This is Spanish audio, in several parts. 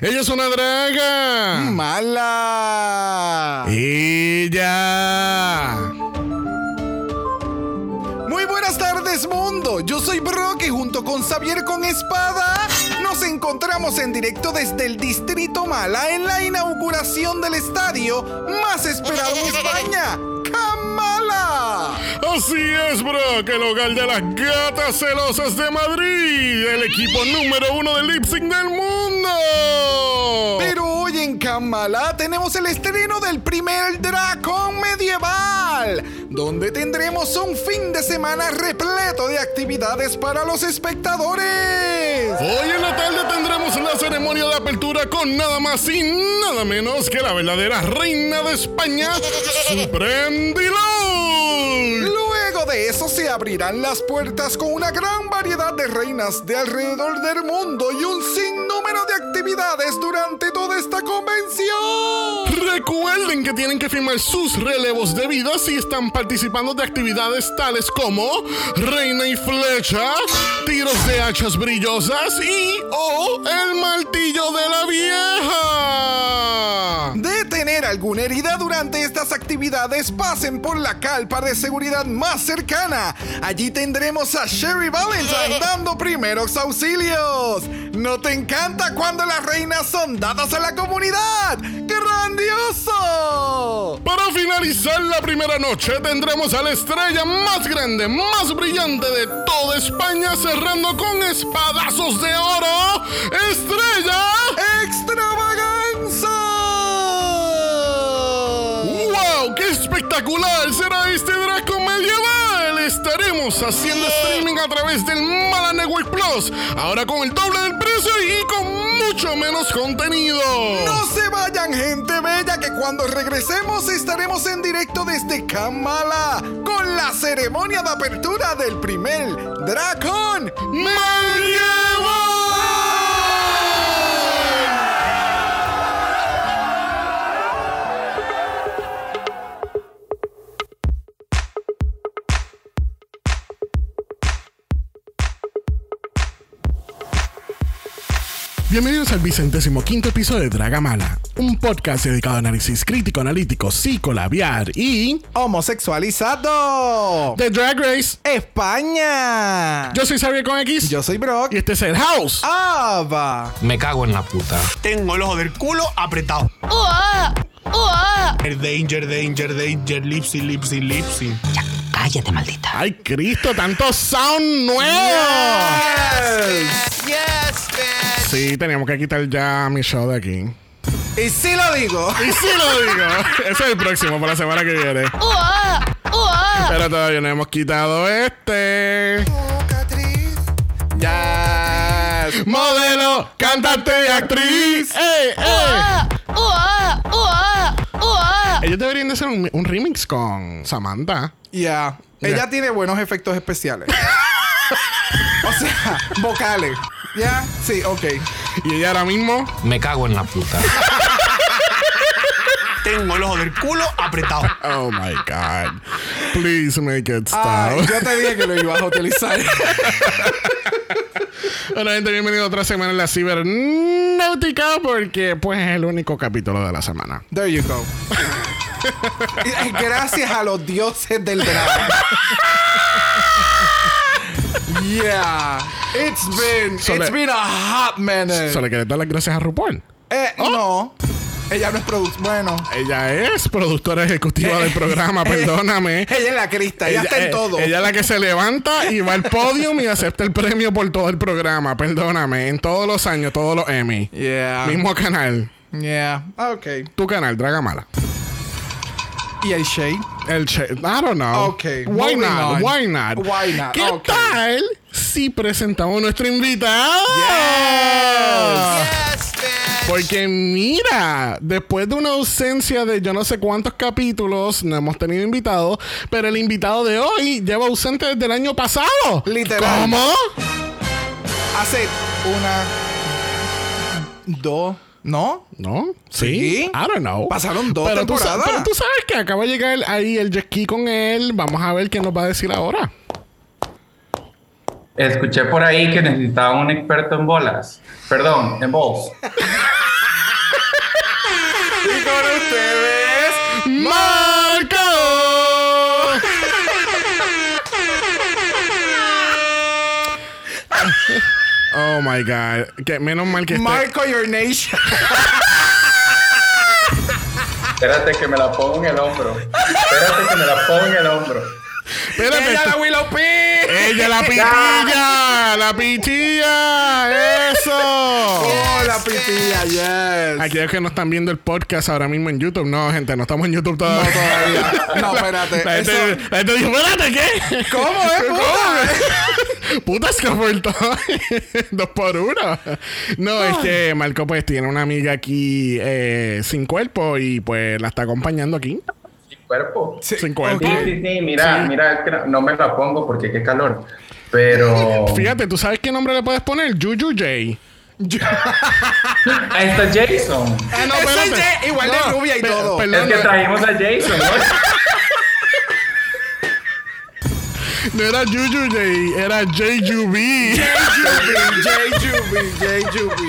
Ella es una draga. Mala. Ella. Muy buenas tardes, mundo. Yo soy Brock y junto con Xavier con Espada nos encontramos en directo desde el Distrito Mala en la inauguración del estadio más esperado en España. ¡Kamala! Así es, Brock, el hogar de las gatas celosas de Madrid, el equipo número uno de lip sync del mundo. Pero hoy en Kamala tenemos el estreno del primer Dracon medieval, donde tendremos un fin de semana repleto de actividades para los espectadores. Hoy en la tarde tendremos la ceremonia de apertura con nada más y nada menos que la verdadera reina de España, Supremdilón. De eso se abrirán las puertas con una gran variedad de reinas de alrededor del mundo y un sinnúmero de actividades durante toda esta convención. Recuerden que tienen que firmar sus relevos de vida si están participando de actividades tales como reina y flecha, tiros de hachas brillosas y o el martillo de la vieja. De tener alguna herida durante estas actividades, pasen por la calpa de seguridad más cercana. Allí tendremos a Sherry Valentine dando primeros auxilios. ¿No te encanta cuando las reinas son dadas a la comunidad? ¡Grandioso! Para finalizar la primera noche tendremos a la estrella más grande, más brillante de toda España cerrando con espadazos de oro. Estrella ¡Extravaganza! ¡Wow! ¡Qué espectacular será este Draco medieval! Estaremos haciendo streaming a través del Mala Network Plus, ahora con el doble del precio y con mucho menos contenido. No se vayan, gente bella, que cuando regresemos estaremos en directo desde Kamala con la ceremonia de apertura del primer Dracon ¡Medieval! Bienvenidos al vicentésimo quinto episodio de Dragamala, un podcast dedicado a análisis crítico, analítico, psicolabiar y homosexualizado. de Drag Race. España. Yo soy Xavier con X Yo soy Brock. y este es el House. Ava. Me cago en la puta. Tengo el ojo del culo apretado. ¡Uah! ¡Uah! El danger, danger, danger, lipsy, lipsy, lipsy. Cállate, maldita. ¡Ay, Cristo! ¡Tanto sound nuevo! Sí, teníamos que quitar ya mi show de aquí. Y sí lo digo. Y sí lo digo. Ese es el próximo para la semana que viene. ¡Uah! ¡Uah! Pero todavía no hemos quitado este. Modelo, cantante y actriz. ¡Ey, ey! ¡Uah! ¡Uah! ¡Uah! ¡Uah! Ellos deberían de hacer un, un remix con Samantha. Ya. Mira. Ella tiene buenos efectos especiales. o sea, vocales. ¿Ya? Sí, ok. Y ella ahora mismo. Me cago en la puta. Tengo el ojo del culo apretado. Oh my God. Please make it stop. Ay, yo te dije que lo ibas a utilizar. Hola gente, bienvenido a otra semana en la cibernáutica porque pues es el único capítulo de la semana. There you go. Gracias a los dioses del drama. yeah. It's been So it's le- been a hot minute. Solo que dar las gracias a RuPaul. Eh, Oh. no. Ella no es productora. Bueno. Ella es productora ejecutiva del programa, perdóname. Ella es la crista. Ella, está en eh, todo. ella es la que se levanta y va al podium y acepta el premio por todo el programa, perdóname. En todos los años, todos los Emmy. Yeah. Mismo canal. Yeah. Ok. Tu canal, Dragamala. Y el Shade. El che- I don't know. Ok, Why not? on. Why not? Why not? ¿Qué Ok. tal si presentamos a nuestro invitado? Porque mira, después de una ausencia de yo no sé cuántos capítulos, no hemos tenido invitado, pero el invitado de hoy lleva ausente desde el año pasado. Literal. ¿Cómo? Hace una. Dos. ¿No? ¿No? Sí. I don't know. Pasaron dos pero tú, temporadas. pero tú sabes que acaba de llegar ahí el jet ski con él. Vamos a ver qué nos va a decir ahora. Escuché por ahí que necesitaban un experto en bolas. Perdón, en balls. Marco. Oh my god. Que menos mal que este- Marco Your Nation. Espérate que me la pongo en el hombro. Espérate que me la pongo en el hombro. Espérate. ¡Ella la Willow P! Ella la pitilla, la pitilla, eso. ¡Oh, la pitilla! Yes. Aquellos que no están viendo el podcast ahora mismo en YouTube, no, gente, no estamos en YouTube todavía. No, espérate. La gente, Eso- la gente dijo, espérate, ¿qué? ¿Cómo es, puta? Putas que vuelto dos por uno. No, es que Marco pues tiene una amiga aquí eh, sin cuerpo y pues la está acompañando aquí. Sin cuerpo. Sin cuerpo. Sí, sí, sí. Mira, mira, es que no- no me la pongo porque qué calor. Pero. Fíjate, ¿tú sabes qué nombre le puedes poner? Juju J. Ahí está Jason. Ah, no, espérate. es igual de rubia y todo. perdón, Es que no- trajimos a Jason, ¿no? no era Juju J, era JUB. JJB, JJB.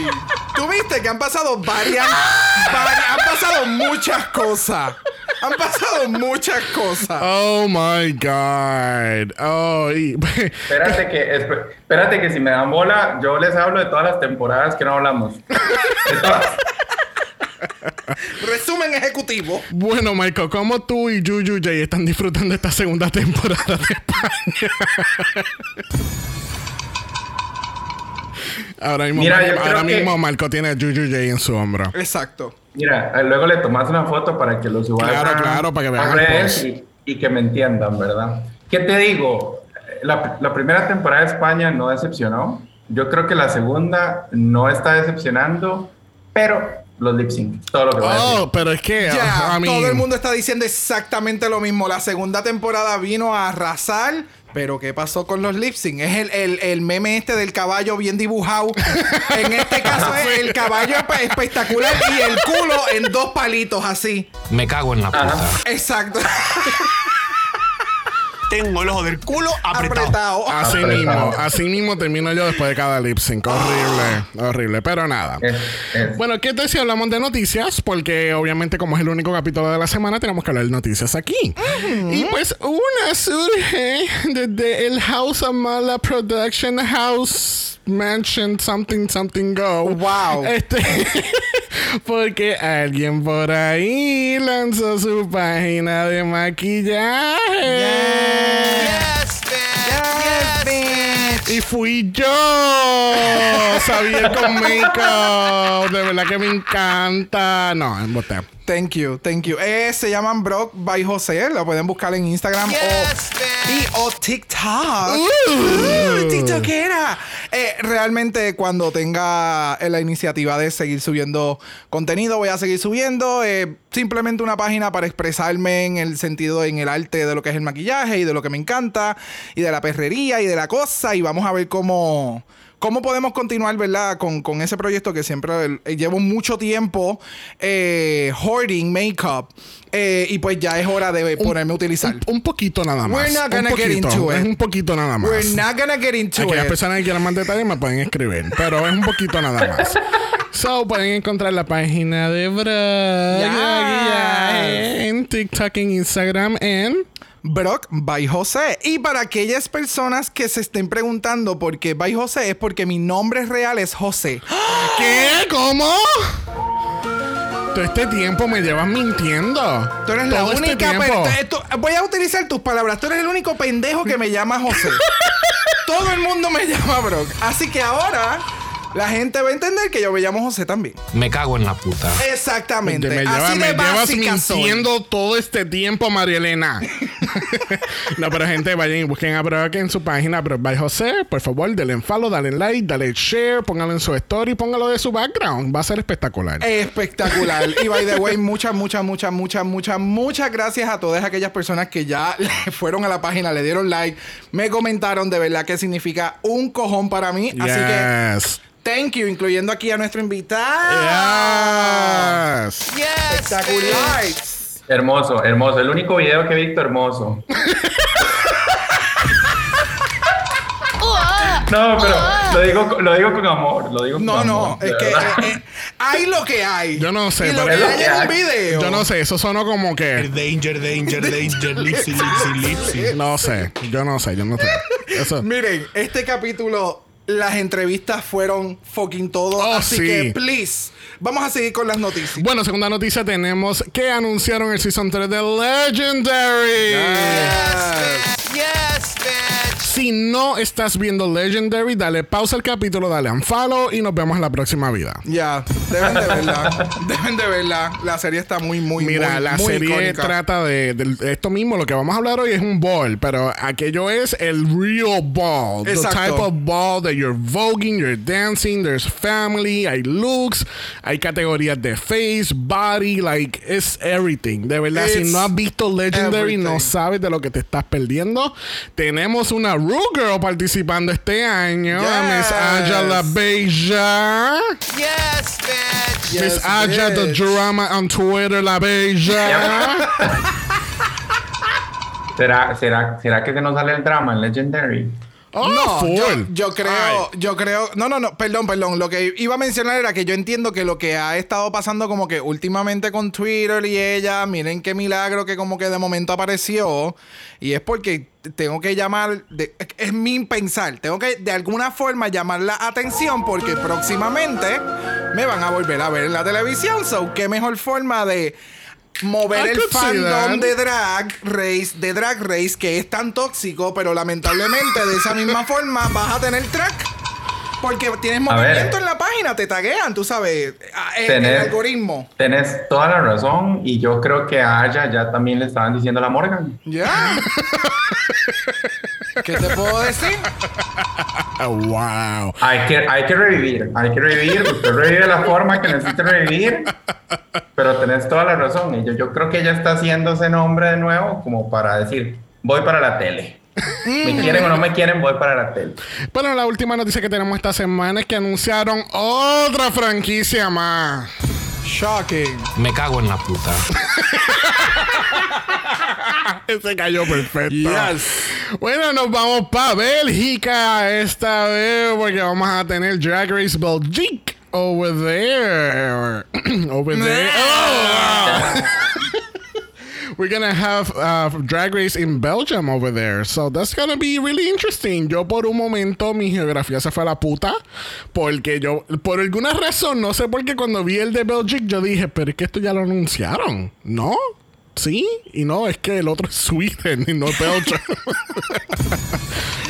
Tú viste que han pasado varias, vari- han pasado muchas cosas. Han pasado muchas cosas. Oh my God. Oh, y- Espérate que, esp- espérate que si me dan bola, yo les hablo de todas las temporadas que no hablamos. De todas. Resumen ejecutivo. Bueno, Michael, ¿cómo tú y Juju J están disfrutando esta segunda temporada de España? ahora mismo, Mira, ahora que- Marco tiene a Juju J en su hombro. Exacto. Mira, eh, luego le tomas una foto para que lo subas Claro, a, claro, para que a vean redes el y, y que me entiendan, ¿verdad? ¿Qué te digo? La, la primera temporada de España no decepcionó. Yo creo que la segunda no está decepcionando, pero los lip sync, todo lo que voy a decir. Oh, pero es que Ya, a mí todo el mundo está diciendo exactamente lo mismo. La segunda temporada vino a arrasar. Pero ¿qué pasó con los lip sync? Es el, el- el meme este del caballo bien dibujado. en este caso es el caballo espe- espectacular y el culo en dos palitos así. Me cago en la puta. Exacto. Tengo el ojo del culo apretado. Apretado. Así Apretado. mismo, así mismo termino yo después de cada lip sync. Horrible, horrible, pero nada. Es- es- Bueno, ¿qué tal si hablamos de noticias? Porque obviamente como es el único capítulo de la semana, tenemos que hablar de noticias aquí. Y pues una surge desde el House Amala Production House Mansion Something Something Go. Wow. Este, porque alguien por ahí lanzó su página de maquillaje. Y fui yo. Sabía con makeup. De verdad que me encanta. No, emboté. Thank you, thank you. Eh, se llaman Brock by José. Lo pueden buscar en Instagram o, y, o TikTok. Uh, TikTokera. Eh, realmente, cuando tenga eh, la iniciativa de seguir subiendo contenido, voy a seguir subiendo. Eh, simplemente una página para expresarme en el sentido, en el arte de lo que es el maquillaje y de lo que me encanta y de la perrería y de la cosa. Y vamos a ver cómo. ¿Cómo podemos continuar, verdad, con, con ese proyecto que siempre eh, llevo mucho tiempo eh, hoarding makeup eh, y pues ya es hora de ponerme a utilizar? Un, un poquito nada más. We're not gonna un get poquito, into it. Es un poquito nada más. We're not gonna get into Aquellas it. personas que quieran más detalles me pueden escribir, pero es un poquito nada más. So, pueden encontrar la página de Braga Yes. En TikTok, en Instagram, en... Brock by José. Y para aquellas personas que se estén preguntando por qué by José, es porque mi nombre real es José. ¿Qué? ¿Cómo? Todo este tiempo me llevas mintiendo. Tú eres la Todo este única. pe- esto- voy a utilizar tus palabras. Tú eres el único pendejo que me llama José. Todo el mundo me llama Brock. Así que ahora la gente va a entender que yo me llamo José también. Me cago en la puta. Exactamente. Me, lleva- Así me llevas soy. mintiendo todo este tiempo, María Elena. no, pero gente, vayan y busquen a Brock en su página, Brock by José. Por favor, denle en follow, dale like, dale share, póngalo en su story, póngalo de su background. Va a ser espectacular. Espectacular. Y by the way, muchas, muchas, muchas, muchas, muchas, muchas gracias a todas aquellas personas que ya le fueron a la página, le dieron like, me comentaron de verdad que significa un cojón para mí. Así que. Thank you, incluyendo aquí a nuestro invitado. Yes. Espectacular. Hermoso, hermoso. El único video que he visto hermoso. No, pero ¡Uah! lo digo, lo digo con amor. Lo digo con No, no, amor. es de que eh, eh, hay lo que hay. Yo no sé, Y lo pero- que Es lo hay que en un video. Yo no sé, eso sonó como que. Danger, danger, danger, lipsy, lipsy, lipsy. No sé, yo no sé, yo no sé. Eso. Miren, este capítulo, las entrevistas fueron fucking todo. Oh, así sí. que, please, vamos a seguir con las noticias. Bueno, segunda noticia tenemos que anunciaron el Season 3 de Legendary. Yes, bitch. Si no estás viendo Legendary, dale pausa al capítulo, dale unfollow y nos vemos en la próxima vida. Ya, deben de verla. deben de verla. La serie está muy, muy, Mira, muy, la muy serie icónica. trata de, de esto mismo. Lo que vamos a hablar hoy es un ball, pero aquello es el real ball. Exacto. The type of ball that you're voguing, you're dancing, there's family, hay looks, hay categorías de face, body, like, it's everything. De verdad, si no has visto Legendary, no sabes de lo que te estás perdiendo. Tenemos una Rue Girl participando este año, a Miss Yes. Aja la Bella. Yes, bitch. Miss Yes, Aja, the drama on Twitter, la Bella. ¿Será, será, ¿Será que se nos sale el drama en Legendary? Oh, no, yo, yo creo, yo creo, no, no, no, perdón, perdón. Lo que iba a mencionar era que yo entiendo que lo que ha estado pasando como que últimamente con Twitter y ella, miren qué milagro que como que de momento apareció. Y es porque tengo que llamar, de- es mi pensar, tengo que de alguna forma llamar la atención porque próximamente me van a volver a ver en la televisión. So, qué mejor forma de mover I el fandom de Drag Race, de Drag Race, que es tan tóxico, pero lamentablemente de esa misma forma vas a tener track. Porque tienes movimiento en la página, te taguean, tú sabes, el, algoritmo. Tenés toda la razón y yo creo que a Aya ya también le estaban diciendo a la Morgan. Ya. ¿Qué te puedo decir? Wow. Hay que, hay que revivir, hay que revivir, usted revive la forma que necesite revivir, pero tenés toda la razón. Y yo, yo creo que ella está haciendo ese nombre de nuevo como para decir, voy para la tele. Me quieren o no me quieren, voy para la tele. Bueno, la última noticia que tenemos esta semana es que anunciaron otra franquicia más. Shocking. Me cago en la puta. Ese cayó perfecto. Yes. Bueno, nos vamos para Bélgica esta vez porque vamos a tener Drag Race Belgique over there. over there. Oh. We're gonna have uh, Drag Race in Belgium over there. So that's gonna be really interesting. Yo por un momento mi geografía se fue a la puta. Porque yo, por alguna razón, no sé por qué cuando vi el de Belgique, yo dije, pero es que esto ya lo anunciaron. ¿No? Sí, y no, es que el otro es Sweden y no Belgium.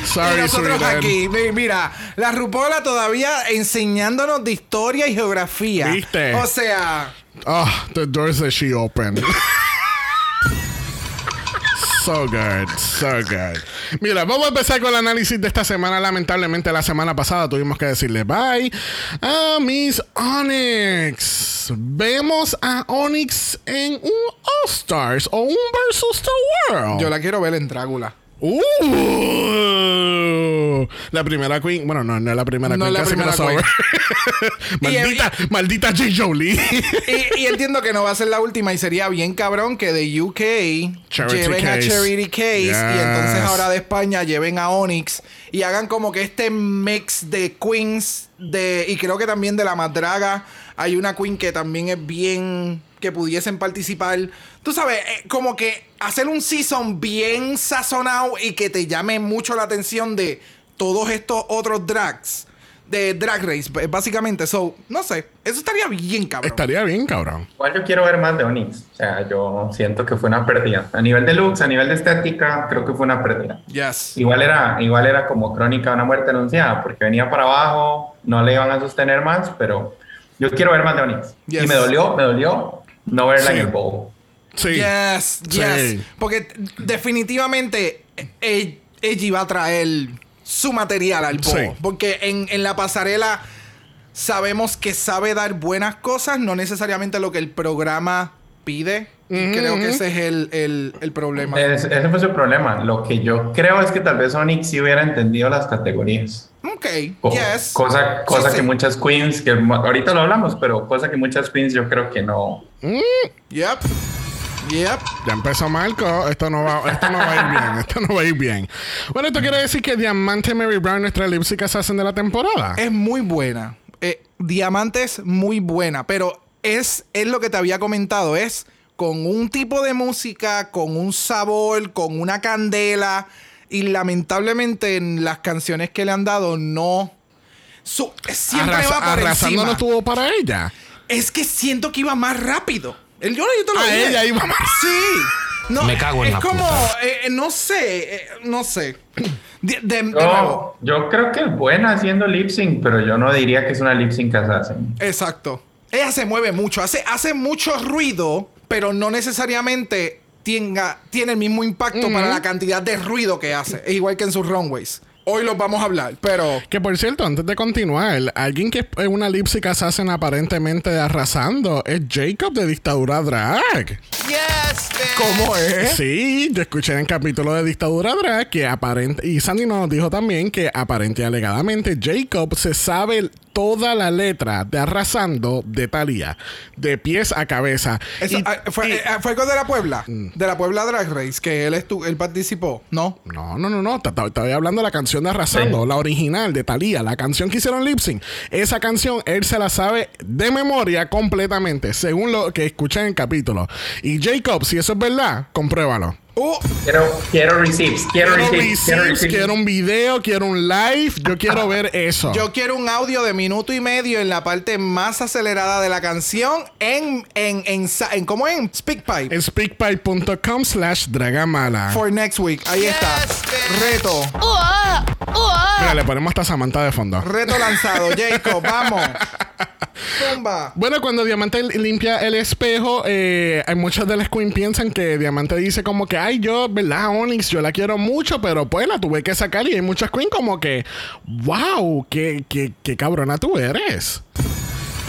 Y Sorry, nosotros Sweden. aquí, mi- mira, la Rupola todavía enseñándonos de historia y geografía. ¿Viste? O sea, Oh, the doors that she opened. so good, so good. Mira, vamos a empezar con el análisis de esta semana. Lamentablemente, la semana pasada tuvimos que decirle bye a Miss Onyx. Vemos a Onyx en un All Stars o un Versus the World. yo la quiero ver en Drácula. Uh, la primera queen. Bueno, no, no es la primera No queen. es la casi primera. Y- maldita, maldita J. Jolie. Y, y entiendo que no va a ser la última y sería bien cabrón que de UK Charity lleven a. Charity Case y entonces ahora de España lleven a Onyx y hagan como que este mix de queens de y creo que también de la madraga hay una queen que también es bien que pudiesen participar. Tú sabes, eh, como que hacer un season bien sazonado y que te llame mucho la atención de todos estos otros drags de Drag Race, básicamente. So, no sé, eso estaría bien cabrón. Estaría bien, cabrón. Igual yo quiero ver más de Onyx. O sea, yo siento que fue una pérdida. A nivel de looks, a nivel de estética, creo que fue una pérdida. Yes. Igual era, igual era como crónica de una muerte anunciada, porque venía para abajo, no le iban a sostener más, pero yo quiero ver más de Onyx. Yes. Y me dolió, me dolió no verla Sí. en el bowl. Sí. Yes, Sí. yes. Porque definitivamente eh, ella iba a traer su material al bowl. Sí. Porque en, en la pasarela sabemos que sabe dar buenas cosas, no necesariamente lo que el programa pide. Y creo que ese es el, el- el problema. Es- ese fue su problema. Lo que yo creo es que tal vez Onyx sí hubiera entendido las categorías. Ok, Co- yes. Cosa, cosa Sí, que sí. muchas queens, que ahorita lo hablamos, pero cosa que muchas queens yo creo que no. Yep. Yep. Ya empezó Marco. Esto no va, esto no va a ir bien. Esto no va a ir bien. Bueno, esto quiere decir que Diamante Mary Brown, nuestra lipsy assassin de la temporada. Es muy buena. Eh, Diamante es muy buena, pero es, es lo que te había comentado, es con un tipo de música, con un sabor, con una candela. Y lamentablemente en las canciones que le han dado no... su- siempre Arrasa- va por arrasando encima. no estuvo para ella. Es que siento que iba más rápido. El yo, yo te lo A dije. ella iba más. Sí. No, Me cago en es la como, puta. eh, no sé, eh, no sé. De, de- de nuevo. Yo, yo creo que es buena haciendo lip sync, pero yo no diría que es una lip sync assassin. Exacto. Ella se mueve mucho, hace, hace mucho ruido, pero no necesariamente tenga, tiene el mismo impacto para la cantidad de ruido que hace. Es igual que en sus runways. Hoy los vamos a hablar, pero Que por cierto, antes de continuar, alguien que es una lipsic assassin aparentemente arrasando es Jacob de Dictadura Drag. ¿cómo es? Sí, yo escuché en el capítulo de Dictadura Drag que aparente, y Sandy nos dijo también que aparente y alegadamente Jacob se sabe toda la letra de Arrasando de Thalía, de pies a cabeza. Eso, Y- ah, fue, y- eh, fue algo de la Puebla, de la Puebla Drag Race, que él, estu- él participó, ¿no? No, no, no, no. Estoy hablando de la canción de Arrasando, Sí. la original de Thalía, la canción que hicieron lip sync. Esa canción él se la sabe de memoria completamente, según lo que escuché en el capítulo. Y Jacob, si eso es verdad, compruébalo. Uh, Quiero, quiero receipts, quiero, Quiero receipts, quiero receipts, receipts. quiero un video, quiero un live, yo quiero ver eso. yo quiero un audio de minuto y medio en la parte más acelerada de la canción en, en, en, en ¿cómo en? SpeakPipe. en speakpipe.com slash dragamala. For next week. Ahí está. Reto. Mira, le ponemos hasta Samantha de fondo. Reto lanzado. Jacob, vamos. Zumba. Bueno, cuando Diamante limpia el espejo, eh, hay muchas de las queens piensan que Diamante dice como que, yo, ¿verdad, Onyx? Yo la quiero mucho, pero pues la tuve que sacar. Y hay muchas queens como que, wow, qué, qué, qué cabrona tú eres.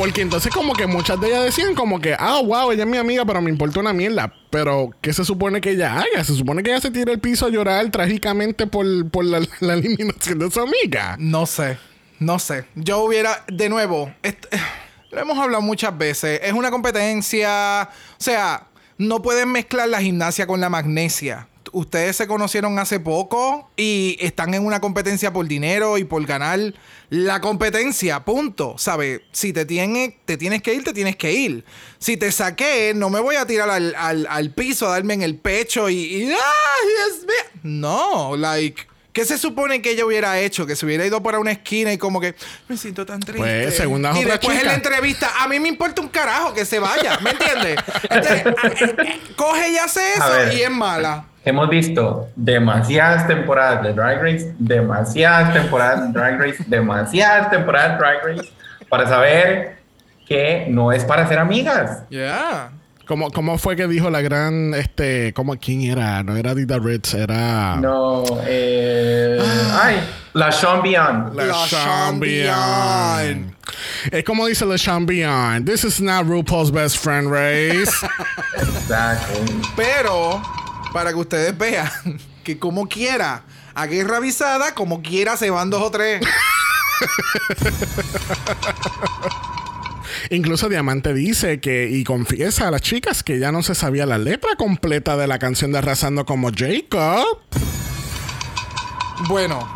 Porque entonces como que muchas de ellas decían como que, ah, wow, ella es mi amiga, pero me importa una mierda. Pero, ¿qué se supone que ella haga? Se supone que ella se tire el piso a llorar trágicamente por, por la, eliminación de su amiga. No sé. No sé. Yo hubiera, de nuevo, lo hemos hablado muchas veces. Es una competencia. O sea, no pueden mezclar la gimnasia con la magnesia. Ustedes se conocieron hace poco y están en una competencia por dinero y por ganar la competencia, punto. ¿Sabes? Si te, tiene, te tienes que ir, te tienes que ir. Si te saqué, no me voy a tirar al, al- al piso a darme en el pecho y. y ¡Ay, Dios mío! No, like. ¿Qué se supone que ella hubiera hecho? Que se hubiera ido para una esquina y como que me siento tan triste. Pues, según las y otras después en la chicas. entrevista, a mí me importa un carajo que se vaya, ¿me entiendes? Entonces, coge y hace eso ver. y es mala. Hemos visto demasiadas temporadas de Drag Race, demasiadas temporadas de Drag Race, demasiadas temporadas de Drag Race para saber que no es para ser amigas. Ya. ¿Cómo, ¿Cómo fue que dijo la gran, este, cómo, quién era? No era Dita Ritz, era... No, eh, ay, la Sean Beyond. La, La Sean Beyond. Beyond. Es como dice la Sean Beyond. This is not RuPaul's best friend race. Exacto. Pero, para que ustedes vean que como quiera, a guerra avisada, como quiera se van dos o tres. Incluso Diamante dice que y confiesa a las chicas que ya no se sabía la letra completa de la canción de Arrasando como Jacob. Bueno,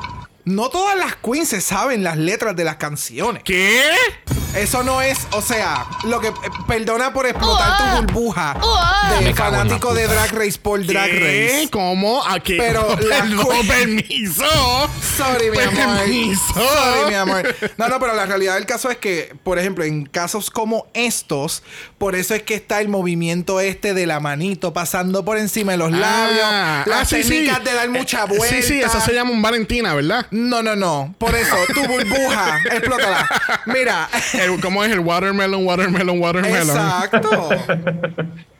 no todas las queens se saben las letras de las canciones. ¿Qué? Eso no es, o sea, lo que. eh, perdona por explotar Uah. tu burbuja Uah. de la fanático de. Drag Race por Drag ¿Qué? Race. ¿Cómo? Aquí. Pero la Perdón, cu- permiso. Sorry, mi amor. Permiso. Sorry, mi amor. No, no, pero la realidad del caso es que, por ejemplo, en casos como estos, por eso es que está el movimiento este de la manito pasando por encima de los labios, Ah, las ah, sí, técnicas sí. de dar mucha Eh, vuelta. Sí, sí, eso se llama un Valentina, ¿verdad? No, no, no. Por eso, tu burbuja, explótala. Mira. El- ¿Cómo es el watermelon, watermelon, watermelon? Exacto.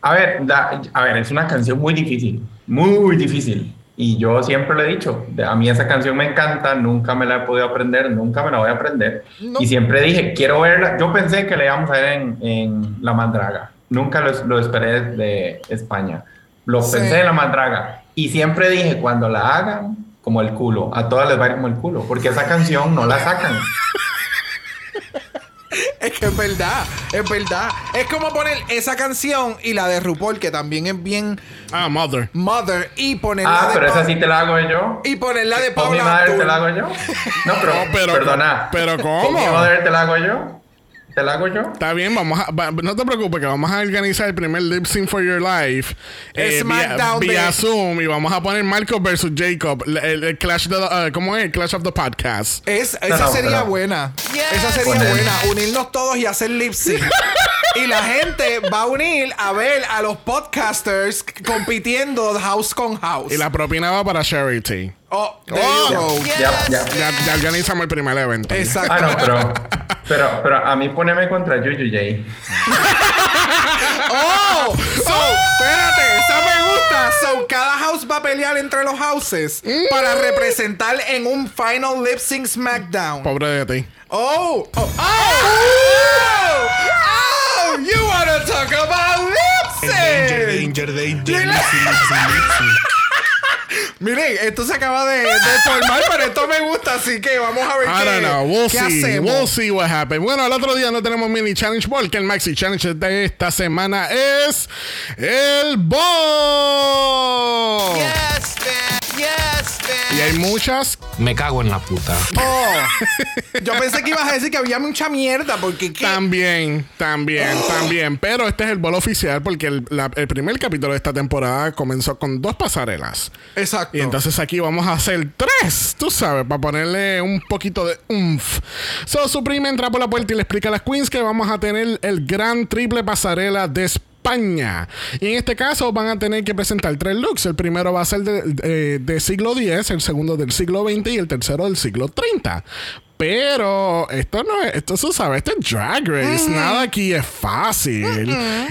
A ver, da- a ver, es una canción muy difícil, muy difícil. Y yo siempre lo he dicho, a mí esa canción me encanta, nunca me la he podido aprender, nunca me la voy a aprender. No. Y siempre dije, quiero verla. Yo pensé que la íbamos a ver en, en La Mandraga. Nunca lo, lo esperé de España. Lo Sí. pensé en La Mandraga. Y siempre dije, cuando la hagan, como el culo. A todas les va a ir como el culo. Porque esa canción no la sacan. Es que es verdad, es verdad. Es como poner esa canción y la de RuPaul, que también es bien Ah, Mother. Mother, y ponerla Ah, de pero Pa- esa sí te la hago yo. y ponerla de ¿Con mi Paula madre Abdul. te la hago yo? No, pero, No, pero- perdona. pero ¿cómo? ¿Con mi madre te la hago yo? ¿Te la hago yo? Está bien, vamos a, va- no te preocupes que vamos a organizar el primer lip sync for your life eh, vía, Zoom y vamos a poner Marco versus Jacob, el, el- el clash de, uh, ¿cómo es? El clash of the podcast. Es, esa no, sería pero- buena. Esa sería Poner- buena. Unirnos todos y hacer lip sync. y la gente va a unir a ver a los podcasters compitiendo house con house. Y la propina va para charity. Oh, Oh. Ya, ya. Ya, ya organizamos el primer evento. Exacto. Ah, no, pero, pero, pero a mí poneme contra Yuyu Jay. ¡Oh! So, espérate, esa me gusta. So, cada house va a pelear entre los houses para representar en un final lip sync SmackDown. Pobre de ti. Oh! Oh! Oh! Oh! You wanna talk about lip Danger, sync? Danger, Danger, Lipsy. Miren, esto se acaba de, de formar, pero esto me gusta, así que vamos a ver I qué, don't know. We'll qué see. hacemos. We'll see what happens. Bueno, el otro día no tenemos mini challenge ball, que el maxi challenge de esta semana es el ball. Yes, man. Yes, man. Y hay muchas. Me cago en la puta. Oh, yo pensé que ibas a decir que había mucha mierda, porque ¿qué? También, también, también. Pero este es el bol oficial porque el, la- el primer capítulo de esta temporada comenzó con dos pasarelas. Exacto. Y entonces aquí vamos a hacer tres, tú sabes, para ponerle un poquito de umf. So, Supreme entra por la puerta y le explica a las queens que vamos a tener el gran triple pasarela de España. Y en este caso van a tener que presentar tres looks. El primero va a ser de, de- de siglo X, el segundo del siglo XX y el tercero del siglo 30. Pero esto no es, esto se sabe, esto es Drag Race. Nada aquí es fácil.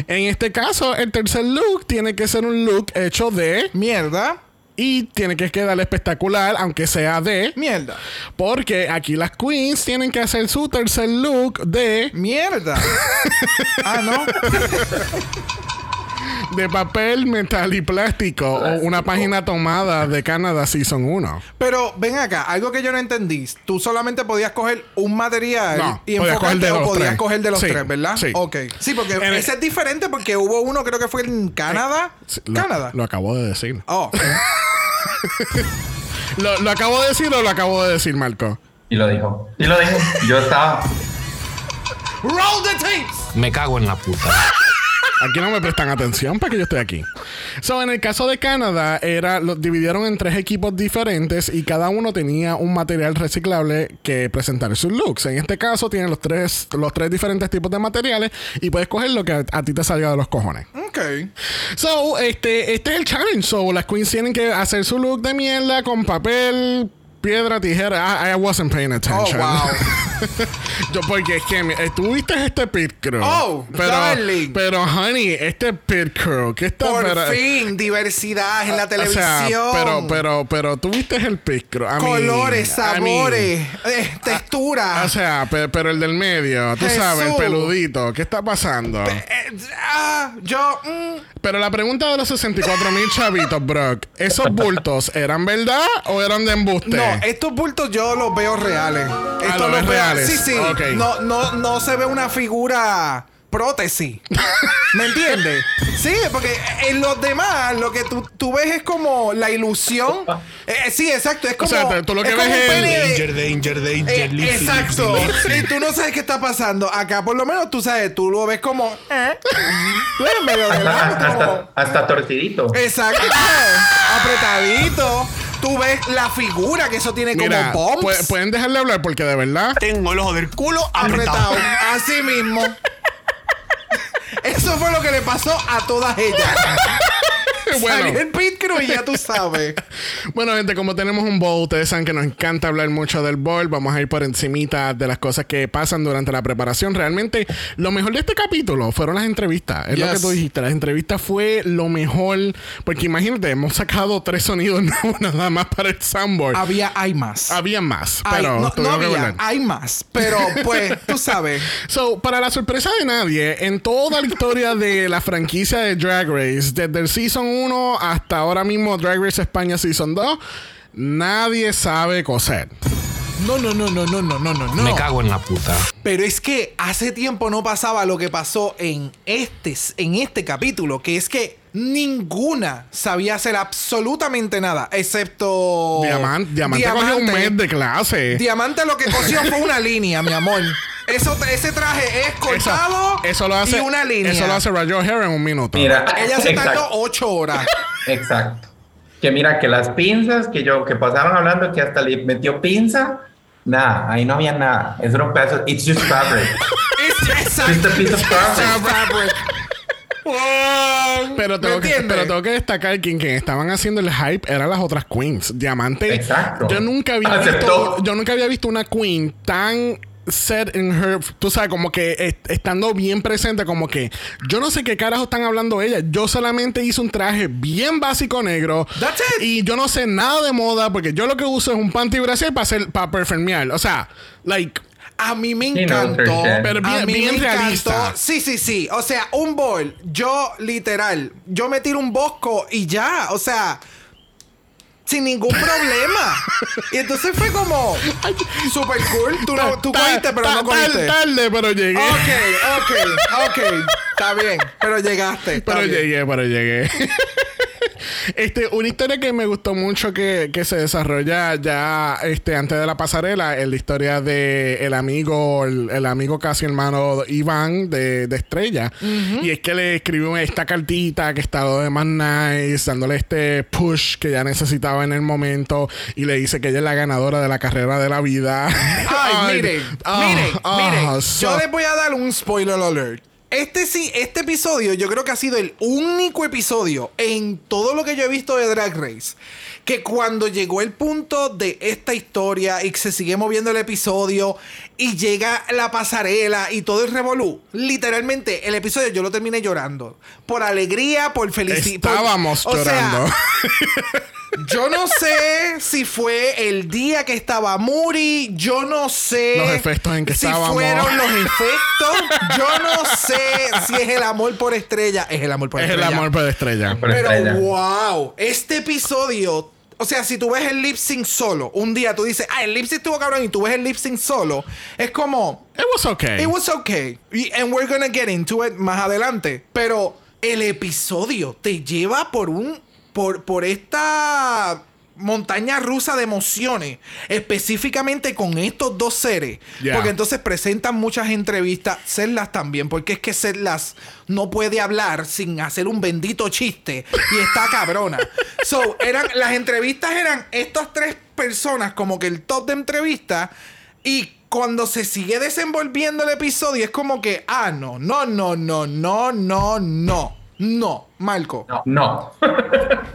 En este caso, el tercer look tiene que ser un look hecho de Mierda. Y tiene que quedar espectacular, aunque sea de. Mierda. Porque aquí las queens tienen que hacer su tercer look de, Mierda. ah, no. de papel, metal y plástico. O una página tomada de Canadá Season 1. Pero ven acá, algo que yo no entendí. Tú solamente podías coger un material No, y podías coger de o los podías tres. coger de los Sí, tres, ¿verdad? sí. Ok. Sí, porque En el- ese es diferente porque hubo uno, creo que fue en Canadá. Sí, Lo, Canadá. Lo acabo de decir. Oh. ¿Lo, lo acabo de decir o lo acabo de decir, Marco? Y lo dijo. Y lo dijo. Yo estaba. Roll the tapes. Me cago en la puta. Aquí no me prestan atención para que yo esté aquí. So, en el caso de Canadá, era, lo dividieron en tres equipos diferentes y cada uno tenía un material reciclable que presentar en sus looks. En este caso, tienen los tres, los tres diferentes tipos de materiales y puedes coger lo que a, a ti te salga de los cojones. Ok. So, este, este es el challenge. So, las queens tienen que hacer su look de mierda con papel, piedra, tijera. I, I wasn't paying Oh, attention. wow. Yo, porque es que mi- eh, este pit crew. Oh, pero, darling. Pero, honey, este pit crew, ¿qué está Por fin, diversidad en la O televisión. sea, pero, pero, pero tú viste el pit crew. I mean, Colores, I mean, sabores, eh, textura. o sea, pe- pero, el del medio, tú Jesús. sabes, el peludito, ¿qué está pasando? Eh, ah, yo. mm, Pero la pregunta de los 64 mil chavitos, Brock, ¿esos bultos eran verdad o eran de embuste? No, estos bultos yo los veo reales. Estos ¿los ves veo- reales? Sí, sí. Ok. No, no, no se ve una figura prótesis. ¿Me entiendes? Sí, porque en los demás lo que tú, tú ves es como la ilusión. Eh, sí, exacto. Es como. sea, tú lo que es ves un es el pene de- Danger, Danger, Danger, Eh, exacto. Y tú no sabes qué está pasando. Acá por lo menos tú sabes, tú lo ves como. ¿eh? Tú eres medio de lado, Hasta, como- hasta, hasta torcidito. Exacto. Apretadito. Tú ves la figura que eso tiene Mira, como bumps. pu- pueden dejarle hablar porque de verdad. Tengo el ojo del culo apretado. apretado. Así mismo. Eso fue lo que le pasó a todas ellas. Bueno. Salió el pit crew y ya tú sabes. Bueno, gente, como tenemos un bowl, ustedes saben que nos encanta hablar mucho del bowl. Vamos a ir por encimita de las cosas que pasan durante la preparación. Realmente, lo mejor de este capítulo fueron las entrevistas. Es lo Yes. que tú dijiste. Las entrevistas fue lo mejor. Porque imagínate, hemos sacado tres sonidos nuevos nada más para el soundboard. Había, hay más. Había más, Hay- pero no, no había, hay más. Pero pues, tú sabes. So, para la sorpresa de nadie, en toda la historia de la franquicia de Drag Race, desde el Season 1 hasta ahora mismo Drag Race España Season 2, nadie sabe coser. No, no, no, no, no, no, no, no. Me cago en la puta. Pero es que hace tiempo no pasaba lo que pasó en este, en este capítulo, que es que ninguna sabía hacer absolutamente nada, excepto... Diamante, Diamante, cogió un mes de clase. Diamante lo que cosió fue una línea, mi amor. Eso, ese traje es cortado Eso, eso lo hace. y una línea. Eso lo hace Roger O'Hare en un minuto. Mira, Ella se tardó ocho horas. exacto. Que mira, que las pinzas que yo, que pasaron hablando que hasta le metió pinza, nada, ahí no había nada. Es un pedazo, it's just fabric. Es- Just a piece of Exacto. fabric. Pero tengo, ¿Me que, pero tengo que destacar que quien estaban haciendo el hype eran las otras queens. Diamante. Exacto. Yo nunca había Aceptó. visto, yo nunca había visto una queen tan set in her, tú sabes, como que est- estando bien presente, como que yo no sé qué carajo están hablando ella. Yo solamente hice un traje bien básico negro. That's it. Y yo no sé nada de moda porque yo lo que uso es un panty brasil para hacer para performear. O sea, like A mí me Sí, no, encantó. Pero bien- a mí bien me realista. encantó. Sí, sí, sí. O sea, un bol. Yo, literal, yo me tiro un bosco y ya. O sea, sin ningún problema. y entonces fue como super cool. Tú, no, tú cogiste, pero no cogiste. Tarde, pero llegué. Ok, ok, ok. Está bien. Pero llegaste. Pero bien. llegué, pero llegué. Este, una historia que me gustó mucho que, que se desarrolla ya este, antes de la pasarela es la historia de el amigo, el, el amigo casi hermano Iván de, de Estrella. Y es que le escribió esta cartita que está lo de más nice, dándole este push que ya necesitaba en el momento. Y le dice que ella es la ganadora de la carrera de la vida. Ay, miren, ah, miren, ah, miren. so- yo les voy a dar un spoiler alert. Este sí, este episodio yo creo que ha sido el único episodio en todo lo que yo he visto de Drag Race que cuando llegó el punto de esta historia y que se sigue moviendo el episodio y llega la pasarela y todo el revolú, literalmente el episodio yo lo terminé llorando. Por alegría, por felicidad. Estábamos llorando. Yo no sé si fue el día que estaba Muri, yo no sé Los efectos en que si estábamos. fueron los efectos, yo no sé si es el amor por estrella, es el amor por es el estrella. amor por estrella. Por Pero estrella. wow, este episodio, o sea, si tú ves el lip sync solo, un día tú dices, ah, el lip sync estuvo cabrón y tú ves el lip sync solo, es como, It was okay. It was okay. And we're gonna get into it más adelante. Pero el episodio te lleva por un. por, por esta montaña rusa de emociones. Específicamente con estos dos seres. Yeah. Porque entonces presentan muchas entrevistas. Serlas también. Porque es que Serlas no puede hablar sin hacer un bendito chiste. Y está cabrona. So, eran, las entrevistas eran estas tres personas, como que el top de entrevistas. Y cuando se sigue desenvolviendo el episodio, es como que, ah, no, no, no, no, no, no, no. No, Marco. No, no.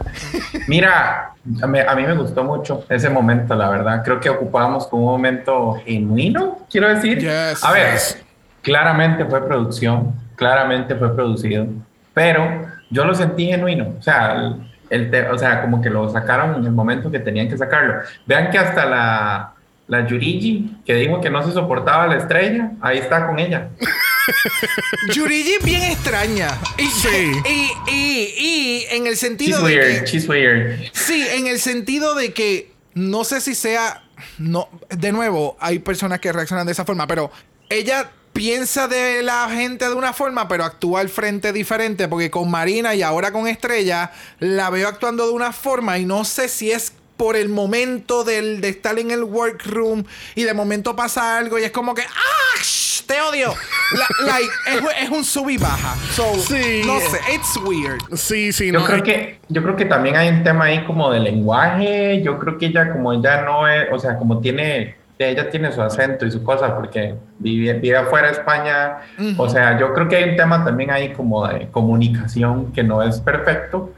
Mira, a mí, a mí me gustó mucho ese momento, la verdad. Creo que ocupábamos un momento genuino, quiero decir. Yes, a ver, yes. claramente fue producción, claramente fue producido, pero yo lo sentí genuino. O sea, el, el o sea, como que lo sacaron en el momento que tenían que sacarlo. Vean que hasta la, la Yurigi, que dijo que no se soportaba la estrella, ahí está con ella. Yurigi es bien extraña. Y, Sí. y, y, y en el She's sentido de weird, que. she's weird. Sí, en el sentido de que no sé si sea. No, de nuevo, hay personas que reaccionan de esa forma, pero ella piensa de la gente de una forma, pero actúa al frente diferente, porque con Marina y ahora con Estrella la veo actuando de una forma y no sé si es por el momento del, de estar en el workroom y de momento pasa algo y es como que ¡Ah! sh- Te odio. La- like, es, es un sub y baja. So, Sí. no sé, it's weird. Sí, sí, Yo no. creo que yo creo que también hay un tema ahí como de lenguaje. Yo creo que ella como ella no es, o sea, como tiene ella tiene su acento y su cosa porque vive, vive afuera de España. O sea, yo creo que hay un tema también ahí como de comunicación que no es perfecto.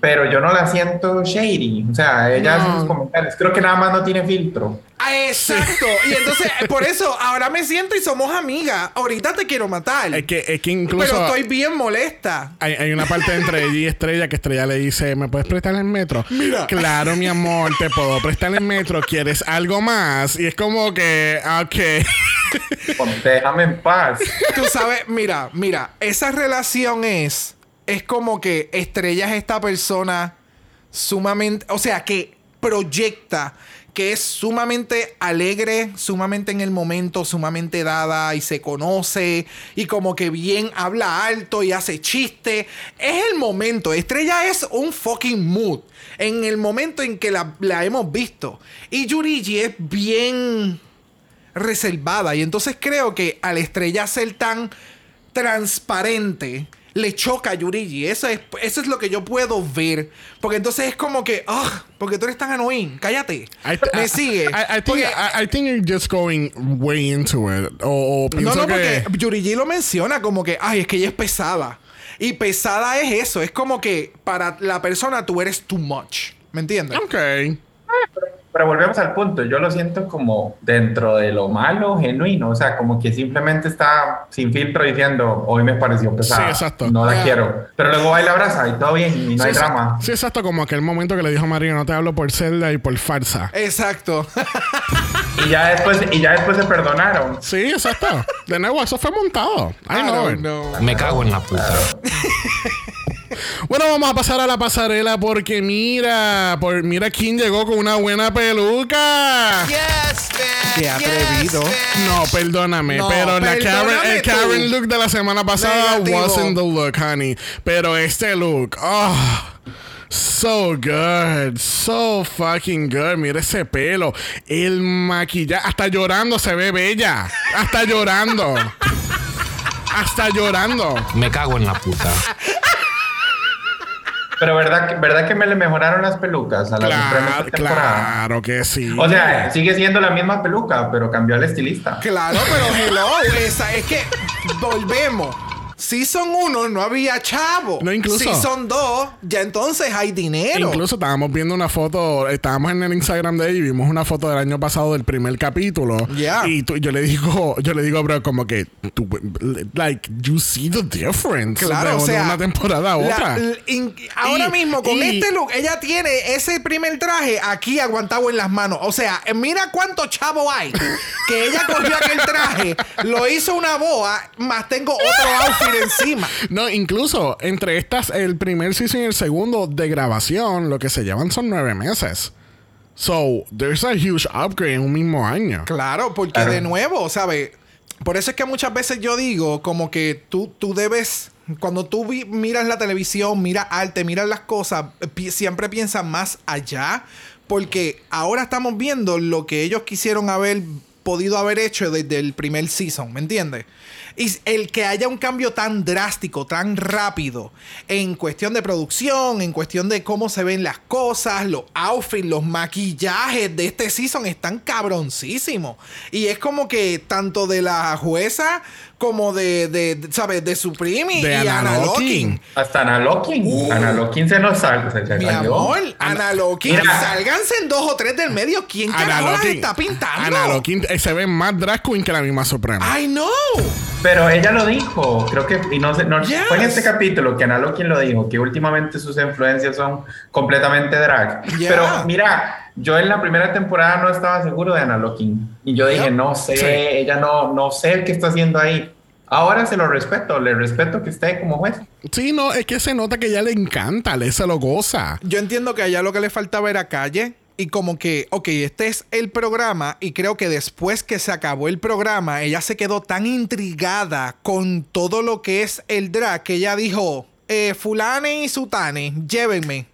Pero yo no la siento shady. O sea, ella hace sus comentarios. Creo que nada más no tiene filtro. Ah, Exacto. Y entonces, por eso, ahora me siento y somos amigas. Ahorita te quiero matar. Es que, es que incluso pero estoy bien molesta. hay, hay una parte entre ella y Estrella que Estrella le dice, ¿me puedes prestar el metro? Claro, mi amor, te puedo prestar el metro. ¿Quieres algo más? Y es como que, ah, ok. Como, Déjame en paz. Tú sabes, mira, mira, esa relación es. Es como que Estrella es esta persona sumamente. O sea, que proyecta que es sumamente alegre, sumamente en el momento, sumamente dada y se conoce y como que bien habla alto y hace chiste. Es el momento. Estrella es un fucking mood en el momento en que la, la hemos visto. Y Yurigi es bien reservada. Y entonces creo que al estrella ser tan transparente, le choca a Yurigi. Eso es, eso es lo que yo puedo ver. Porque entonces es como que, ah, porque tú eres tan annoying. Cállate. I- Me sigue. I, I think, Porque- I, I think you're just going way into it. O, o no, no, que... porque Yurigi lo menciona como que, ay, es que ella es pesada. Y pesada es eso. Es como que para la persona tú eres too much. ¿Me entiendes? Ok. Pero volvemos al punto, yo lo siento como dentro de lo malo, genuino, o sea, como que simplemente está sin filtro diciendo, hoy me pareció pesada, Sí, exacto. no la Yeah. quiero. Pero luego va y la abraza y todo bien y no Sí, hay exacto. drama. Sí, exacto, como aquel momento que le dijo a María, no te hablo por celda y por farsa. Exacto. Y ya después, y ya después se perdonaron. Sí, exacto. De nuevo, eso fue montado. I know it. no. Me cago en la puta. Bueno, vamos a pasar a la pasarela porque mira, por, mira quién llegó con una buena peluca. Yes, man. Qué atrevido. Yes. No, perdóname, No, pero la Karen, el. Karen look de la semana pasada Negativo. wasn't the look, honey. Pero este look, oh, so good, so fucking good. Mira ese pelo, el maquillaje, hasta llorando se ve bella, hasta llorando, hasta llorando. Me cago en la puta. Pero verdad, que- verdad que me le mejoraron las pelucas a la Claro, temporada. claro que sí. O sea, sigue siendo la misma peluca, pero cambió al estilista. Claro, pero hello, esa, es que volvemos. Season 1 no había chavo. No, incluso- Season 2, ya entonces hay dinero. Incluso estábamos viendo una foto, estábamos en el Instagram de ella y vimos una foto del año pasado del primer capítulo. Yeah. Y tú- yo le digo, yo le digo, bro, como que, tú, like, you see the difference Claro, de, o sea, de una temporada a otra. in- ahora Y- mismo con y- este look, ella tiene ese primer traje aquí aguantado en las manos. O sea, mira cuánto chavo hay. que ella cogió aquel traje, lo hizo una boa, más tengo otro outfit encima. No, incluso entre estas, el primer season y el segundo de grabación, lo que se llevan son nueve meses. So, there's a huge upgrade en un mismo año. Claro, porque Claro. de nuevo, ¿sabes? Por eso es que muchas veces yo digo como que tú, tú debes, cuando tú vi- miras la televisión, miras arte, miras las cosas, pi- siempre piensas más allá, porque ahora estamos viendo lo que ellos quisieron haber podido haber hecho desde el primer season, ¿me entiendes? Y el que haya un cambio tan drástico, tan rápido, en cuestión de producción, en cuestión de cómo se ven las cosas, los outfits, los maquillajes de este season están cabroncísimos. Y es como que tanto de la jueza como de, de, de, ¿sabes? De Supreme y, De y Ana Ana Locking. Locking. Hasta Ana Locking. Uh. Se nos sal- se, se Mi salió. amor, Ana sálganse en dos o tres del medio. ¿Quién carajo las está pintando? Ana Locking, eh, se ve más drag queen que la misma Suprema. I know. Pero ella lo dijo, creo que, y no sé, no, Yes. fue en este capítulo que Ana Locking lo dijo, que últimamente sus influencias son completamente drag. Yeah. Pero mira, yo en la primera temporada no estaba seguro de Ana Locking. Y yo dije, Yep. no sé, Sí. ella no, no sé qué está haciendo ahí. Ahora se lo respeto, le respeto que esté como juez. Sí, no, es que se nota que ella le encanta, le se lo goza. Yo entiendo que allá lo que le faltaba era calle. Y como que, ok, este es el programa. Y creo que después que se acabó el programa, ella se quedó tan intrigada con todo lo que es el drag que ella dijo: eh, Fulane y Sutane, llévenme.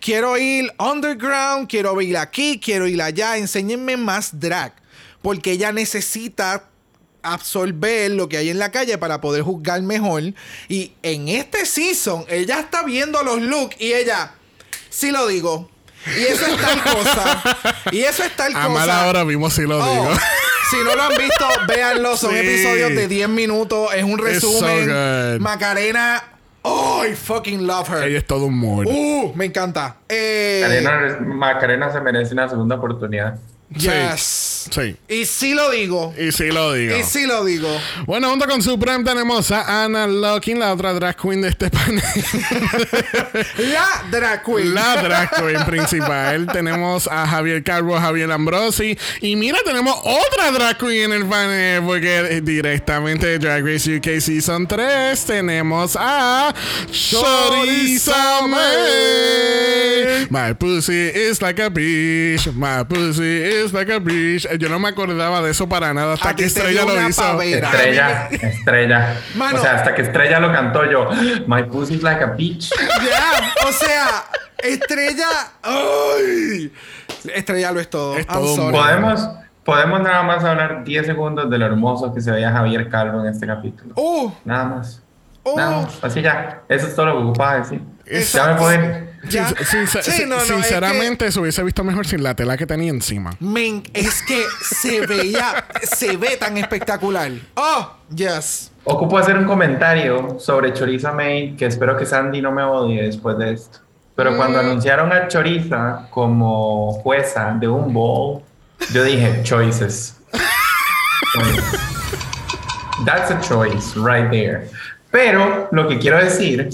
Quiero ir underground, quiero ir aquí, quiero ir allá. Enséñenme más drag. Porque ella necesita absorber lo que hay en la calle para poder juzgar mejor. Y en este season, ella está viendo los looks y ella, sí lo digo. Y eso es tal cosa. Y eso es tal A cosa. mala hora vimos si lo Oh, digo. si no lo han visto, véanlo. Son Sí. episodios de 10 minutos. Es un so resumen. good. Macarena. Oh, I fucking love her. Ella es todo un mood. Uh, me encanta. Eh, Macarena, Macarena se merece una segunda oportunidad. Yes. Sí. Y sí lo digo. Y sí lo digo. Y sí lo digo. Bueno, junto con Supreme tenemos a Anna Locking, la otra drag queen de este panel. La drag queen. la drag queen principal. tenemos a Javier Carbo, Javier Ambrosi. Y mira, tenemos otra drag queen en el panel. Porque directamente de Drag Race UK Season 3 tenemos a Choriza May. My pussy is like a beach. My pussy is like a beach. Eh, Yo no me acordaba de eso para nada hasta que Estrella lo hizo. pavera. Estrella, estrella. Mano. O sea, hasta que Estrella lo cantó yo. My pussy's like a beach. Ya, o sea, estrella. ¡Ay! Estrella lo es todo. Es todo sorry. Podemos, podemos nada más hablar 10 segundos de lo hermoso que se veía Javier Calvo en este capítulo. Uh, Nada más. uh, Nada más. Así ya. Eso es todo lo que ocupaba decir. Ya me puedo ir. Ya. Sin- sin- Sí, no, no, es que- sinceramente, se hubiese visto mejor sin la tela que tenía encima. Men, es que se veía, se ve tan espectacular. Oh, yes. Ocupo hacer un comentario sobre Choriza May que espero que Sandy no me odie después de esto. Pero cuando anunciaron a Choriza como jueza de un bowl, yo dije choices. Choices. That's a choice right there. Pero lo que quiero decir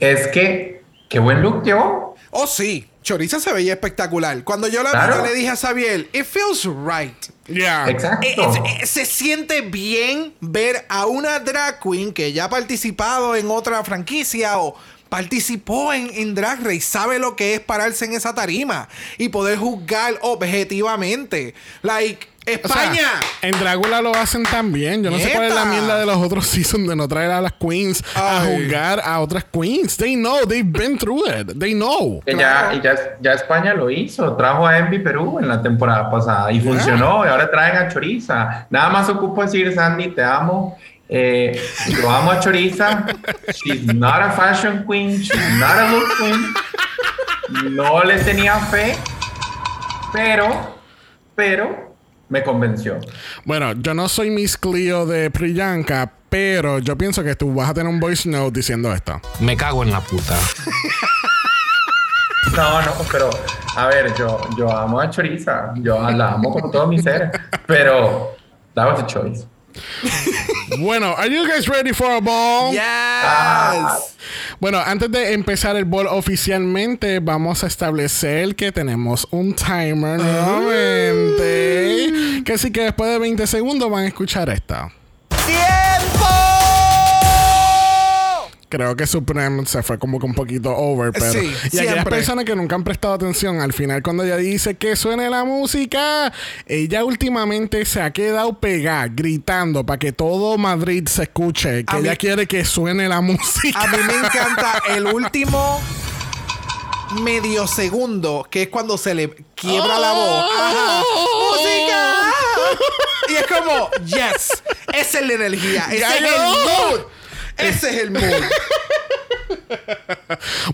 es que qué buen look llevó. Oh, sí. Choriza se veía espectacular. Cuando yo la Claro. vi, yo le dije a Xavier, it feels right. Yeah. Exacto. Eh, es- eh, se siente bien ver a una drag queen que ya ha participado en otra franquicia o participó en, en Drag Race, sabe lo que es pararse en esa tarima y poder juzgar objetivamente. Like, O sea, España. en Drácula lo hacen también. Yo no sé cuál es la mierda de los otros seasons de no traer a las queens a Ay. juzgar a otras queens. They know, they've been through it. They know. Que ya, ya, ya España lo hizo, trajo a Envy Perú en la temporada pasada y funcionó, y ahora traen a Choriza. Nada más ocupo decir, Sandy, te amo. Eh, yo amo a Choriza. She's not a fashion queen, she's not a look queen. No le tenía fe, pero, pero me convenció. Bueno, yo no soy Miss Clio de Priyanka, pero yo pienso que tú vas a tener un voice note diciendo esto. Me cago en la puta. No, no, pero a ver, yo, yo amo a Choriza, yo la amo con todo mi ser, pero that was a choice. Bueno, are you guys ready for a ball? Yes. Bueno, antes de empezar el ball oficialmente, vamos a establecer que tenemos un timer nuevamente. Que así que después de 20 segundos van a escuchar esta. Creo que Supreme se fue como que un poquito over, pero. Sí, y aquellas siempre. personas que nunca han prestado atención, al final, cuando ella dice que suene la música, ella últimamente se ha quedado pegada, gritando para que todo Madrid se escuche, que A ella mí- quiere que suene la música. A mí me encanta el último medio segundo, que es cuando se le quiebra la voz. Ajá. ¡Música! Y es como, yes, esa es la energía, ese es el mood. Ese es el mood.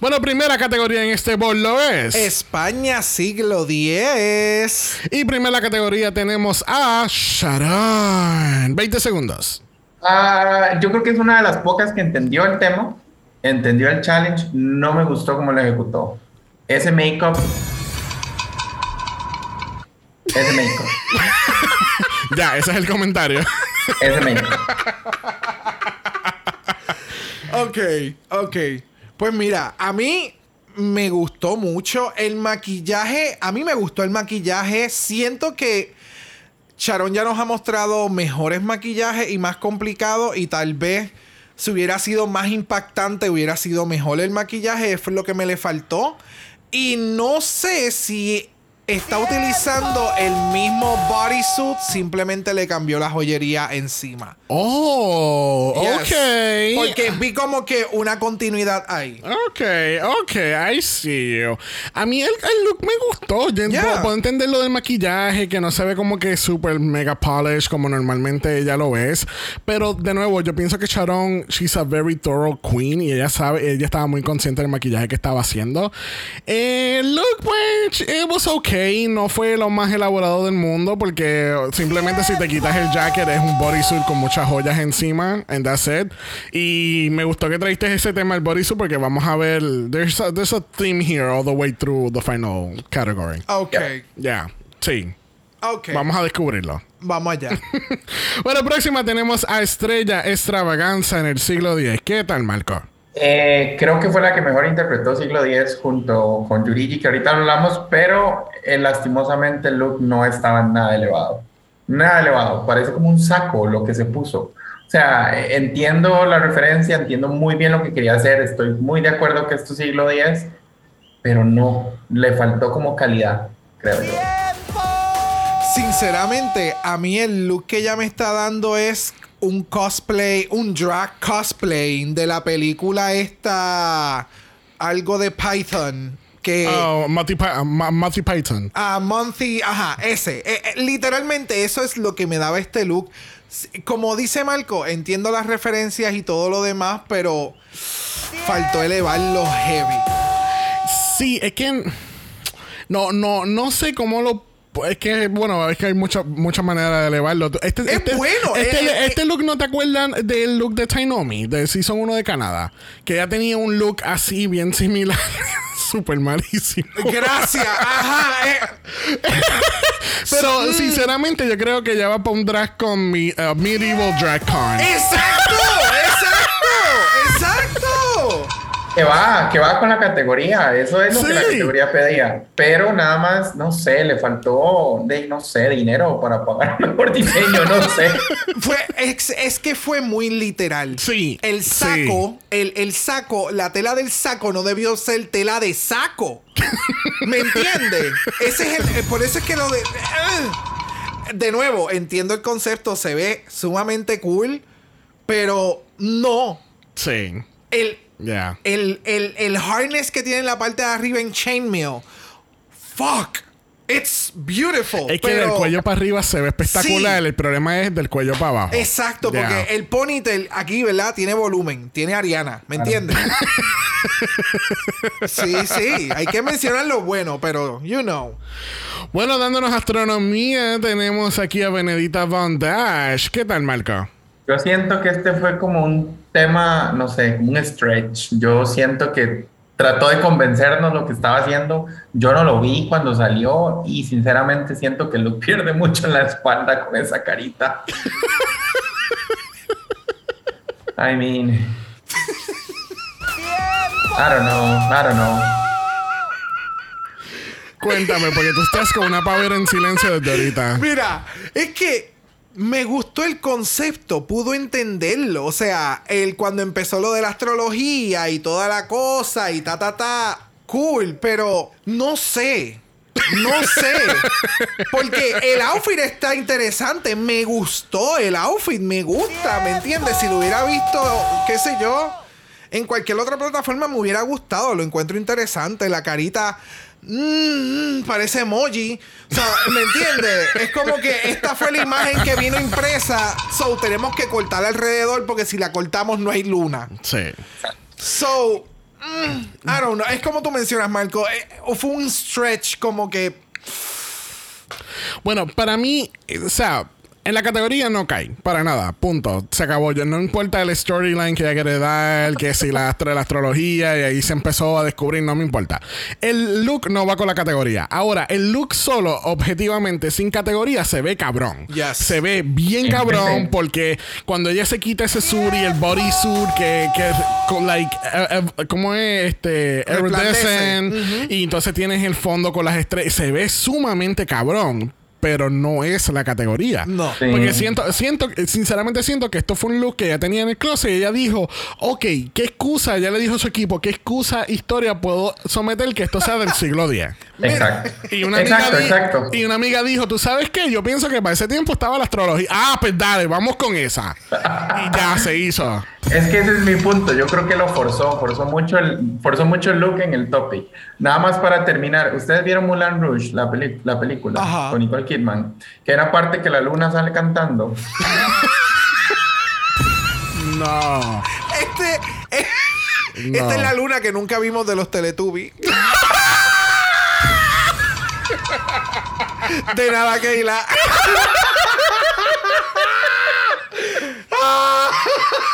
Bueno, primera categoría en este bol lo es. España siglo X. Y primera categoría tenemos a Sharon. 20 segundos. Ah, yo creo que es una de las pocas que entendió el tema, entendió el challenge, no me gustó cómo lo ejecutó. Ese make-up. Ese make-up. Ya, ese es el comentario. Ese make-up. Ok, ok. Pues mira, a mí me gustó mucho el maquillaje. A mí me gustó el maquillaje. Siento que Sharon ya nos ha mostrado mejores maquillajes y más complicados. Y tal vez si hubiera sido más impactante, hubiera sido mejor el maquillaje. Fue lo que me le faltó. Y no sé si está utilizando el mismo bodysuit. Simplemente le cambió la joyería encima. Oh, Yes. ok. Porque vi como que una continuidad ahí. Ok, ok, I see you. A mí el, el look me gustó. Yo Yeah. puedo, puedo entender lo del maquillaje, que no se ve como que super mega polish como normalmente ella lo es. Pero de nuevo, yo pienso que Sharon, she's a very thorough queen y ella sabe, ella estaba muy consciente del maquillaje que estaba haciendo. El look, pues, it was okay. No fue lo más elaborado del mundo porque simplemente si te quitas el jacket es un bodysuit con muchas joyas encima, and that's it. Y me gustó que trajiste ese tema del bodysuit porque vamos a ver, there's a, there's a theme here all the way through the final category. Ok. Yeah, sí. Ok. Vamos a descubrirlo. Vamos allá. Bueno, próxima tenemos a Estrella Extravaganza en el siglo X. ¿Qué tal, Marco? Eh, creo que fue la que mejor interpretó siglo X junto con Yurigi, que ahorita hablamos, pero eh, lastimosamente el look no estaba nada elevado. Nada elevado, parece como un saco lo que se puso. O sea, eh, entiendo la referencia, entiendo muy bien lo que quería hacer, estoy muy de acuerdo que esto es siglo X, pero no, le faltó como calidad, creo yo. Sinceramente, a mí el look que ella me está dando es un cosplay, un drag cosplay de la película esta, algo de Python, que... Oh, Monty, Ma- Monty Python. A Monty, ajá, ese. Eh, eh, literalmente eso es lo que me daba este look. Como dice Marco, entiendo las referencias y todo lo demás, pero faltó elevarlo heavy. Sí, es que no, no, no sé cómo lo. Es que, bueno, es que hay muchas muchas maneras de elevarlo. Este, Es este, bueno, Este, eh, eh, este look, ¿no te acuerdan del look de Tainomi? De Season 1 de Canadá. Que ella tenía un look así, bien similar. Súper malísimo. Gracias, ajá. eh. Pero, sinceramente, yo creo que ya va para un drag con mi uh, Medieval Drag Con. ¡Exacto! Que va, que va con la categoría. Eso es lo que la categoría pedía. Pero nada más, no sé, le faltó, de, no sé, dinero para pagar un mejor diseño, no sé. Fue, es, es que fue muy literal. Sí, El sí. saco, el, el saco, la tela del saco no debió ser tela de saco. ¿Me entiendes? Ese es el, por eso es que lo de. De nuevo, entiendo el concepto, se ve sumamente cool, pero no. Sí. El, El, el, el harness que tiene en la parte de arriba en chainmail. Fuck. It's beautiful. Es que pero- del cuello para arriba se ve espectacular. Sí. El problema es del cuello para abajo. Exacto, porque el ponytail aquí, ¿verdad? Tiene volumen, tiene Ariana, ¿me entiendes? sí, sí, hay que mencionar lo bueno, pero you know. Bueno, dándonos astronomía, tenemos aquí a Benedita Von Dash. ¿Qué tal, Marco? Yo siento que este fue como un tema, no sé, como un stretch. Yo siento que trató de convencernos lo que estaba haciendo. Yo no lo vi cuando salió y sinceramente siento que lo pierde mucho en la espalda con esa carita. I mean, I don't know, I don't know. Cuéntame, porque tú estás con una power en silencio desde ahorita. Mira, es que me gustó el concepto, pudo entenderlo. O sea, el cuando empezó lo de la astrología y toda la cosa y ta ta ta, cool, pero no sé. No sé. Porque el outfit está interesante. Me gustó el outfit. Me gusta. ¿Me entiendes? Si lo hubiera visto, qué sé yo, en cualquier otra plataforma me hubiera gustado. Lo encuentro interesante. La carita. Mm, mm, parece emoji. O sea, ¿me entiendes? Es como que esta fue la imagen que vino impresa. So, tenemos que cortar alrededor porque si la cortamos no hay luna. Sí. So, mm, I don't know. Es como tú mencionas, Marco. eh, o fue un stretch como que. Bueno, para mí, o sea, en la categoría no cae, para nada, punto. Se acabó. No importa el storyline que ella quiere dar, que si la, astro- la astrología y ahí se empezó a descubrir, no me importa. El look no va con la categoría. Ahora, el look solo, objetivamente, sin categoría, se ve cabrón. Yes. Se ve bien cabrón porque cuando ella se quita ese suit y el bodysuit que, que con, like, eh, eh, ¿cómo es? Este, iridescent, y entonces tienes el fondo con las estrellas. Se ve sumamente cabrón. Pero no es la categoría. No. Sí. Porque siento, siento, sinceramente siento que esto fue un look que ella tenía en el closet y ella dijo, ok, ¿qué excusa? Ella le dijo a su equipo, ¿qué excusa historia puedo someter que esto sea del siglo X? Exacto. Y una, exacto, amiga exacto. y una amiga dijo, ¿tú sabes qué? Yo pienso que para ese tiempo estaba la astrología. Ah, pues dale, vamos con esa. y ya se hizo. Es que ese es mi punto. Yo creo que lo forzó, forzó mucho el, forzó mucho el look en el topic. Nada más para terminar, ustedes vieron Mulan Rouge, la, peli- la película Ajá. con Nicole Kidman, que era parte que la luna sale cantando. No. Este. eh, No. Esta es la luna que nunca vimos de los Teletubbies. De nada, Keila.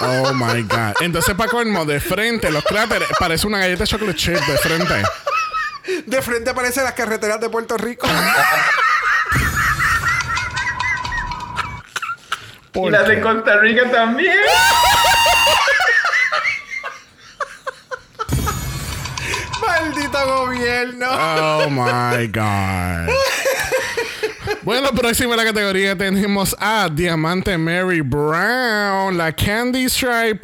Oh my God. Entonces, para colmo, de frente, los cráteres, parece una galleta de chocolate chip de frente. De frente aparecen las carreteras de Puerto Rico. Y ¿Por las de? Costa Rica también. Maldito gobierno. Oh my God. Bueno, próxima en la categoría tenemos a Diamante Mary Brown, la Candy Striper.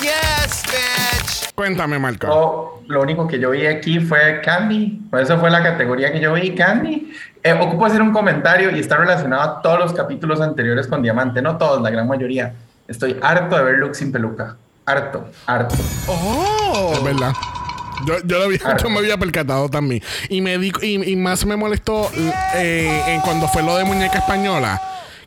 Yes, bitch. Cuéntame, Marco. Yo, lo único que yo vi aquí fue Candy. Por eso fue la categoría que yo vi, Candy. Eh, ocupo hacer un comentario y está relacionado a todos los capítulos anteriores con Diamante. No todos, la gran mayoría. Estoy harto de ver Luke sin peluca. Harto, harto. Oh. Es verdad. Yo, yo, lo había, yo me había percatado también. Y me di, y, y más me molestó eh, en cuando fue lo de muñeca española.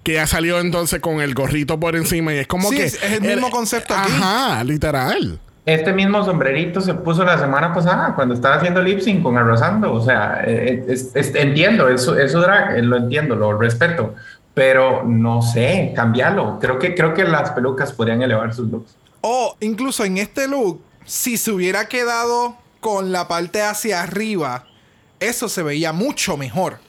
Que ya salió entonces con el gorrito por encima. Y es como Sí, que. es el mismo concepto aquí. Ajá, literal. Este mismo sombrerito se puso la semana pasada cuando estaba haciendo lip sync con Arrasando. O sea, eh, es- es- entiendo, es su, es su drag, eh, lo entiendo, lo respeto. Pero no sé, cambiarlo. Creo que, creo que las pelucas podrían elevar sus looks. O incluso en este look, si se hubiera quedado con la parte hacia arriba, eso se veía mucho mejor.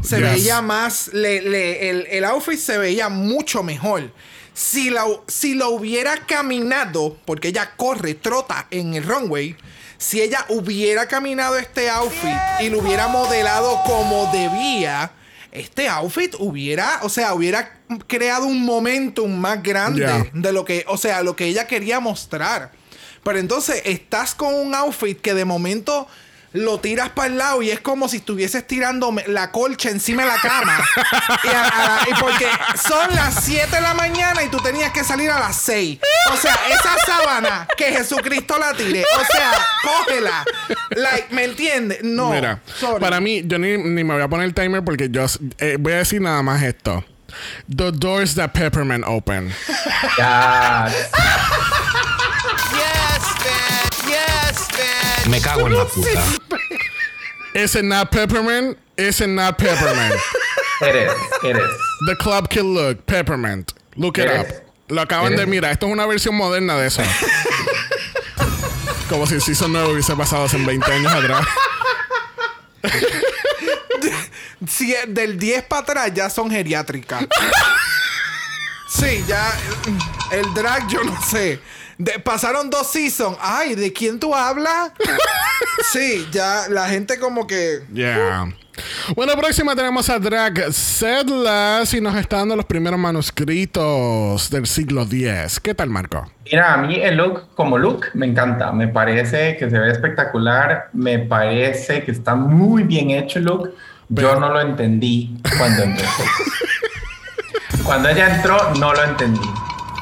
Se Yes. veía más, le- le- el, el outfit se veía mucho mejor. Si, la, si lo hubiera caminado, porque ella corre, trota en el runway, si ella hubiera caminado este outfit y lo hubiera modelado como debía, este outfit hubiera, o sea, hubiera creado un momentum más grande de lo que, o sea, lo que ella quería mostrar. Pero entonces estás con un outfit que de momento lo tiras para el lado y es como si estuvieses tirando la colcha encima de la cama. y, a- a la- y porque son las 7 de la mañana y tú tenías que salir a las 6. O sea, esa sábana que Jesucristo la tire. O sea, cógela. Like, ¿me entiendes? No. Mira, sorry. para mí, yo ni, ni me voy a poner el timer porque yo eh, voy a decir nada más esto. The doors that Peppermint open. Me cago en la puta. Is it not Peppermint? Is it not Peppermint? eres, eres. The club can look. Peppermint. Look it up. Lo acaban de mirar. Esto es una versión moderna de eso. Como si el Season 9 hubiese pasado hace 20 años atrás. Si del 10 para atrás ya son geriátricas. sí, ya el drag yo no sé. De- pasaron dos seasons. Ay, ¿de quién tú hablas? sí, ya la gente como que Yeah. Bueno, próxima tenemos a Drag Sedlas y nos está dando los primeros manuscritos del siglo X. ¿Qué tal, Marco? Mira, a mí el look como look me encanta. Me parece que se ve espectacular. Me parece que está muy bien hecho el look. Yo no lo entendí cuando empezó. cuando ella entró, no lo entendí.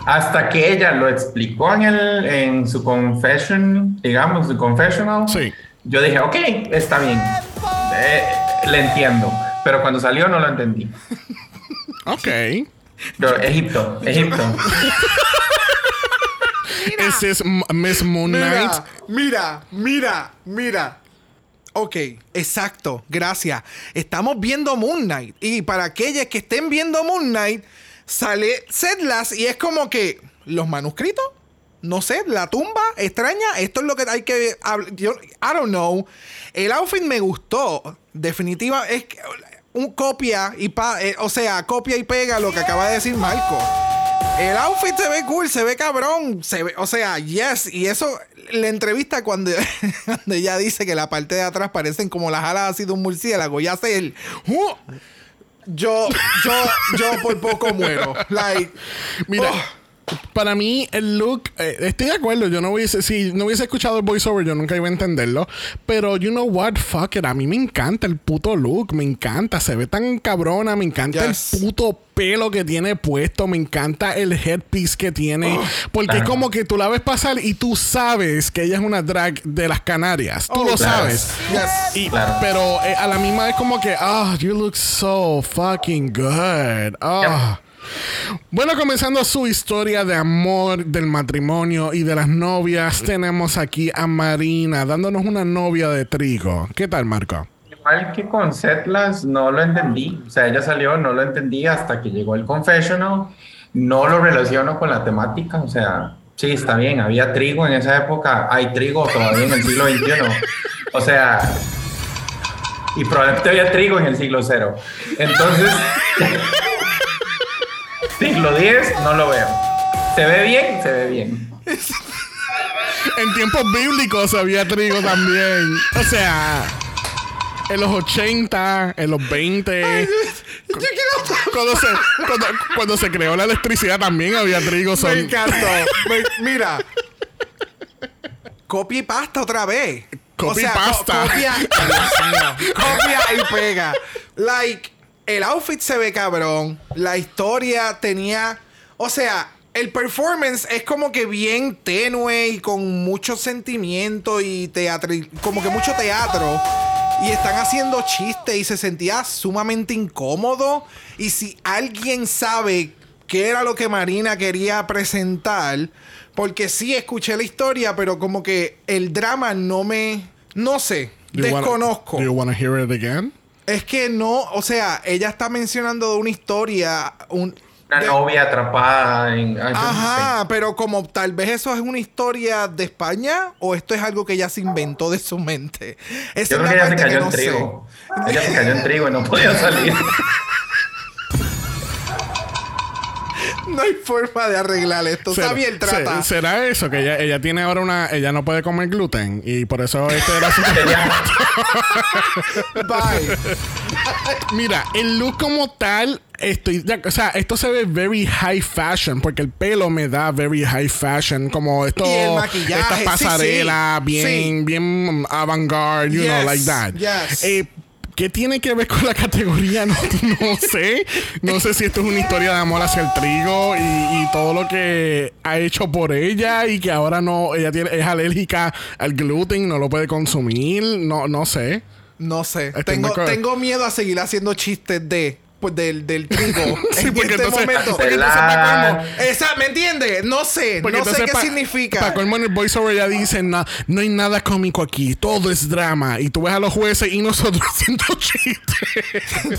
Hasta que ella lo explicó en, el, en su confession, digamos, su confessional. Sí. Yo dije, ok, está bien. Eh, le entiendo. Pero cuando salió no lo entendí. Ok. Egipto, Egipto. Ese es Miss Moon Knight. Mira, mira, mira, mira. Ok, exacto, gracias. Estamos viendo Moon Knight. Y para aquellas que estén viendo Moon Knight, sale Sedlas y es como que los manuscritos, no sé, la tumba extraña. Esto es lo que hay que Yo, I don't know. El outfit me gustó. Definitiva, es un copia y pa, eh, o sea, copia y pega lo que acaba de decir Marco. El outfit se ve cool, se ve cabrón, se ve, o sea, yes, y eso, la entrevista cuando, cuando ella dice que la parte de atrás parecen como las alas así de un murciélago y hace el, ¡Uh! Yo, yo, yo por poco muero, like, Mira, Oh. Para mí el look, eh, estoy de acuerdo, yo no hubiese, si no hubiese escuchado el voiceover, yo nunca iba a entenderlo, pero you know what, fuck it, a mí me encanta el puto look, me encanta, se ve tan cabrona, me encanta Yes. el puto pelo que tiene puesto, me encanta el headpiece que tiene, porque es como que tú la ves pasar y tú sabes que ella es una drag de las Canarias, tú Oh, lo claro. sabes. yes. Y- Claro. Pero eh, a la misma vez como que, ah, you look so fucking good. Ah. Bueno, comenzando su historia de amor, del matrimonio y de las novias, tenemos aquí a Marina dándonos una novia de trigo. ¿Qué tal, Marco? Igual que con Setlas, no lo entendí. O sea, ella salió, no lo entendí hasta que llegó el confessional. No lo relaciono con la temática. O sea, sí, está bien, había trigo en esa época. Hay trigo todavía en el siglo XXI. O sea, y probablemente había trigo en el siglo cero. Entonces, siglo X, no lo veo. ¿Se ve bien? Se ve bien. En tiempos bíblicos había trigo también. O sea, en los 80, en los 20. Yo quiero Cuando se, cuando, cuando se creó la electricidad también había trigo. Son, Me encantó. Me- mira. Copia y pasta otra vez. Copia y co- pasta. copia, Dios mío. copia y pega. Like, el outfit se ve cabrón. La historia tenía. O sea, el performance es como que bien tenue y con mucho sentimiento y teatro, como que mucho teatro. Y están haciendo chistes y se sentía sumamente incómodo. Y si alguien sabe qué era lo que Marina quería presentar, porque sí escuché la historia, pero como que el drama no me... No sé, Do you wanna- desconozco. do you wanna hear it again? Es que no, o sea, ella está mencionando de una historia, un, Una de- novia atrapada en. Ajá, pero como tal vez eso es una historia de España o esto es algo que ella se inventó de su mente. Esa Yo es creo la que ella se cayó en no sé. trigo. Ella se cayó en trigo y no podía salir. No hay forma de arreglar esto. ¿Será- Está bien, trata. se- ¿Será eso? Que ella, ella tiene ahora una... Ella no puede comer gluten y por eso este era su... Bye. Mira, el look como tal, estoy, ya- o sea, esto se ve very high fashion porque el pelo me da very high fashion, como esto, estas sí, pasarelas sí. bien, Sí. bien avant-garde, you know, like that. yes. Eh, ¿Qué tiene que ver con la categoría? No, no sé. No sé si esto es una historia de amor hacia el trigo y, y todo lo que ha hecho por ella y que ahora no, ella tiene, es alérgica al gluten, no lo puede consumir. No, no sé. No sé. Estoy Tengo, tengo miedo a seguir haciendo chistes de del, del trigo Sí, en porque este entonces- momento. porque entonces para Esa, ¿Me entiendes? No sé. Porque no sé qué pa- significa. Para colmo en el voiceover ya dicen, no, no hay nada cómico aquí, todo es drama. Y tú ves a los jueces y nosotros haciendo chistes.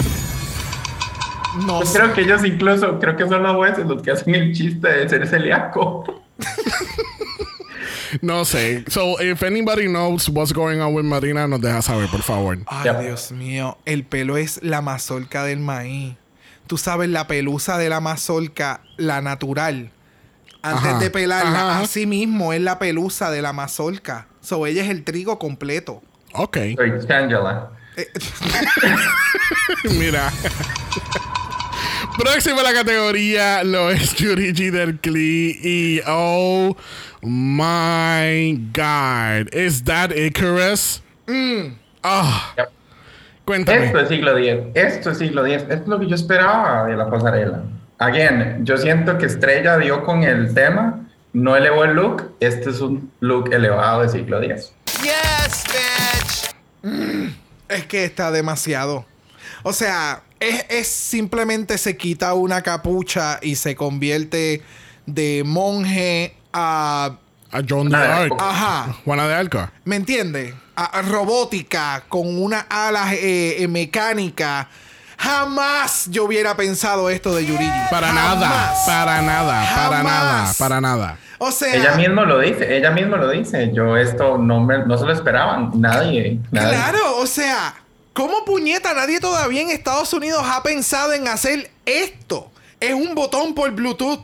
no Yo sé. creo que ellos incluso, creo que son los jueces los que hacen el chiste de ser celíaco. no sé. So, if anybody knows what's going on with Marina, nos deja saber, por favor. Ay. Dios mío. El pelo es la mazorca del maíz. Tú sabes, la pelusa de la mazorca, la natural. Antes Ajá, de pelarla, ajá. así mismo es la pelusa de la mazorca. So, ella es el trigo completo. Ok. Soy Shangela. Mira. Próximo a la categoría lo es Yurigi del Klee y oh my god. Is that Icarus? Ah. Yep. Cuéntame. Esto es siglo X. Esto es siglo X. Esto es lo que yo esperaba de la pasarela. Again, yo siento que Estrella dio con el tema, no elevó el look. Este es un look elevado de siglo X. Yes, bitch. Es que está demasiado. O sea, es, es simplemente se quita una capucha y se convierte de monje a. A John de Arc. Ajá. Juana de Arco. ¿Me entiendes? A, a robótica con una alas eh, eh, mecánica. Jamás yo hubiera pensado esto de Yurigi. Para Jamás. nada, para nada, para Jamás. nada, para nada. O sea, Ella mismo lo dice, ella mismo lo dice. Yo esto no, me, no se lo esperaban. Nadie. nadie. Claro, o sea, ¿cómo puñeta nadie todavía en Estados Unidos ha pensado en hacer esto? Es un botón por Bluetooth.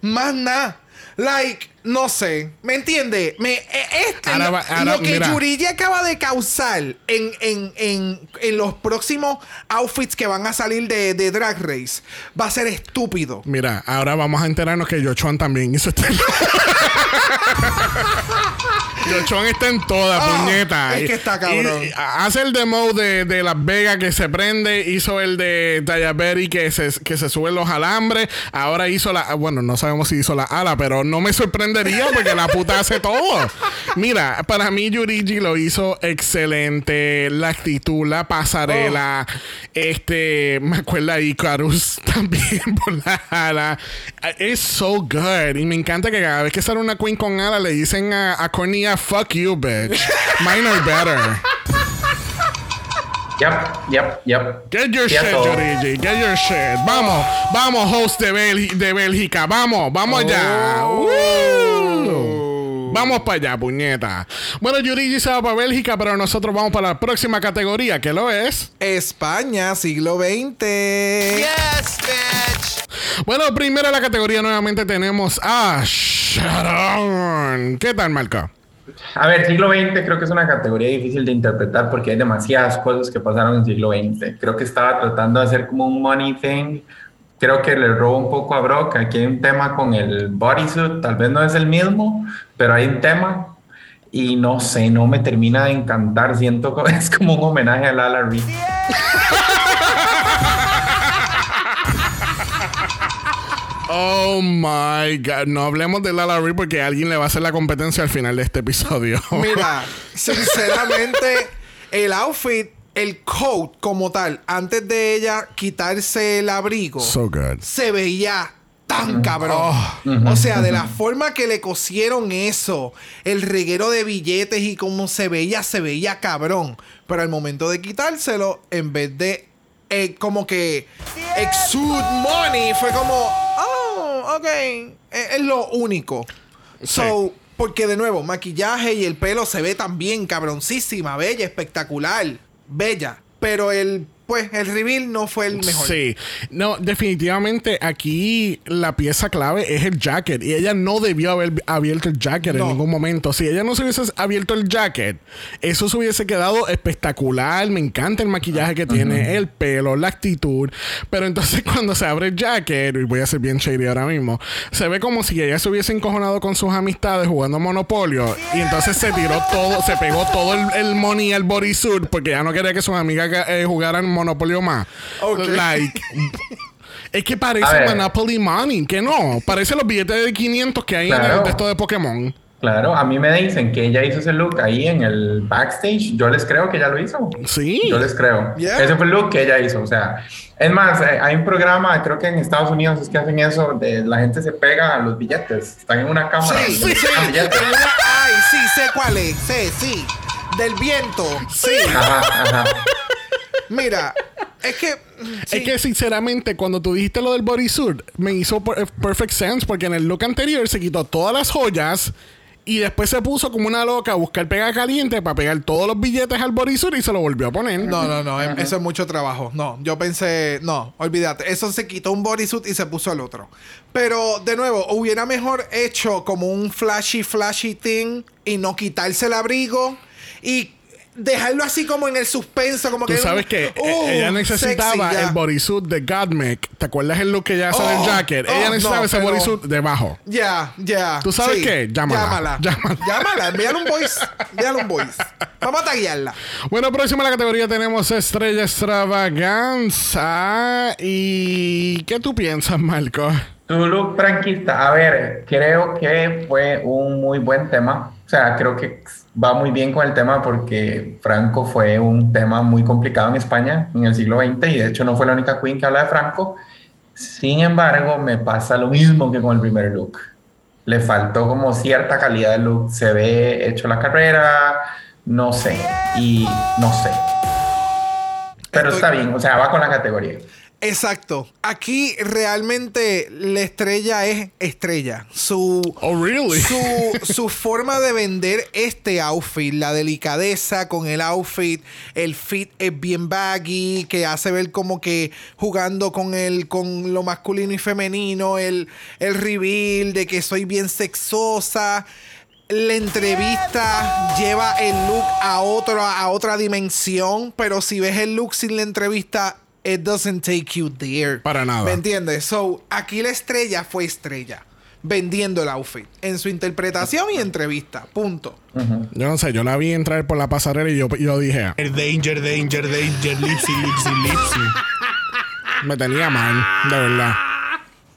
Más nada. Like, no sé. ¿Me entiende? Me, e- este, Ahora va- ahora, lo que mira. Yurigi acaba de causar en, en, en, en los próximos outfits que van a salir de, de Drag Race va a ser estúpido. Mira, ahora vamos a enterarnos que Yochuan también hizo este. Yochuan está en toda Ah, puñeta. es que está cabrón. Y- y hace el demo de, de Las Vegas que se prende. Hizo el de Diabetes que se, que se suben los alambres. Ahora hizo la. Bueno, no sabemos si hizo la ala, pero no me sorprendería porque la puta hace todo. Mira, para mí Yurigi lo hizo excelente. La actitud, la pasarela. Este. Me acuerda Icarus también por la ala. Es so good. Y me encanta que cada vez que sale una queen con ala le dicen a, a Cornia, fuck you, bitch. Mine are better. Yep, yep, yep. Get your a shit, todo. Yurigi. Get your shit. Vamos, vamos, host de, Bélgi- de Bélgica. Vamos, vamos allá. Oh. Woo. Vamos para allá, puñeta. Bueno, Yurigi se va para Bélgica, pero nosotros vamos para la próxima categoría, que lo es. España, siglo XX. Yes, bitch. Bueno, primero en la categoría nuevamente tenemos a Sharon. ¿Qué tal, Marco? A ver, siglo XX creo que es una categoría difícil de interpretar porque hay demasiadas cosas que pasaron en siglo XX. Creo que estaba tratando de hacer como un money thing. Creo que le robo un poco a Brock. Aquí hay un tema con el bodysuit. Tal vez no es el mismo, pero hay un tema. Y no sé, no me termina de encantar. Siento que es como un homenaje a Lala Reed. Oh my god. No hablemos de Lala Ree porque alguien le va a hacer la competencia al final de este episodio. Mira, sinceramente, el outfit, el coat como tal, antes de ella quitarse el abrigo, so good. se veía tan cabrón. O sea, de la forma que le cosieron eso, el reguero de billetes y cómo se veía, se veía cabrón. Pero al momento de quitárselo, en vez de eh, como que exude money, fue como, oh, ok, Eh, es lo único. So, porque de nuevo, maquillaje y el pelo se ve también cabroncísima, bella, espectacular, bella. Pero el, pues, el reveal no fue el mejor. Sí, no, definitivamente aquí la pieza clave es el jacket y ella no debió haber abierto el jacket No. en ningún momento. Si ella no se hubiese abierto el jacket, eso se hubiese quedado espectacular. Me encanta el maquillaje que tiene, el pelo, la actitud. Pero entonces cuando se abre el jacket, y voy a ser bien shady ahora mismo, se ve como si ella se hubiese encojonado con sus amistades jugando Monopolio y entonces se tiró todo, se pegó todo el, el money al bodysuit porque ya no quería que sus amigas eh, jugaran Monopolio más. Ok. Like, es que parece. Monopoly Money, que no. Parece los billetes de 500 que hay en el texto de Pokémon. Claro, a mí me dicen que ella hizo ese look ahí en el backstage. Yo les creo que ella lo hizo. Sí. Yo les creo. Yeah. Ese fue el look que ella hizo. O sea, es más, eh, hay un programa, creo que en Estados Unidos es que hacen eso, de la gente se pega a los billetes. Están en una cámara. Sí, sí, sí. Ay, sí, sé cuál es. Sí, sí. Del viento. Sí. Ajá, ajá. Mira, es que. sí. Es que sinceramente, cuando tú dijiste lo del bodysuit, me hizo per- eh, perfect sense porque en el look anterior se quitó todas las joyas y después se puso como una loca a buscar pega caliente para pegar todos los billetes al bodysuit y se lo volvió a poner. No, no, no, em- eso es mucho trabajo. No, yo pensé, no, olvídate. Eso se quitó un bodysuit y se puso el otro. Pero, de nuevo, hubiera mejor hecho como un flashy, flashy thing y no quitarse el abrigo y dejarlo así como en el suspenso, como Tú que. sabes que eh, Uh, ella necesitaba sexy, el bodysuit de Godmech. ¿Te acuerdas el look que ella hace Oh, del jacket? ella oh, necesitaba no, ese pero- bodysuit debajo. Ya, ya. ¿Tú sabes sí. qué? Llámala. Llámala. Llámala. Llámala. Envíale un voice. Envíale un voice. Vamos a taguearla. Bueno, próxima a la categoría tenemos Estrella Extravaganza. ¿Y qué tú piensas, Marco? Tu look franquista, a ver, creo que fue un muy buen tema. O sea, creo que va muy bien con el tema porque Franco fue un tema muy complicado en España en el siglo XX y de hecho no fue la única queen que habla de Franco. Sin embargo, me pasa lo mismo que con el primer look. Le faltó como cierta calidad de look. Se ve hecho la carrera, no sé, y no sé. Pero Estoy- está bien, o sea, va con la categoría. Exacto. Aquí realmente la estrella es estrella. Su. Oh, really? Su, su forma de vender este outfit, la delicadeza con el outfit, el fit es bien baggy, que hace ver como que jugando con el, con lo masculino y femenino, el, el reveal de que soy bien sexosa. La entrevista lleva el look a, otro, a otra dimensión, pero si ves el look sin la entrevista, it doesn't take you there. Para nada. ¿Me entiendes? So, aquí la estrella fue estrella. Vendiendo el outfit. En su interpretación y entrevista. Punto. Yo no sé, yo la vi entrar por la pasarela y yo, yo dije, El danger, danger, danger, lipsy, lipsy, lipsy. me tenía mal, de verdad.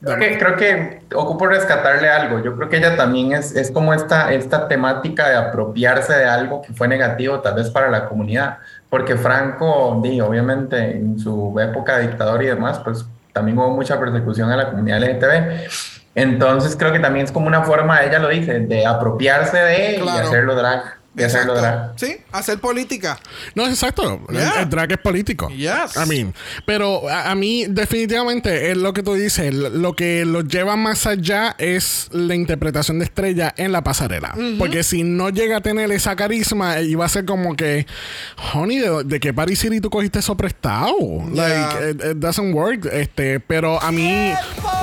Creo que, creo que ocupo rescatarle algo. Yo creo que ella también es, es como esta, esta temática de apropiarse de algo que fue negativo tal vez para la comunidad. Porque Franco, di, obviamente en su época de dictador y demás, pues también hubo mucha persecución a la comunidad LGTB. Entonces creo que también es como una forma, ella lo dice, de apropiarse de y Claro. hacerlo drag. Hacerlo drag. Sí, hacer política. No, es exacto. El- Yeah. El, drag es político. Yes. I mean, pero a, a mí definitivamente es lo que tú dices. Lo, que lo lleva más allá es la interpretación de Estrella en la pasarela. Porque si no llega a tener esa carisma, iba a ser como que, honey, ¿de, de qué Paris City tú cogiste eso prestado? Yeah. Like, it, it doesn't work. Este, pero a mí,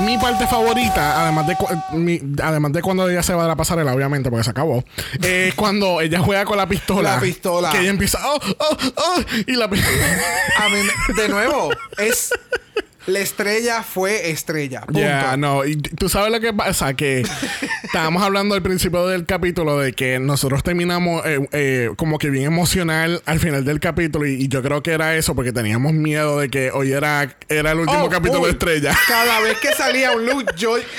mi parte favorita, además de, mi- además de cuando ella se va de la pasarela, obviamente, porque se acabó, es cuando ella juega con la pistola. La pistola. Que ella empieza, oh, oh, oh, y la pi- A mí, de nuevo, es La estrella fue estrella. Ya, no. Y tú sabes lo que pasa, que estábamos hablando al principio del capítulo de que nosotros terminamos eh, eh, como que bien emocional al final del capítulo y, y yo creo que era eso porque teníamos miedo de que hoy era, era el último Oh, capítulo uy, de Estrella. Cada vez que salía un look, yo.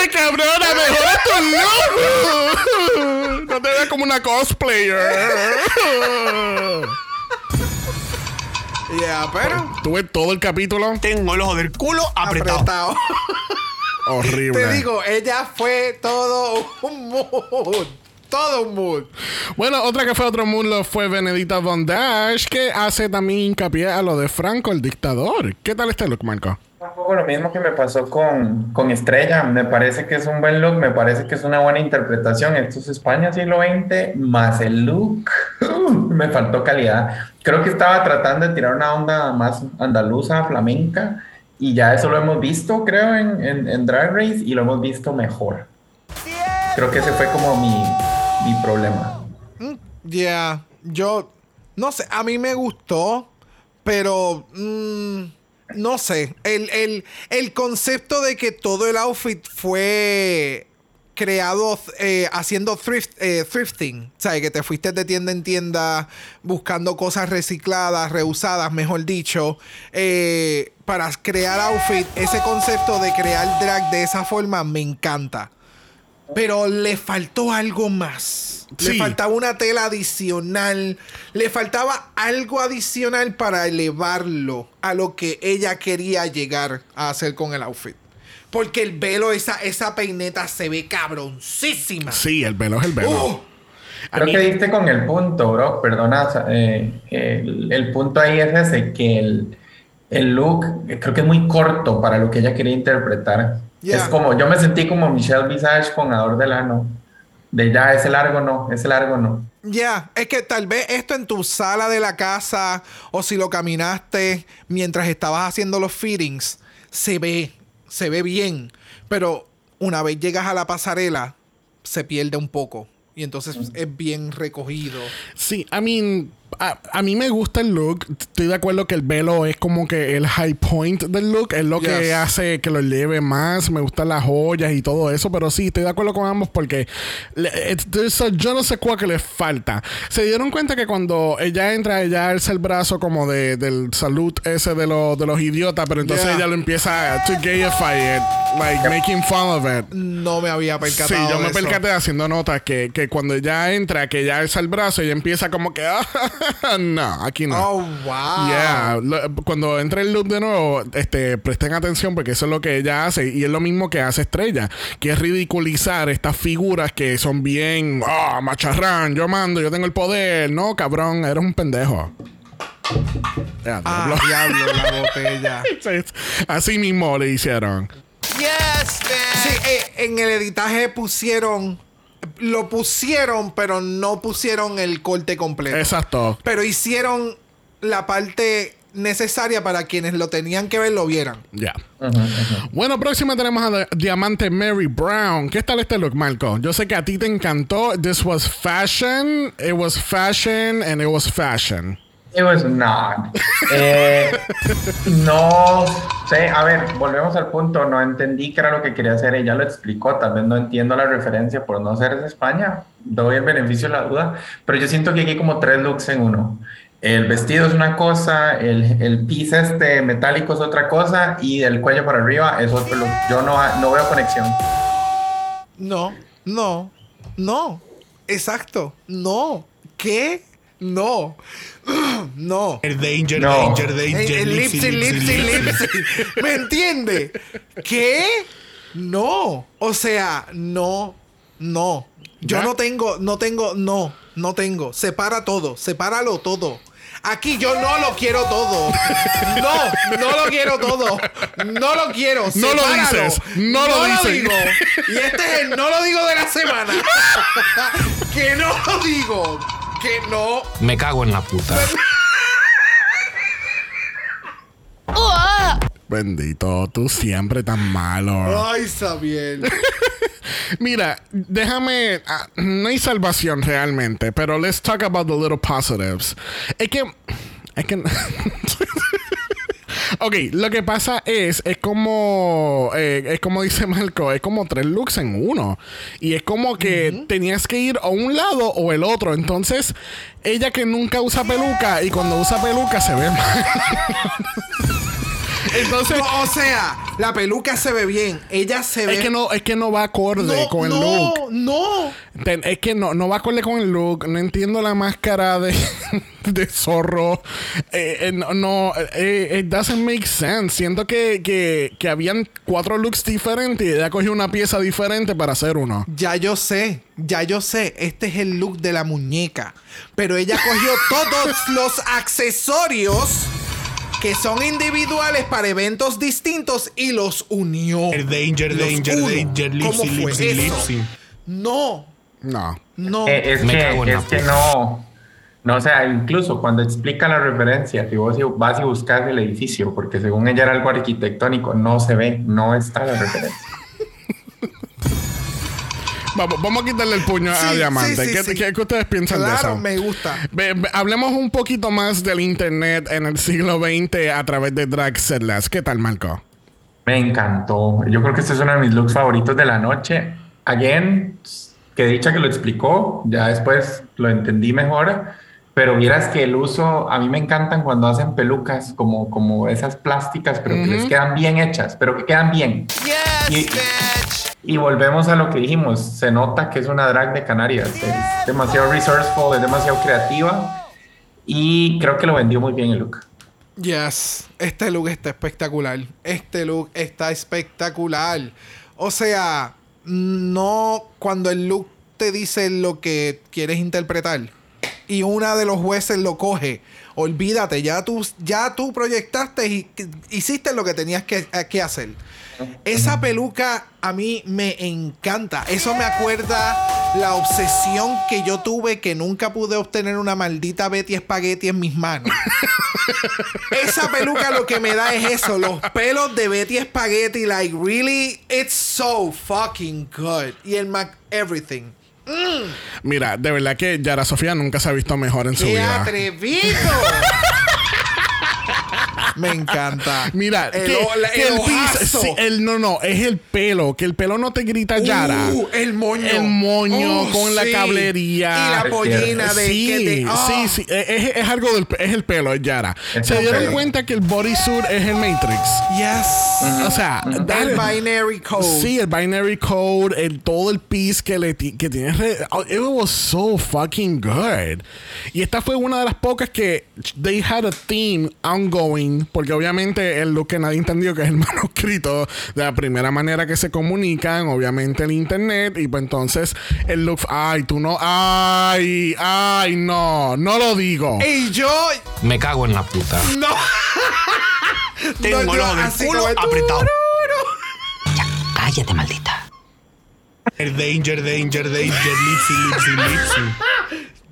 ¡Ay, cabrona! ¡Mejora tu look! No te veas como una cosplayer. Ya, pero. Tuve todo el capítulo Tengo el ojo del culo apretado. Apretado. horrible. Te digo, ella fue todo un mood. Todo un mood. Bueno, otra que fue otro mundo fue Benedita Von Dash, que hace también hincapié a lo de Franco, el dictador. ¿Qué tal este look, Marco? Un poco lo mismo que me pasó con, con Estrella. Me parece que es un buen look, me parece que es una buena interpretación. Esto es España siglo XX, más el look. me faltó calidad. Creo que estaba tratando de tirar una onda más andaluza, flamenca, y ya eso lo hemos visto, creo, en, en, en Drag Race, y lo hemos visto mejor. Creo que ese fue como mi, mi problema. Ya, yo. No sé, a mí me gustó, pero. mm, no sé. El, el- el concepto de que todo el outfit fue creado eh, haciendo thrift, eh, thrifting. O sea, que te fuiste de tienda en tienda buscando cosas recicladas, reusadas, mejor dicho, eh, para crear outfit. Ese concepto de crear drag de esa forma me encanta. Pero le faltó algo más. Le faltaba una tela adicional. Le faltaba algo adicional para elevarlo a lo que ella quería llegar a hacer con el outfit. Porque el velo, esa, esa peineta se ve cabroncísima. Sí, el velo es el velo. Uh, Creo mí- que diste con el punto, bro. Perdona, eh, el, el punto ahí es ese, que el, el look creo que es muy corto para lo que ella quería interpretar. Es como, yo me sentí como Michelle Visage con Ador Delano. De ya, ese largo no, ese largo no. Ya, es que tal vez esto en tu sala de la casa o si lo caminaste mientras estabas haciendo los fittings, se ve, se ve bien. Pero una vez llegas a la pasarela, se pierde un poco. Y entonces es bien recogido. Sí, I mean, a, a mí me gusta el look. Estoy de acuerdo que el velo es como que el high point del look. Es lo que hace que lo eleve más. Me gustan las joyas y todo eso. Pero sí, estoy de acuerdo con ambos porque there's a- yo no sé cuál que le falta. Se dieron cuenta que cuando ella entra, ella alza el brazo como de, del salud ese de, los de los idiotas. Pero entonces Yeah. ella lo empieza a to gayify it. Like making fun of it. No me había percatado. Sí, yo de me eso. percaté haciendo notas que, que cuando ella entra, que ella alza el brazo, ella empieza como que, "Ah, no, aquí no. Oh, wow. Yeah, lo- cuando entra el loop de nuevo, este, presten atención porque eso es lo que ella hace y es lo mismo que hace Estrella, que es ridiculizar estas figuras que son bien, ah, macharrán, yo mando, yo tengo el poder, no, cabrón, eres un pendejo. Ya, Ah, diablo. diablo, la botella. Así mismo le hicieron. Yes, Sí, bitch. eh, en el editaje pusieron. Lo pusieron, pero no pusieron el corte completo. Exacto. Pero hicieron la parte necesaria para quienes lo tenían que ver lo vieran. Ya. Bueno, próxima tenemos a Diamante Mary Brown. ¿Qué tal este look, Marco? Yo sé que a ti te encantó. This was fashion. It was fashion and it was fashion. It was not. No sé, a ver, volvemos al punto. No entendí qué era lo que quería hacer. Ella lo explicó. Tal vez no entiendo la referencia por no ser de España. Doy el beneficio de la duda. Pero yo siento que aquí hay como tres looks en uno. El vestido es una cosa, el, el piso este metálico es otra cosa y del cuello para arriba es otro look. Yo no, no veo conexión. No, no, no. Exacto. No. ¿Qué? No. No. El danger, No. danger, El, danger. el lip sync, lip sync, lip lip sync. sync. ¿Me entiende? ¿Qué? No. O sea, no, no. Yo ¿Ya? no tengo, no tengo, no, no tengo. Separa todo, sepáralo todo. Aquí yo no lo quiero todo. No, no lo quiero todo. No lo quiero. No lo dices, no lo dices. digo. Y este es el no lo digo de la semana. que no lo digo. Que no. Me cago en la puta. Bendito, tú siempre tan malo. Ay, Sabiel. Mira, déjame. ah, no hay salvación realmente, pero let's talk about the little positives. Es que. Es que. Ok, lo que pasa es, es como, eh, es como dice Marco, es como tres looks en uno. Y es como que tenías que ir a un lado o el otro. Entonces, ella que nunca usa peluca y cuando usa peluca se ve mal. Entonces, No, o sea, la peluca se ve bien. Ella se ve. es que no, es que no va acorde no, con el no, look. no. Ten- es que no, no va acorde con el look. No entiendo la máscara de, de zorro. Eh, eh, no, no eh, it doesn't make sense. Siento que, que, que habían cuatro looks diferentes y ella cogió una pieza diferente para hacer uno. Ya yo sé, ya yo sé. Este es el look de la muñeca. Pero ella cogió todos los accesorios que son individuales para eventos distintos y los unió. Danger, Los danger, uno. danger, ¿Cómo lipsy, fue lipsy, eso? lipsy. No, No. no. Eh, es Me que, cago en la es que no, no, o sea, incluso cuando explica la referencia, si vos vas y buscas el edificio, porque según ella era algo arquitectónico, no se ve, no está la referencia. Vamos, vamos a quitarle el puño Sí, a Diamante. sí, sí, ¿Qué, sí. qué- qué ustedes piensan de claro, eso? me gusta. Ve- ve- hablemos un poquito más del internet en el siglo XX a través de Drag Settlers. ¿Qué tal, Marco? Me encantó. Yo creo que este es uno de mis looks favoritos de la noche. Again, que dicha que lo explicó, ya después lo entendí mejor. Pero vieras que el uso, a mí me encantan cuando hacen pelucas como, como esas plásticas, pero que les quedan bien hechas, pero que quedan bien. Yes, Y- bitch. Y volvemos a lo que dijimos, se nota que es una drag de Canarias, es demasiado resourceful, es demasiado creativa y creo que lo vendió muy bien el look. Yes, este look está espectacular. Este look está espectacular. O sea, no cuando el look te dice lo que quieres interpretar y una de los jueces lo coge, olvídate, ya tú, ya tú proyectaste y hiciste lo que tenías que, que hacer. Esa peluca a mí me encanta. Eso me acuerda la obsesión que yo tuve que nunca pude obtener una maldita Betty Spaghetti en mis manos. Esa peluca lo que me da es eso, los pelos de Betty Spaghetti, like really, it's so fucking good. Y el Mac everything. Mira, de verdad que Yara Sofía nunca se ha visto mejor en su ¡Qué vida. atrevido! Me encanta. Mira, el, que, el el pis- ojazo. sí, el- no, no, es el pelo, que el pelo no te grita Yara. Uh, el moño. El moño Uh, con la cablería. Y la pollina de sí, que te- ah. sí, sí, es, es algo del es el pelo, es Yara. Es ¿Se dieron pelo. cuenta que el bodysuit es el Matrix? Yes. O sea, El binary code. Sí, el binary code, el, todo el piece que, le ti- que tiene. re- oh, It was so fucking good. Y esta fue una de las pocas que they had a theme ongoing, porque obviamente el look que nadie entendió que es el manuscrito de la primera manera que se comunican, obviamente el internet, y pues entonces el look, ay, tú no, ay, ay, no, no lo digo. Y yo. Me cago en la puta. No. Tengo No, el yo culo apretado. Cállate, maldita. El danger, danger, danger, lipsy, lipsy, lipsy.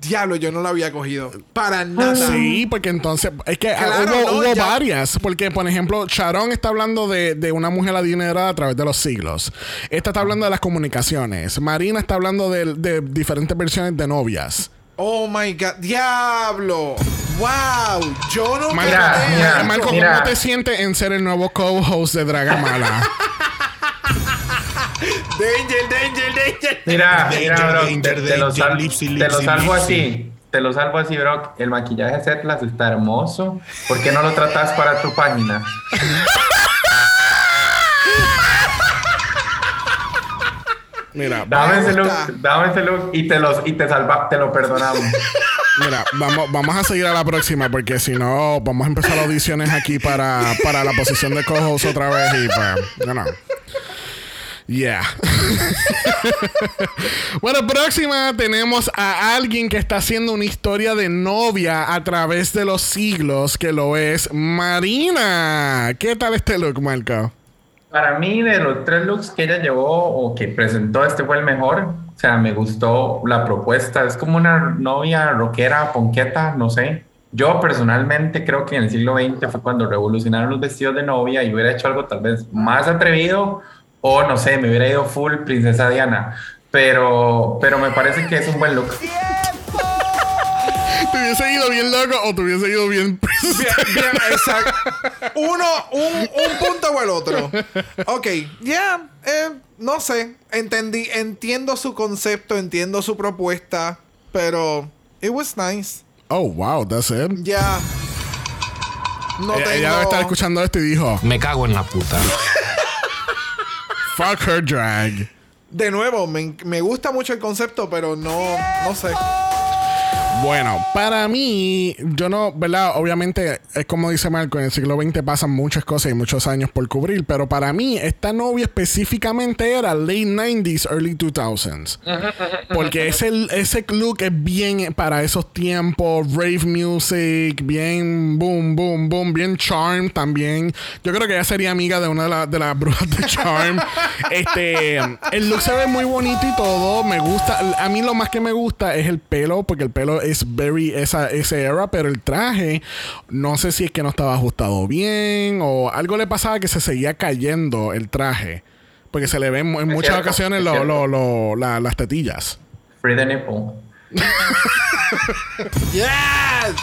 Diablo, yo no lo había cogido. Para nada. Sí, porque entonces es que ah, Claro, hubo, no, hubo ya- varias. Porque, por ejemplo, Sharon está hablando de, de una mujer adinerada a través de los siglos. Esta está hablando de las comunicaciones. Marina está hablando de, de diferentes versiones de novias. Oh my god. Diablo. Wow. Yo no Mira, mira. Marco, mira. ¿cómo te sientes en ser el nuevo co-host de Dragamala? Danger, danger, danger. Mira, Danger, mira, bro, danger, te, te lo sal- lipsy, te lo lipsy, salvo lipsy. así. Te lo salvo así, bro. El maquillaje de Setlas está hermoso. ¿Por qué no lo tratas para tu página? Mira, Dame Me ese look, dame ese look y te, los, y te, salva, te lo perdonamos. Mira, vamos, vamos a seguir a la próxima porque si no, vamos a empezar audiciones aquí para, para la posición de co-host otra vez y pues, know. Yeah. bueno, próxima tenemos a alguien que está haciendo una historia de novia a través de los siglos, que lo es Marina. ¿Qué tal este look, Marco? Para mí, de los tres looks que ella llevó o que presentó, este fue el mejor. O sea, me gustó la propuesta. Es como una novia rockera, ponqueta, no sé. Yo personalmente creo que en el siglo XX fue cuando revolucionaron los vestidos de novia y hubiera hecho algo tal vez más atrevido o no sé, me hubiera ido full princesa Diana. Pero, pero me parece que es un buen look. te hubiese ido bien loco o te hubiese ido bien. Bien, bien, exacto. Uno, un, un punto o el otro. Ok, ya, eh, no sé. Entendí, entiendo su concepto, entiendo su propuesta, pero it was nice. Oh, wow, that's it. Ya. No Ella- tengo. Ella debe estar escuchando esto y dijo, Me cago en la puta. Fuck her drag. De nuevo, me, me gusta mucho el concepto, pero no, no sé. Bueno, para mí, yo no, ¿verdad? Obviamente, es como dice Marco, en el siglo XX pasan muchas cosas y muchos años por cubrir, pero para mí, esta novia específicamente era late 90s, early 2000s. Porque ese, ese look es bien para esos tiempos, rave music, bien boom, boom, boom, bien charm también. Yo creo que ella sería amiga de una de, la- de las brujas de charm. este, el look se ve muy bonito y todo, me gusta. A mí lo más que me gusta es el pelo, porque el pelo es very esa, ese era, pero el traje, no sé si es que no estaba ajustado bien o algo le pasaba que se seguía cayendo el traje. Porque se le ven en muchas cierto, ocasiones es lo- lo- lo- la- las tetillas. Free the nipple. Yes.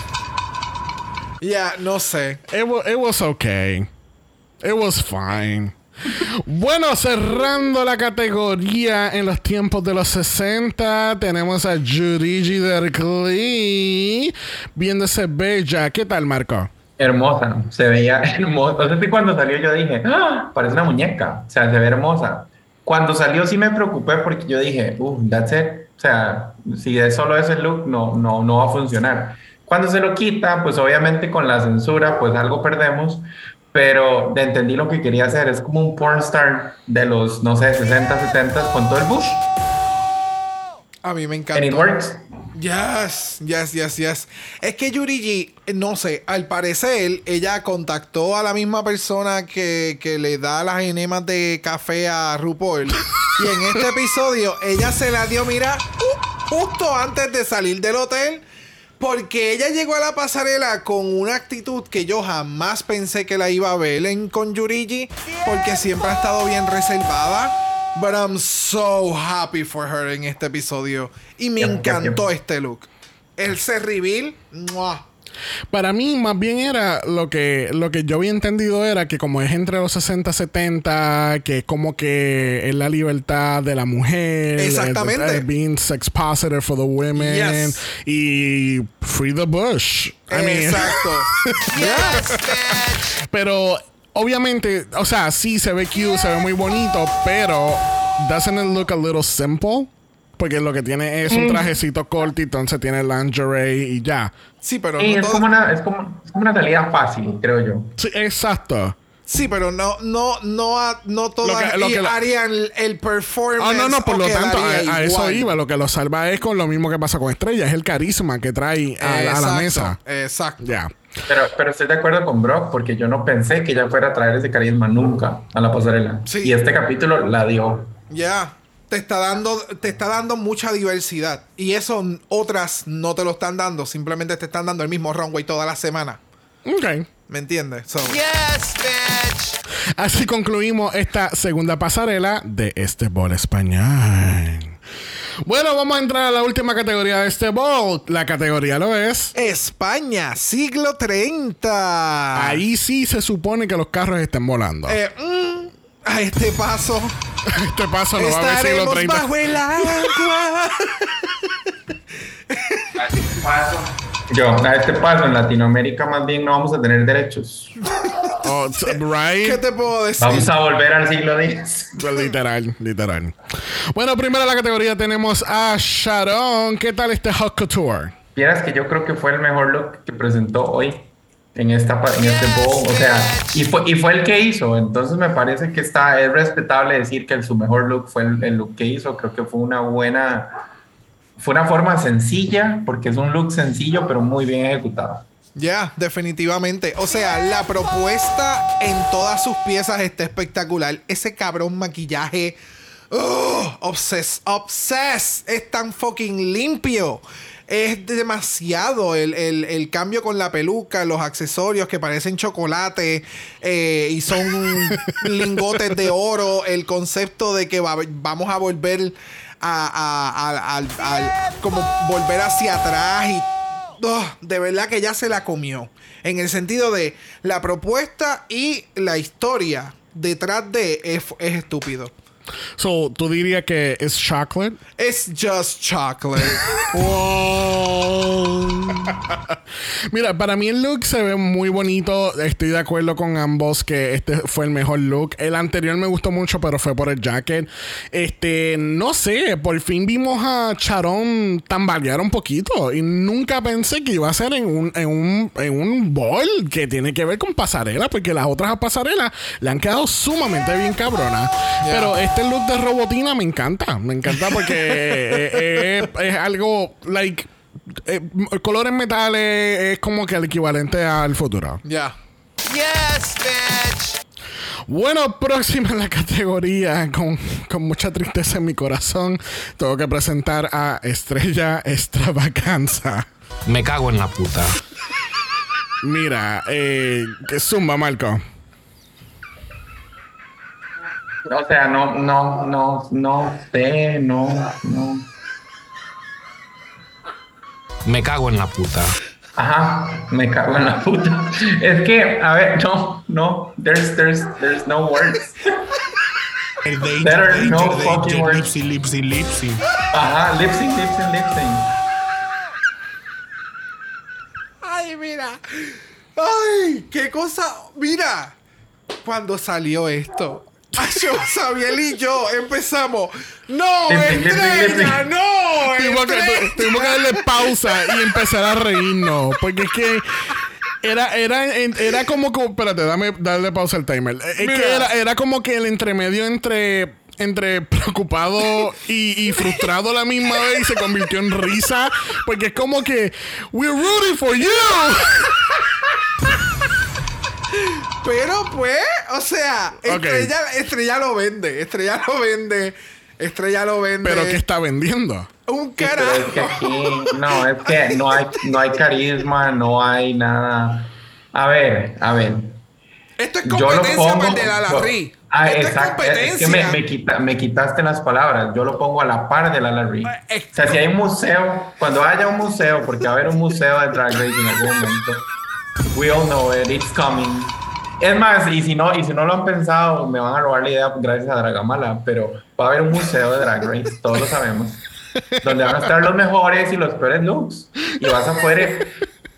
Ya, no sé. It, it was okay. It was fine. Bueno, cerrando la categoría en los tiempos de los 60, tenemos a Yurigi Derkli viéndose bella. ¿Qué tal, Marco? Hermosa, se veía hermosa. O sea, sí, cuando salió yo dije, "Ah, parece una muñeca. O sea, se ve hermosa. Cuando salió sí me preocupé porque yo dije, uh, that's it. O sea, si es solo ese look, no, no, no va a funcionar. Cuando se lo quita, pues obviamente con la censura, pues algo perdemos. Pero entendí lo que quería hacer. Es como un porn star de los, no sé, 60, 70 con todo el bush. A mí me And it encanta. works. Yes, yes, yes, yes. Es que Yurigi, no sé, al parecer ella contactó a la misma persona que, que le da las enemas de café a RuPaul. y en este episodio ella se la dio, mira, uh, justo antes de salir del hotel. Porque ella llegó a la pasarela con una actitud que yo jamás pensé que la iba a ver en, con Yurigi. Porque siempre ha estado bien reservada. But I'm so happy for her en este episodio. Y me encantó este look. El se reveal. ¡mua! Para mí, más bien era lo que, lo que yo había entendido era que como es entre los 60 70, que es como que es la libertad de la mujer. Exactamente. being sex positive for the women. Yes. Y free the bush. I mean, Exacto. Yes, pero obviamente, o sea, sí se ve cute, se ve muy bonito, pero doesn't it look a little simple? Porque lo que tiene es un trajecito corto y entonces tiene lingerie y ya. Sí, pero Y no es todo- como una, es como, es como una salida fácil, creo yo. Sí, exacto. Sí, pero no, no, no, a- no todas que- lo que harían el, el performance. Ah, no, no, por lo tanto, a, a eso iba. Lo que lo salva es con lo mismo que pasa con Estrella, es el carisma que trae a, a la Exacto, mesa. Exacto. Ya. Pero, pero estoy de acuerdo con Brock porque yo no pensé que ella fuera a traer ese carisma nunca a la pasarela. Sí. Y este capítulo la dio. Ya. Te está dando, te está dando mucha diversidad. Y eso otras no te lo están dando. Simplemente te están dando el mismo runway toda la semana. Ok. ¿Me entiendes? So, Yes, bitch. Así concluimos esta segunda pasarela de este bol español. Bueno, vamos a entrar a la última categoría de este bol. La categoría lo es. España, siglo 30. Ahí sí se supone que los carros estén volando. Eh, mm, a este paso este paso no va a haber siglo estaremos 30. bajo el agua. Yo, a este paso en Latinoamérica más bien no vamos a tener derechos. Oh, right? ¿Qué te puedo decir? Vamos a volver al siglo X. Pues literal, literal. Bueno, primero en la categoría tenemos a Sharon. ¿Qué tal este Hot Couture? Vieras que yo creo que fue el mejor look que presentó hoy en esta en este bowl, o sea, y fue, y fue el que hizo, entonces me parece que está es respetable decir que el- su mejor look fue el, el look que hizo, creo que fue una buena fue una forma sencilla, porque es un look sencillo pero muy bien ejecutado. Ya, definitivamente. O sea, la propuesta en todas sus piezas está espectacular. Ese cabrón maquillaje. ¡Oh! Obses, obses. Es tan fucking limpio. Es demasiado el, el- el cambio con la peluca, los accesorios que parecen chocolate eh, y son lingotes de oro. El concepto de que va- vamos a volver a, a- como volver hacia atrás y oh, de verdad que ya se la comió. En el sentido de la propuesta y la historia detrás de es, es estúpido. So, tú dirías que es chocolate. It's just chocolate. Mira, para mí el look se ve muy bonito. Estoy de acuerdo con ambos que este fue el mejor look. El anterior me gustó mucho, pero fue por el jacket. Este, no sé, por fin vimos a Charon tambalear un poquito. Y nunca pensé que iba a ser en un, en un, en un que tiene que ver con pasarela, porque las otras pasarelas le han quedado sumamente bien cabronas. Pero este look de robotina me encanta. Me encanta porque eh, eh, es algo, like. eh, colores metales es como que el equivalente al futuro. Ya. Yes, bitch. Bueno, próxima en la categoría, con, con mucha tristeza en mi corazón, tengo que presentar a Estrella Extravaganza. Me cago en la puta. Mira, eh, que zumba, Marco. O sea, no, no, no, no sé, no, no. Me cago en la puta. Ajá, me cago en la puta. Es que, a ver, no, no, there's, there's, there's no words. El danger, Better danger, no danger, fucking words. lipsy, lipsy, lipsy. Ajá, lip sync, lip sync, lip sync. Ay, mira. Ay, qué cosa. Mira. Cuando salió esto. Yo, Sabiel y yo empezamos. No, estrella, no. Tuvimos que, tuvimos darle pausa y empezar a reírnos. Porque es que era, era, era como que. Espérate, dame, darle pausa al timer. Es Mira. que era, era como que el entremedio entre. Entre preocupado y, y frustrado a la misma vez y se convirtió en risa. Porque es como que. We're rooting for you. Pero pues, o sea, Estrella, Estrella lo vende. Estrella lo vende. Estrella lo vende. Pero ¿qué está vendiendo? Un Sí, pero es que carajo. aquí, no, es que no hay, no hay carisma, no hay nada. A ver, a ver. Esto es Yo lo competencia pongo. para el de la yo- Larry. Ah, Esto exacto. es que me, me, quita- me quitaste las palabras. Yo lo pongo a la par de la Larry. Es- O sea, si hay un museo, cuando haya un museo, porque va a haber un museo de Drag Race en algún momento. We all know it, it's coming. Es más, y si no, y si no lo han pensado, me van a robar la idea gracias a Dragamala, pero va a haber un museo de Drag Race, todos lo sabemos, donde van a estar los mejores y los peores looks. Y vas a poder.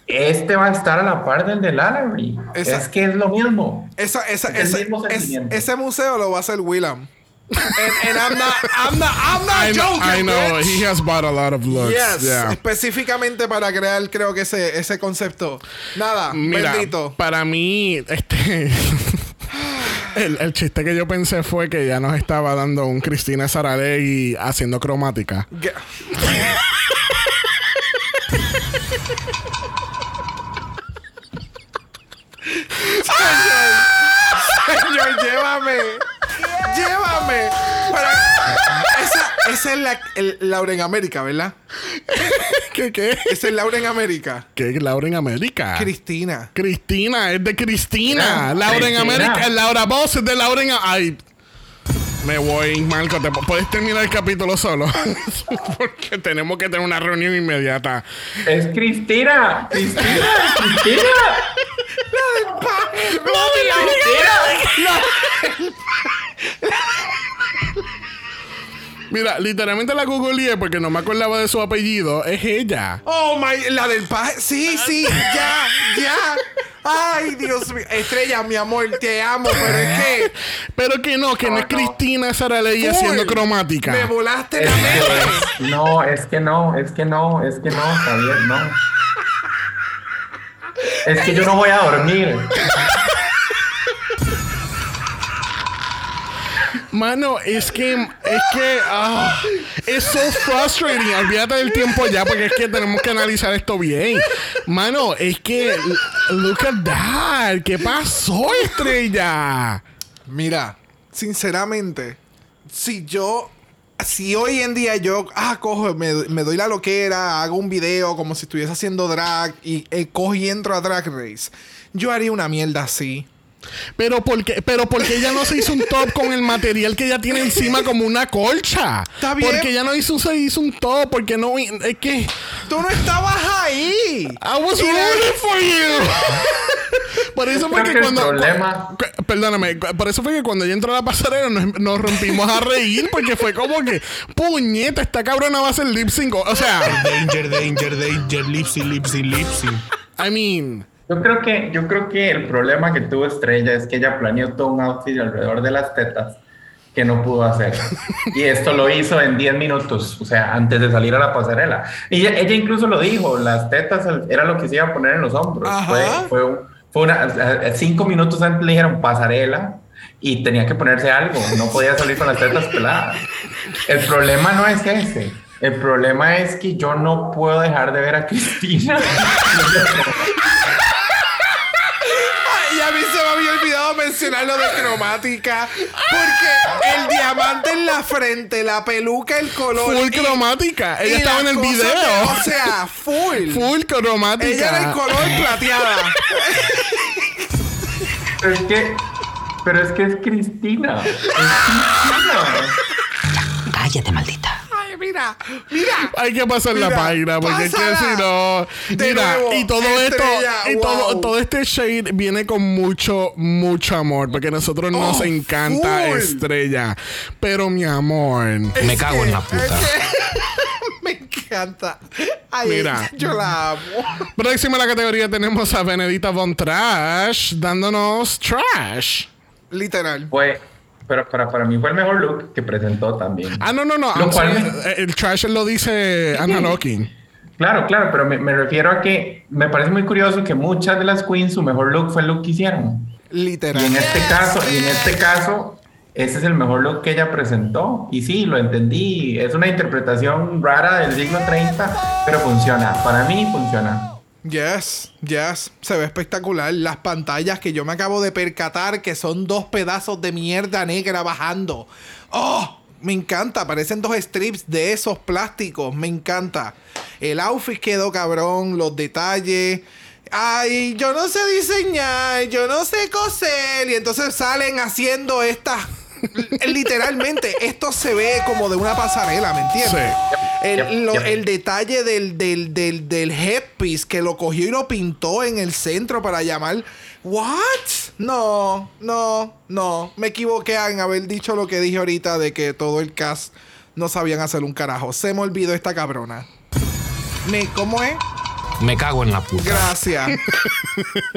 Este va a estar a la par del de Larry. Esa- Es que es lo mismo. Esa, esa, Es ese, mismo ese museo lo va a hacer Willam. And, and I'm not, I'm not, I'm not I joking. I know. bitch. He has bought a lot of looks. Yes, Yeah. específicamente para crear, creo que ese, ese concepto. Nada, Mira, bendito. para mí, este. El, el chiste que yo pensé fue que ya nos estaba dando un Cristina Saralegui haciendo cromática. Señor, señor, llévame. Llévame. Para... Esa, esa es la, el, Laura en América, ¿verdad? ¿Qué, qué? Esa es Laura en América. ¿Qué es Laura en América? Cristina. Cristina, es de Cristina. Laura en. América, Laura Boss es de Laura en Ay. Me voy, Marco. ¿te pu- ¿Puedes terminar el capítulo solo? Porque tenemos que tener una reunión inmediata. Es Cristina. Cristina. Cristina. Mira, literalmente la googleé porque no me acordaba de su apellido. Es ella. Oh my, la del paje. Sí, sí, ya, ya. Ay, Dios mío. Estrella, mi amor, te amo, pero es que. Pero que no, que no es Cristina Saralegui haciendo cromática. Me volaste la mente. no, es que no, es que no, es que no, Javier, no. Es que yo no voy a dormir. Mano, es que, es que, ah, es so frustrating. Olvídate del tiempo ya, porque es que tenemos que analizar esto bien. Mano, es que, look at that. ¿Qué pasó, estrella? Mira, sinceramente, si yo. Si hoy en día yo, ah, cojo, me, me doy la loquera, hago un video como si estuviese haciendo drag y eh, cojo y entro a Drag Race, yo haría una mierda así. Pero porque, pero porque ella no se hizo un top con el material que ella tiene encima como una colcha. Está bien. Porque ella no hizo, se hizo un top, porque no es que Tú no estabas ahí. I was rooting for you. por eso fue que cuando problema- cu- perdóname, por eso fue que cuando ella entró a la pasarela nos, nos rompimos a reír porque fue como que puñeta, esta cabrona va a hacer lip sync, o sea, Danger, danger, danger, lipsy, lipsy, lipsy. I mean, Yo creo que, yo creo que el problema que tuvo Estrella es que ella planeó todo un outfit alrededor de las tetas que no pudo hacer. Y esto lo hizo en 10 minutos, o sea, antes de salir a la pasarela. Y ella, ella incluso lo dijo, las tetas era lo que se iba a poner en los hombros. Fue, fue, un- fue una, cinco minutos antes le dijeron pasarela y tenía que ponerse algo, no podía salir con las tetas peladas. El problema no es ese. El problema es que yo no puedo dejar de ver a Cristina. mencionar lo de cromática. Porque el diamante en la frente, la peluca, el color. full y- cromática. Ella estaba en el video. de- o sea, full. full cromática. Ella era el color plateada. Pero es que, pero es que es Cristina. Es Cristina. Cállate, maldita. Mira, mira. Hay que pasar la página porque es que si no. Mira, nuevo, y todo estrella, esto, y todo, wow. todo este shade viene con mucho, mucho amor. Porque a nosotros nos Oh, encanta full. estrella. Pero mi amor. Me cago en la puta. Me encanta. Ay, Mira. yo la amo. Próxima a la categoría tenemos a Benedita Von Trash dándonos trash. Literal. Fue, pero para, para mí fue el mejor look que presentó también. Ah, no, no, no. Cual eh, el trash lo dice Anna Locking. Claro, claro, pero me, me refiero a que me parece muy curioso que muchas de las queens su mejor look fue el look que hicieron. Literal. Y en este caso, y en este caso, ese es el mejor look que ella presentó. Y sí, lo entendí. Es una interpretación rara del siglo 30, pero funciona. Para mí funciona. Yes, yes, se ve espectacular. Las pantallas que yo me acabo de percatar que son dos pedazos de mierda negra bajando. ¡Oh! Me encanta, parecen dos strips de esos plásticos, me encanta. El outfit quedó cabrón, los detalles. Ay, yo no sé diseñar, yo no sé coser. Y entonces salen haciendo estas. Literalmente, esto se ve como de una pasarela, ¿me entiendes? Sí. El, lo- detalle del, del, del, del headpiece que lo cogió y lo pintó en el centro para llamar. ¿What? No, no, no. Me equivoqué en haber dicho lo que dije ahorita de que todo el cast no sabían hacer un carajo. Se me olvidó esta cabrona. Me, ¿Cómo es? Me cago en la puta. Gracias.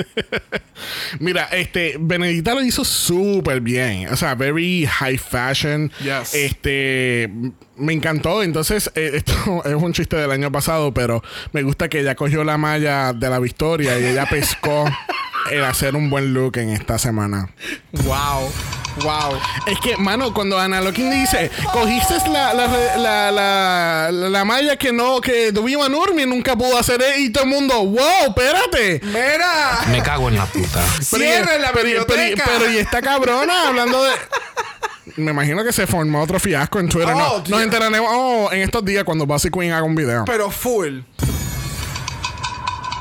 Mira, este, Benedita lo hizo súper bien. O sea, very high fashion. Yes. Este, me encantó. Entonces, eh, esto es un chiste del año pasado, pero me gusta que ella cogió la malla de la victoria y ella pescó el hacer un buen look en esta semana. wow. Wow. Es que, mano, cuando Ana Locking dice, cogiste la, la, la, la, la- la malla que no, que Dubima Nurmi nunca pudo hacer, eh, y todo el mundo, wow, espérate. Mira. Me cago en la puta. Pero y- Cierren la biblioteca. Pero, y esta cabrona hablando de. Me imagino que se formó otro fiasco en Twitter. Oh, nos enteraremos oh, en estos días cuando Bossy Queen haga un video. Pero full.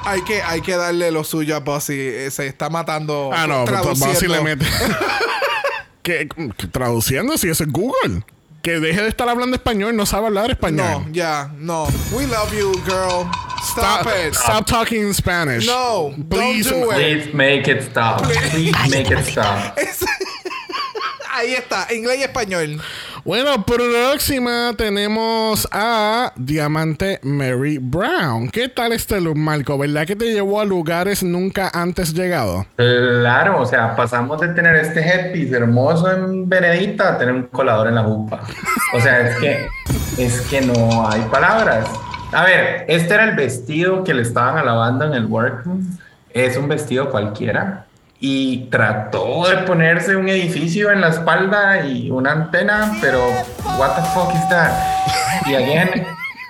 Hay que, hay que darle lo suyo a Bossy. Eh, Se está matando. ah, no, pero traduciendo. Bossy le mete. ¿Qué, qué- traduciendo, si eso es Google. Que deje de estar hablando español, no sabe hablar español. No, ya, no. We love you, girl. Stop, Stop, it. stop talking in Spanish. No, Please. don't do it. Please make it stop. Please make it stop. Ahí está, inglés y español. Bueno, próxima tenemos a Diamante Mary Brown. ¿Qué tal este look, Marco? ¿Verdad que te llevó a lugares nunca antes llegado? Claro, o sea, pasamos de tener este headpiece hermoso en Benedita a tener un colador en la jupa. O sea, es que, es que no hay palabras. A ver, este era el vestido que le estaban alabando en el workroom. Es un vestido cualquiera. Y trató de ponerse un edificio en la espalda y una antena, pero what the fuck is that? Y again,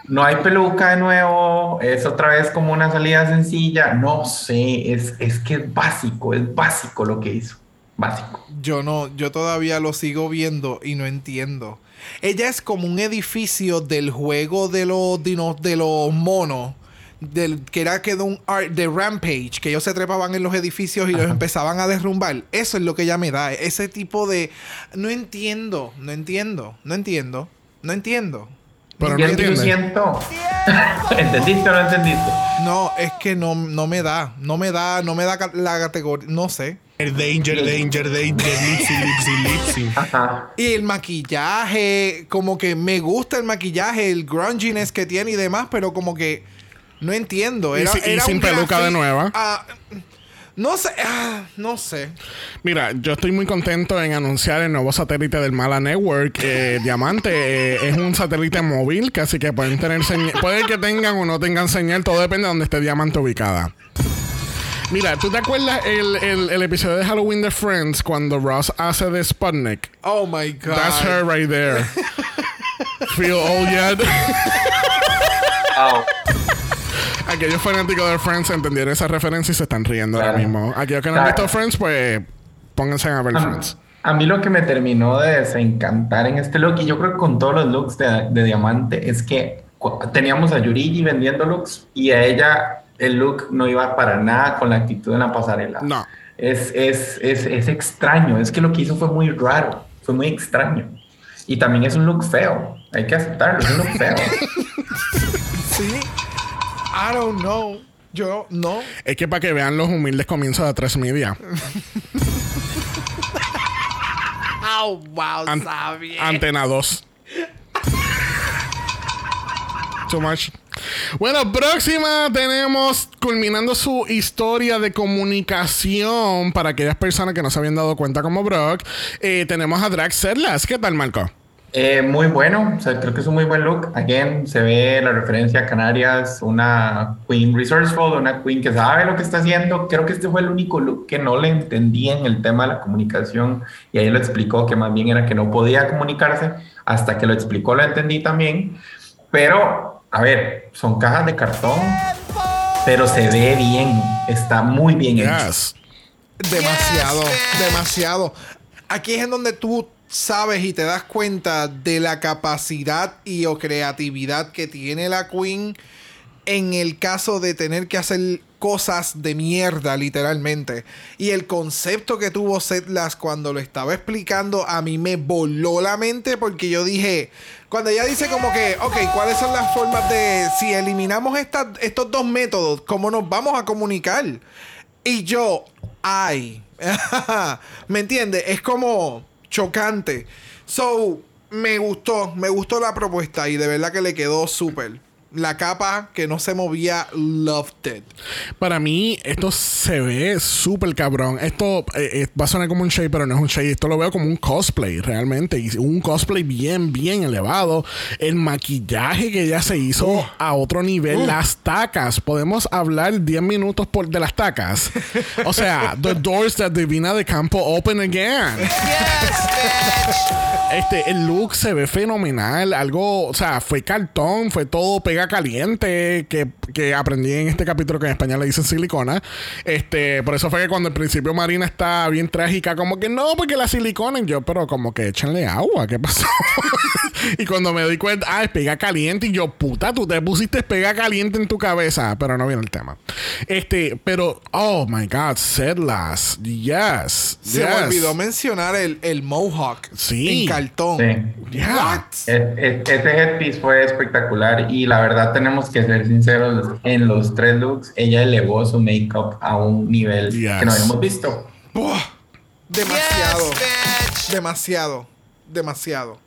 no hay peluca de nuevo, es otra vez como una salida sencilla, no sé, es, es que es básico, es básico lo que hizo, básico. Yo no, yo todavía lo sigo viendo y no entiendo. Ella es como un edificio del juego de los dinos, de los monos. Del, que era que de un art de Rampage, que ellos se trepaban en los edificios y los empezaban a derrumbar. Eso es lo que ella me da. Ese tipo de. No entiendo, no entiendo, no entiendo, no entiendo. Pero no Siento. ¿Entendiste o no entendiste? No, es que no, no me da, no me da, no me da la categoría, no sé. El danger, danger, danger, lipsy, lipsy, lipsy. Ajá. Y el maquillaje, como que me gusta el maquillaje, el grunginess que tiene y demás, pero como que no entiendo. Y Era, si- y era sin un peluca de nueva. No sé, ah, no sé. Mira, yo estoy muy contento en anunciar el nuevo satélite del Mala Network. Eh, Diamante eh, es un satélite móvil, que así que pueden tener señal. Puede que tengan o no tengan señal, todo depende de donde esté Diamante ubicada. Mira, ¿tú te acuerdas el, el- el episodio de Halloween de Friends cuando Ross hace de Sputnik? Oh my god. That's her right there. Feel old yet? Au. Aquellos fanáticos de Friends entendieron esa referencia y se están riendo ahora Claro. mismo. Aquellos que no han visto Friends, pues pónganse a ver Friends. a mí lo que me terminó de desencantar en este look, y yo creo que con todos los looks de, de diamante, es que teníamos a Yurigi vendiendo looks y a ella el look no iba para nada con la actitud en la pasarela. No. Es, es, es, es extraño, es que lo que hizo fue muy raro, fue muy extraño. Y también es un look feo, hay que aceptarlo, es un look feo. Sí. I don't know. Yo no. Es que para que vean los humildes comienzos de tres media. Oh, wow, An- Antena 2. Too much. Bueno, próxima tenemos culminando su historia de comunicación para aquellas personas que no se habían dado cuenta como Brock. eh, tenemos a Drax Serlas. ¿Qué tal, Marco? Eh, muy bueno, o sea, creo que es un muy buen look. Again, se ve la referencia a Canarias, una queen resourceful, una queen que sabe lo que está haciendo. Creo que este fue el único look que no le entendía en el tema de la comunicación y ahí lo explicó que más bien era que no podía comunicarse. Hasta que lo explicó lo entendí también. Pero, a ver, son cajas de cartón, pero se ve bien, está muy bien hecho. Yes. Demasiado, Yes, demasiado. Aquí es en donde tú sabes y te das cuenta de la capacidad y o creatividad que tiene la Queen en el caso de tener que hacer cosas de mierda, literalmente. Y el concepto que tuvo Setlas cuando lo estaba explicando a mí me voló la mente porque yo dije, cuando ella dice como que, ok, ¿cuáles son las formas de, si eliminamos estas- estos dos métodos, cómo nos vamos a comunicar? Y yo, ay, ¿me entiendes? Es como chocante. So, me gustó, me gustó la propuesta y de verdad que le quedó súper. La capa que no se movía, loved it. Para mí, esto se ve súper cabrón. Esto eh, eh, va a sonar como un shade, pero no es un shade. Esto lo veo como un cosplay, realmente. Y un cosplay bien, bien elevado. El maquillaje que ella se hizo a otro nivel. Las tacas. Podemos hablar 10 minutos por, de las tacas. O sea, the doors that Divina de Campo open again. Este, el look se ve fenomenal. Algo, o sea, fue cartón, fue todo pega caliente. Que, que aprendí en este capítulo que en español le dicen silicona. Este, por eso fue que cuando al principio Marina está bien trágica, como que no, porque la silicona. Y yo, pero como que échenle agua, ¿qué pasó? y cuando me doy cuenta, ah, es pega caliente. Y yo, puta, tú te pusiste pega caliente en tu cabeza. Pero no viene el tema. Este, pero, oh my god, Sedlas. Yes. Se yes. me olvidó mencionar el, el mohawk Sí. en cartón. Sí. Yeah. What? Es- es- Ese headpiece fue espectacular y la verdad tenemos que ser sinceros, en los tres looks ella elevó su make-up a un nivel Yes. que no habíamos visto. Buah. Demasiado. Yes, demasiado. Demasiado.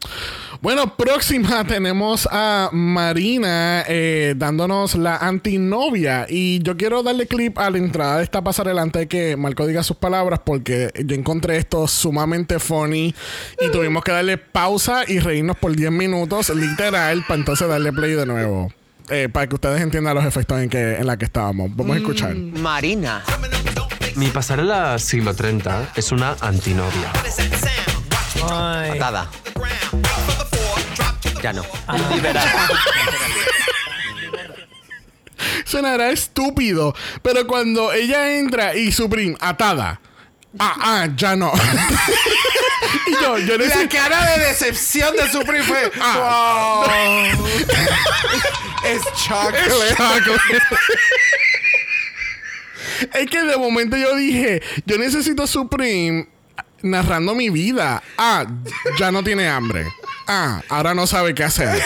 Bueno, próxima tenemos a Marina eh, dándonos la antinovia. Y yo quiero darle clip a la entrada de esta pasarela antes de que Marco diga sus palabras, porque yo encontré esto sumamente funny y tuvimos que darle pausa y reírnos por 10 minutos, literal, para entonces darle play de nuevo. Eh, para que ustedes entiendan los efectos en, que, en la que estábamos. Vamos a escuchar. Marina. Mi pasarela siglo 30 es una antinovia. Atada. Ya no. Sonará estúpido, pero cuando ella entra y su prim atada. Ah, ah, ya no. y yo, yo La cara de decepción de Supreme fue. "Wow". es chocolate. Chocolate. es que de momento yo dije, yo necesito Supreme narrando mi vida. Ah, ya no tiene hambre. Ah, ahora no sabe qué hacer.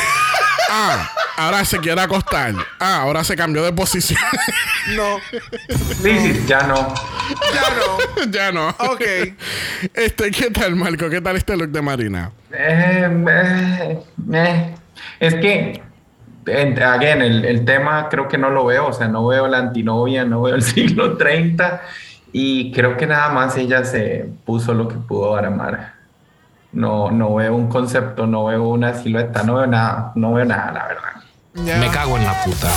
Ah, ahora se quiere acostar. Ah, ahora se cambió de posición. No, Sí, sí, ya no. ya no. ya no. Ok. Este, ¿qué tal, Marco? ¿Qué tal este look de Marina? Eh, eh, eh. Es que, en- again, el, el tema creo que no lo veo, o sea, no veo la antinovia, no veo el siglo 30 y creo que nada más ella se puso lo que pudo para amar. No, no veo un concepto, no veo una silueta, no veo nada, no veo nada, la verdad. Me cago en la puta.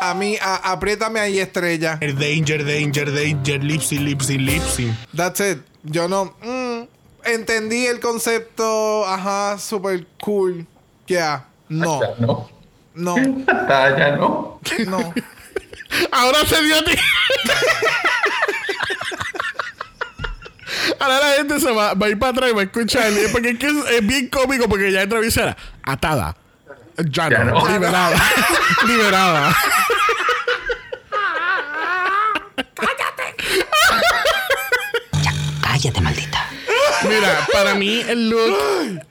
A mí, a- apriétame ahí, estrella. El danger, danger, danger, lipsy, lipsy, lipsy. That's it. Yo no. mm, entendí el concepto. Ajá, super cool. Ya. No. Ya no. No. Ah, ya no. No. Ahora se dio a ti. Ahora la gente se va, va a ir para atrás y va a escuchar. Porque es que es, es bien cómico porque ya entra era atada. Ya, Ya no, no. liberada. liberada. Cállate, maldita. Mira, para mí el look.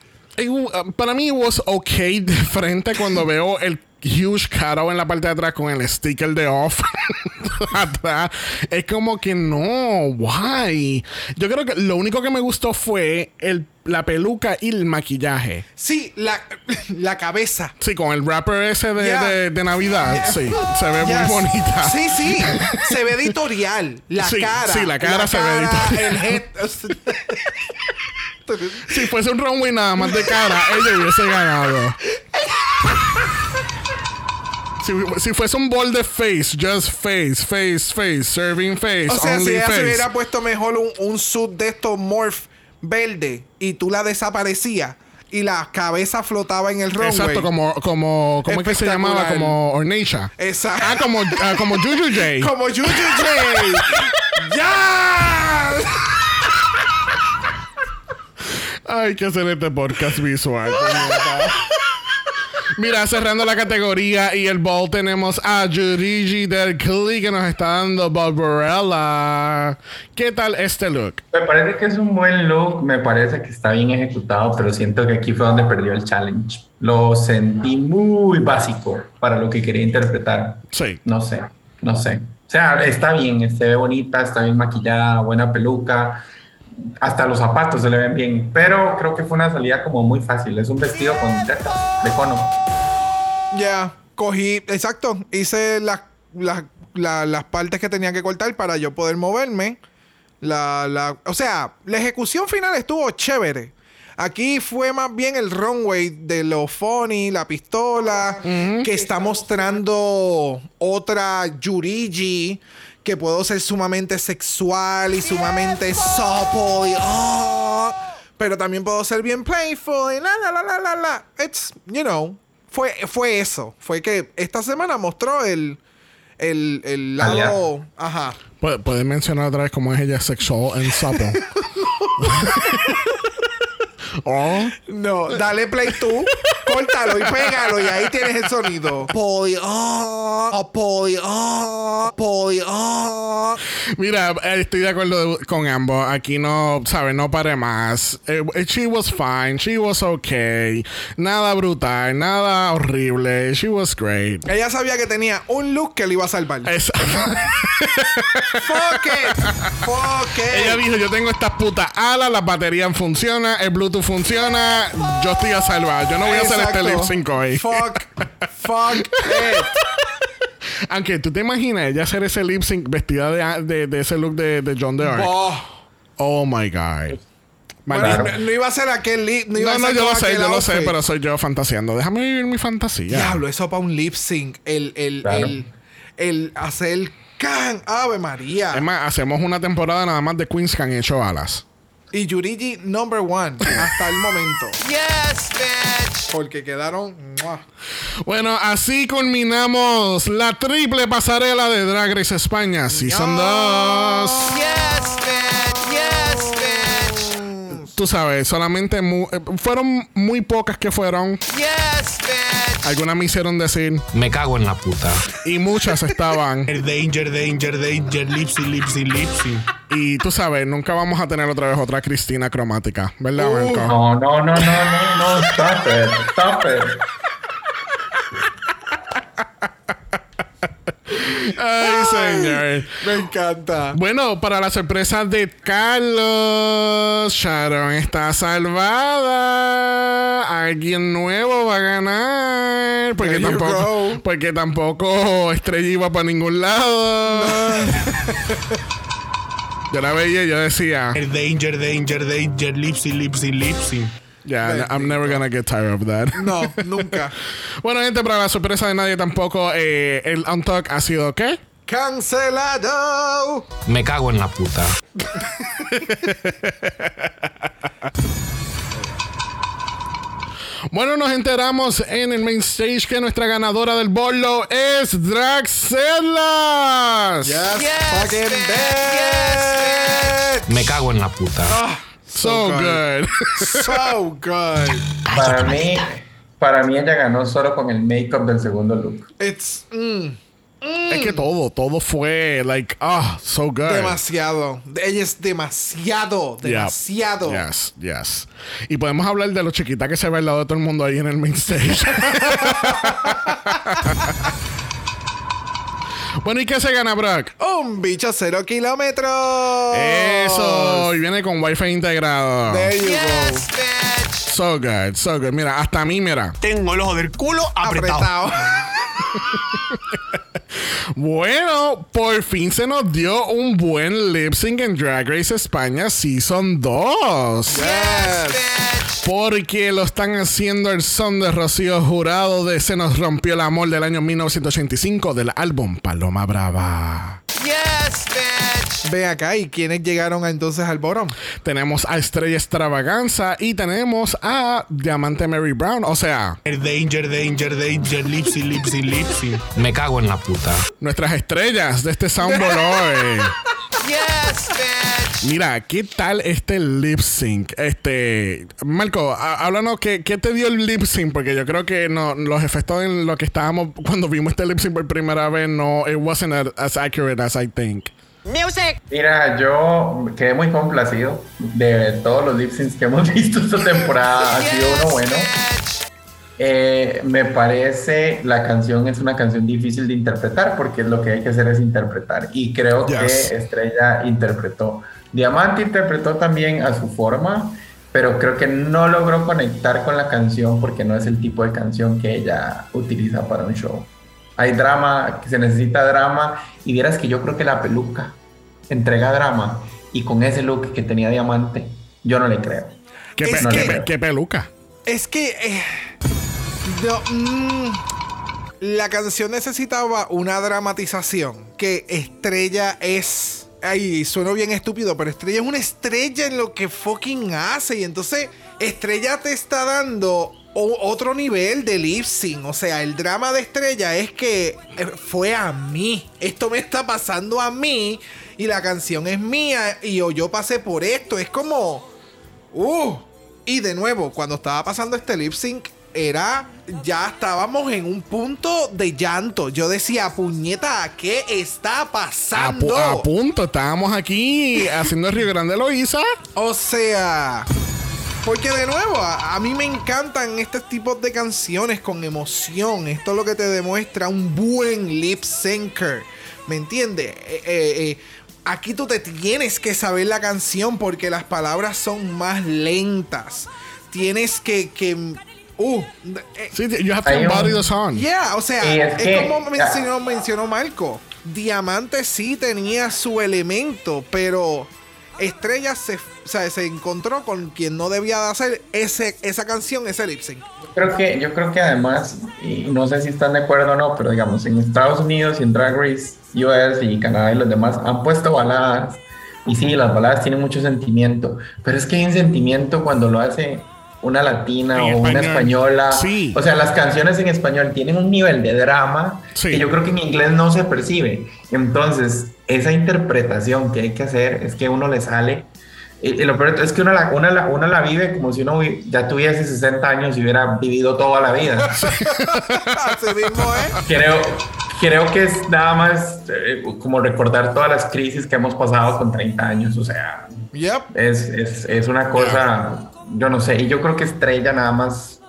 para mí was okay de frente cuando veo el huge cutout en la parte de atrás con el sticker de off atrás. Es como que no, why? Yo creo que lo único que me gustó fue el, la peluca y el maquillaje. Sí, la, la cabeza. Sí, con el wrapper ese de, Yeah. de- de Navidad. Sí, se ve Yes. muy bonita. Sí, sí. Se ve editorial. La Sí, cara. sí, la cara se ve editorial. El. Si fuese un runway nada más de cara, ella hubiese ganado. Si, si fuese un bol de face, just face, face, face, serving face, O sea, only si ella face. se hubiera puesto mejor un, un suit de estos morph verde y tú la desaparecías y la cabeza flotaba en el runway. Exacto, como, como, ¿cómo es que se llamaba? Como Ornacia. Exacto. Ah, como, ah, como Juju J. Como Juju J. ¡Ya! Hay que hacer este podcast visual. Mira, cerrando la categoría y el ball tenemos a Yurigi del Cli que nos está dando Barbarella. ¿Qué tal este look? Me parece que es un buen look, me parece que está bien ejecutado, pero siento que aquí fue donde perdió el challenge. Lo sentí muy básico para lo que quería interpretar. Sí. No sé, no sé. O sea, está bien, se ve bonita, está bien maquillada, buena peluca. Hasta los zapatos se le ven bien, pero creo que fue una salida como muy fácil. Es un vestido con tetas de cono. Ya, cogí, exacto, hice las, las, la- las partes que tenía que cortar para yo poder moverme. La, la, o sea, la ejecución final estuvo chévere. Aquí fue más bien el runway de lo funny, la pistola, que está mostrando otra Yurigi que puedo ser sumamente sexual y sumamente supple y ah, pero también puedo ser bien playful y la la la la la la. It's, you know, fue, fue eso. Fue que esta semana mostró el, el, el lado. Aliado. Ajá. ¿Puedes mencionar otra vez cómo es ella sexual and supple? oh, No, dale play tú, córtalo y pégalo y ahí tienes el sonido. Poli, ah, poli, ah, poli, ah. Mira, eh, estoy de acuerdo con ambos. Aquí no, ¿sabes? No pare más. Eh, she was fine. She was okay. Nada brutal. Nada horrible. She was great. Ella sabía que tenía un look que le iba a salvar. Esa- Fuck it. Fuck it. Ella dijo, yo tengo estas putas alas, las baterías funcionan, el Bluetooth funciona, yo estoy a salvar. Yo no voy a hacer este lip sync hoy. Fuck. Fuck it. Aunque tú te imaginas ella hacer ese lip sync vestida de, de- de ese look de, de John de Arc. Oh. Oh my God. Bueno, no, no iba a ser aquel lip. No, iba No, a no, yo lo sé, yo lo sé, pero soy yo fantaseando. Déjame vivir mi fantasía. Diablo, eso para un lip sync. El, el, Claro. el, el hacer can. Ave María. Es más, hacemos una temporada nada más de Queens que han hecho alas. Y Yurigi number one hasta el momento. Yes, bitch. Porque quedaron. ¡mua! Bueno, así culminamos la triple pasarela de Drag Race España Season 2. Yes, bitch. Yes, bitch. Tú sabes, solamente mu- eh, fueron muy pocas que fueron. Yes, bitch. Algunas me hicieron decir Me cago en la puta. y muchas estaban. El danger, danger, danger, lipsy, lipsy, lipsy. Y tú sabes, nunca vamos a tener otra vez otra Cristina cromática, ¿verdad, Marco? No, no, no, no, no, no, stop it, stop it. Ay, señor. Me encanta. Bueno, para la sorpresa de Carlos, Sharon está salvada. Alguien nuevo va a ganar. Porque There tampoco, porque tampoco Estrella iba para ningún lado. yo la veía y yo decía, El danger, danger, danger, lipsy, lipsy, lipsy. Yeah, I'm never gonna get tired of that. No, nunca. bueno, gente, para la sorpresa de nadie tampoco, eh, el Untalk ha sido ¿qué? ¡Cancelado! Me cago en la puta. Bueno, nos enteramos en el main stage que nuestra ganadora del bolo es Draxelas. Yes, Yes, fucking bitch. bitch. Me cago en la puta. So good. So good. Para mí, para mí ella ganó solo con el make-up del segundo look. It's mm, es que todo, todo fue like, ah, so good. demasiado. Ella es demasiado, demasiado. Yes, yes. Y podemos hablar de lo chiquita que se ve al lado de todo el mundo ahí en el main stage. bueno, ¿y qué se gana, Brock? Un bicho cero kilómetros. Eso, y viene con wifi integrado. There you Yes, bitch. So good, so good. Mira, hasta a mí, mira. Tengo el ojo del culo go. apretado. Apretado. Bueno, por fin se nos dio un buen lip sync en Drag Race España Season 2. yes. Bitch. Porque lo están haciendo el son de Rocío Jurado de Se nos rompió el amor del año 1985 del álbum Paloma Brava. Yes, bitch. Ve acá, ¿y quiénes llegaron entonces al bottom? Tenemos a Estrella Extravaganza y tenemos a Diamante Mary Brown. O sea, El danger, danger, danger, lipsy, lipsy, lipsy. Me cago en la puta. nuestras estrellas de este Sound Boy. Yes, bitch. Mira, ¿qué tal este lip sync? Este, Marco, há- háblanos, ¿qué, ¿qué te dio el lip sync? Porque yo creo que no, los efectos en lo que estábamos cuando vimos este lip sync por primera vez, no, it wasn't as accurate as I think. Music. Mira, yo quedé muy complacido de todos los lip syncs que hemos visto esta temporada. Ha sido uno bueno. Eh, me parece la canción es una canción difícil de interpretar porque lo que hay que hacer es interpretar. Y creo Yes. que Estrella interpretó. Diamante interpretó también a su forma, pero creo que no logró conectar con la canción porque no es el tipo de canción que ella utiliza para un show. Hay drama, que se necesita drama, y vieras que yo creo que la peluca entrega drama, y con ese look que tenía Diamante, yo no le creo. ¿Qué, pe- que- qué pe- qué peluca? Es que. eh, no, mm, la canción necesitaba una dramatización. Que Estrella es. Ay, sueno bien estúpido, pero Estrella es una estrella en lo que fucking hace. Y entonces, Estrella te está dando otro nivel de lip sync. O sea, el drama de Estrella es que eh, fue a mí. Esto me está pasando a mí. Y la canción es mía. Y yo, yo pasé por esto. Es como. Uh, y de nuevo, cuando estaba pasando este lip sync, era. Ya estábamos en un punto de llanto. Yo decía, puñeta, ¿qué está A, pu- pasando? a punto, estábamos aquí haciendo el Río Grande Loíza. O sea. Porque de nuevo, a, a mí me encantan este tipo de canciones con emoción. Esto es lo que te demuestra un buen lip syncer. ¿Me entiendes? Eh, eh, eh, aquí tú te tienes que saber la canción porque las palabras son más lentas. Tienes que. que uh, eh, Sí, you have to embody the song. Yeah, o sea, es es, que- como mencionó, mencionó Marco. Diamante sí tenía su elemento, pero Estrella se, o sea, se encontró con quien no debía de hacer ese, esa canción, ese lip sync. Creo que, yo creo que además, y no sé si están de acuerdo o no, pero digamos, en Estados Unidos y en Drag Race US y Canadá y los demás han puesto baladas Y sí, las baladas tienen mucho sentimiento, pero es que hay un sentimiento cuando lo hace una latina En o una español. española. Sí. O sea, las canciones en español tienen un nivel de drama Sí. que yo creo que en inglés no se percibe. Entonces, esa interpretación que hay que hacer es que uno le sale. Y, y lo peor es que uno la, una, la, uno la vive como si uno ya tuviese 60 años y hubiera vivido toda la vida. Así mismo, ¿eh? creo, creo que es nada más eh, como recordar todas las crisis que hemos pasado con 30 años. O sea, Yep. es, es, es una cosa, yo no sé, y yo creo que Estrella nada más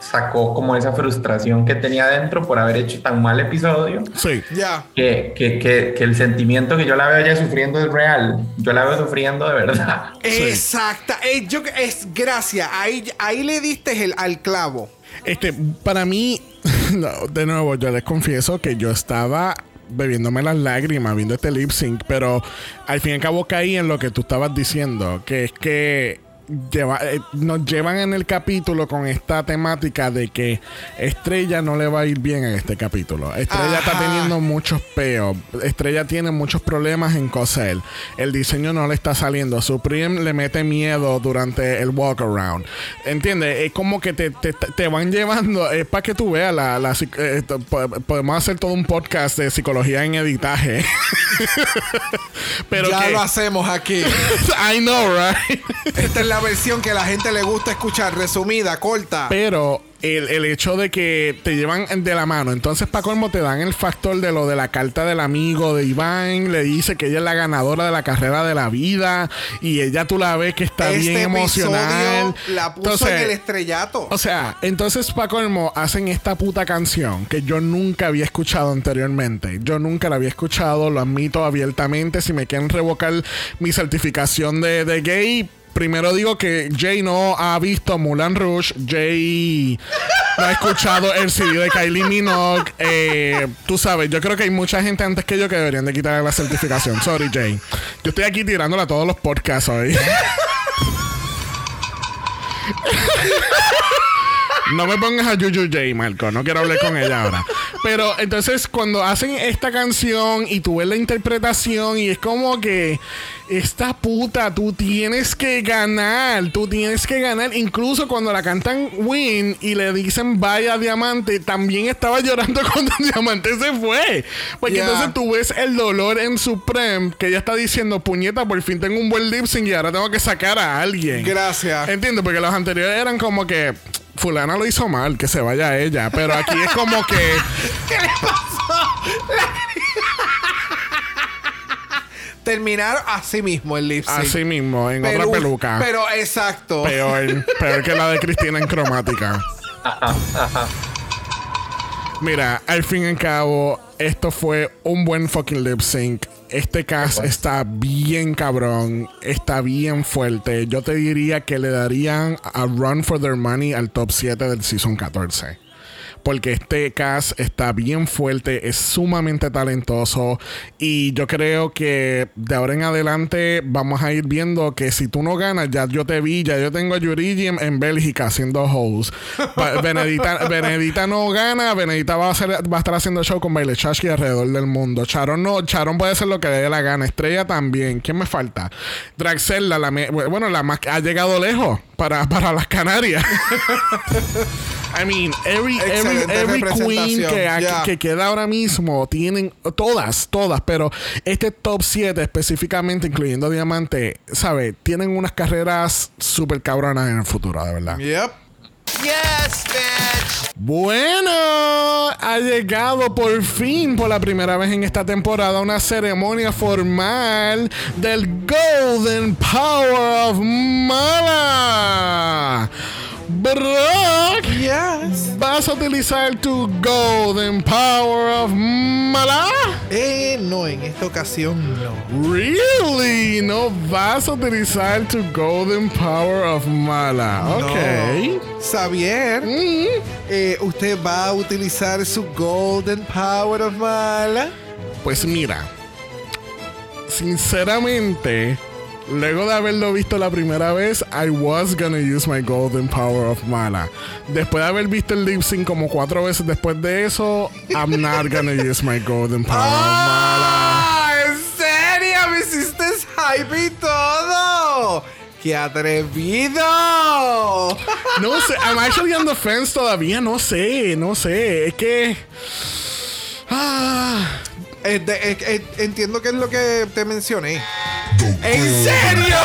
sacó como esa frustración que tenía dentro por haber hecho tan mal episodio, Sí. Ya. que, que, que, que el sentimiento que yo la veo ya sufriendo es real, yo la veo sufriendo de verdad. Exacta. Eh, yo, es gracias. Ahí, ahí le diste el, al clavo. Este, para mí, no, de nuevo, yo les confieso que yo estaba bebiéndome las lágrimas viendo este lip sync, pero al fin y al cabo caí en lo que tú estabas diciendo, que es que lleva- eh, nos llevan en el capítulo con esta temática de que Estrella no le va a ir bien en este capítulo. Estrella está teniendo muchos peos. Estrella tiene muchos problemas en coser. El diseño no le está saliendo. Supreme le mete miedo durante el walk around. ¿Entiendes? Es como que te, te- te van llevando. Es para que tú veas la, la eh, podemos hacer todo un podcast de psicología en editaje. Pero ya que, lo hacemos aquí. I know, right? Esta es la versión que a la gente le gusta escuchar, resumida, corta. Pero el, el hecho de que te llevan de la mano, entonces para colmo te dan el factor de lo de la carta del amigo de Iván, le dice que ella es la ganadora de la carrera de la vida y ella tú la ves que está este bien emocional. la puso Entonces, en el estrellato. o sea, entonces para colmo hacen esta puta canción que yo nunca había escuchado anteriormente. Yo nunca la había escuchado, lo admito abiertamente. Si me quieren revocar mi certificación de, de gay, primero digo que Jay no ha visto Mulan Rouge. Jay no ha escuchado el CD de Kylie Minogue. Eh, tú sabes, yo creo que hay mucha gente antes que yo que deberían de quitar la certificación. Sorry, Jay. Yo estoy aquí tirándola a todos los podcasts hoy. No me pongas a Juju J, Marco. No quiero hablar con ella ahora. Pero entonces, cuando hacen esta canción y tú ves la interpretación, y es como que esta puta, tú tienes que ganar. Tú tienes que ganar. Incluso cuando la cantan Win y le dicen vaya Diamante, también estaba llorando cuando Diamante se fue. Porque entonces tú ves el dolor en Supreme, que ella está diciendo, puñeta, por fin tengo un buen lip sync y ahora tengo que sacar a alguien. Gracias. Entiendo, porque los anteriores eran como que fulana lo hizo mal, que se vaya ella. Pero aquí es como que Terminaron así mismo el lip sync. así mismo, en Pero- otra peluca. Pero exacto. Peor, peor que la de Cristina en cromática. Mira, al fin y al cabo, esto fue un buen fucking lip sync. Este cast está bien cabrón, está bien fuerte. Yo te diría que le darían a Run for Their Money al top 7 del season 14. Porque este cast está bien fuerte, es sumamente talentoso. Y yo creo que de ahora en adelante vamos a ir viendo que si tú no ganas, ya yo te vi, ya yo tengo a Yurigi en, en Bélgica haciendo host. Benedita, no gana, Benedita va a, hacer, va a estar haciendo show con Baile Chashki alrededor del mundo. Charon no, Charon puede hacer lo que le dé la gana. Estrella también. ¿Quién me falta? Draxella, bueno, la más ha llegado lejos para, para las Canarias. I mean, every, every, every queen que, que queda ahora mismo tienen todas, todas, pero este top 7 específicamente, incluyendo Diamante, ¿sabes? Tienen unas carreras súper cabronas en el futuro, de verdad. Yep. Yes, bitch. Bueno, ha llegado por fin, por la primera vez en esta temporada, una ceremonia formal del Golden Power of Mala. Brock, Yes. ¿vas a utilizar tu Golden Power of Mala? Eh, no, en esta ocasión no. Really? ¿No vas a utilizar tu Golden Power of Mala? Ok. Xavier, Mm. eh, ¿usted va a utilizar su Golden Power of Mala? Pues mira, sinceramente, luego de haberlo visto la primera vez, I was gonna use my golden power of Mala. Después de haber visto el lip sync como cuatro veces después de eso, I'm not gonna use my golden power of Mala. ¡Ah! ¿En serio? Me hiciste hype y todo. ¡Qué atrevido! No sé, I'm actually on the fence todavía, no sé, no sé. Es que. Ah. De- entiendo que es lo que te mencioné. ¿En serio?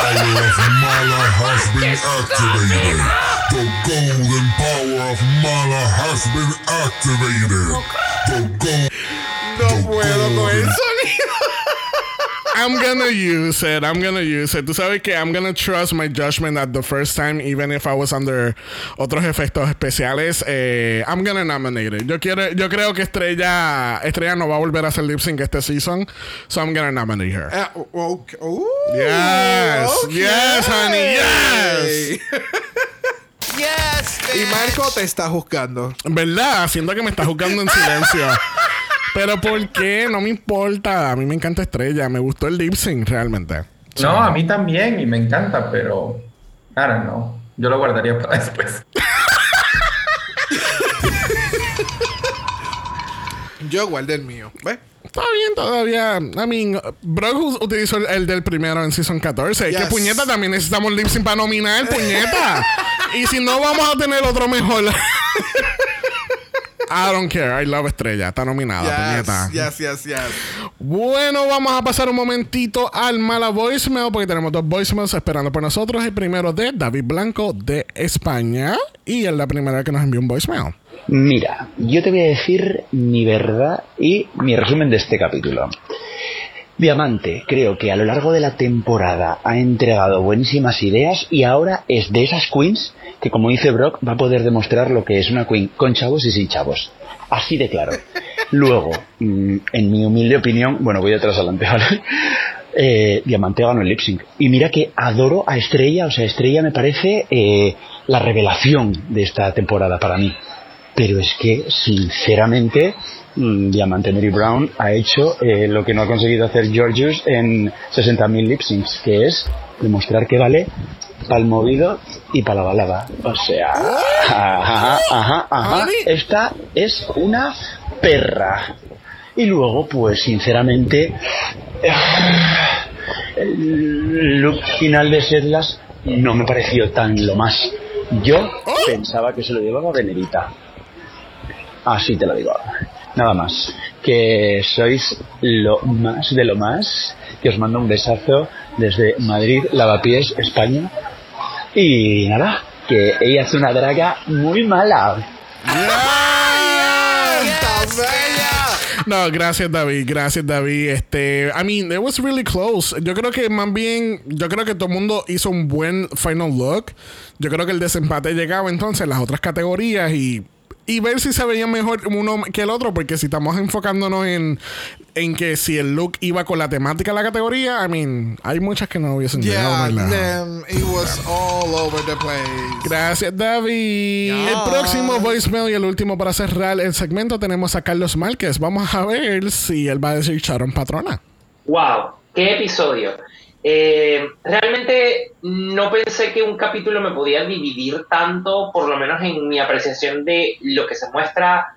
Mala has been activated. The golden power of Mala has been activated. Oh, the gold. No puedo con sonido. I'm gonna use it. I'm gonna use it. Tú sabes que I'm gonna trust my judgment at the first time, even if I was under otros efectos especiales. Eh, I'm gonna nominate it. Yo quiero, yo creo que Estrella, Estrella no va a volver a hacer lip sync este season, so I'm gonna nominate her. Ah, ok. Uh, Yes, ok. yes, honey, yes. Yes, Y bitch. Marco te está juzgando. ¿Verdad? Siento que me está juzgando en silencio. Pero ¿por qué? No me importa. A mí me encanta Estrella. Me gustó el lip sync realmente. No, a mí también y me encanta, pero. Ahora no. Yo lo guardaría para después. Yo guardé el mío. ¿Ves? Está bien todavía. I mean, Brock utilizó el, el del primero en Season 14. Yes. Que puñeta también necesitamos lip sync para nominar, puñeta. y si no, vamos a tener otro mejor. I don't care. I love Estrella. Está nominada, puñeta. Yes, yes, yes, yes. Bueno, vamos a pasar un momentito al mala voicemail porque tenemos dos voicemails esperando por nosotros. El primero de David Blanco de España y es la primera que nos envió un voicemail. Mira, yo te voy a decir mi verdad y mi resumen de este capítulo. Diamante, creo que a lo largo de la temporada ha entregado buenísimas ideas y ahora es de esas queens que, como dice Brock, va a poder demostrar lo que es una queen con chavos y sin chavos. Así de claro. Luego, mm, en mi humilde opinión, bueno, voy atrás adelante, ¿vale? Eh, Diamante ganó el lip sync. Y mira que adoro a Estrella, o sea, Estrella me parece eh, la revelación de esta temporada para mí. Pero es que, sinceramente, Diamante Mary Brown ha hecho eh, lo que no ha conseguido hacer Georgius en 60.000 lip syncs, que es demostrar que vale para el movido y para la balada. O sea, ajá, ajá, ajá. Esta es una perra. Y luego, pues, sinceramente, el look final de Sedlas no me pareció tan lo más. Yo pensaba que se lo llevaba Venerita. Así te lo digo. Nada más. Que sois lo más de lo más. Que os mando un besazo desde Madrid, Lavapiés, España. Y nada, que ella es una draga muy mala. No, gracias David, gracias David. Este, I mean, it was really close. Yo creo que más bien, yo creo que todo el mundo hizo un buen final look. Yo creo que el desempate llegaba entonces en las otras categorías y y ver si se veía mejor uno que el otro, porque si estamos enfocándonos en, en que si el look iba con la temática de la categoría, I mean, hay muchas que no hubiesen llegado. Yeah, ¿verdad? them, it was all over the place. Gracias, David. El próximo voicemail y el último para cerrar el segmento tenemos a Carlos Márquez. Vamos a ver si él va a decir Sharon Patrona. ¡Wow! ¡Qué episodio! Eh, realmente no pensé que un capítulo me podía dividir tanto, por lo menos en mi apreciación de lo que se muestra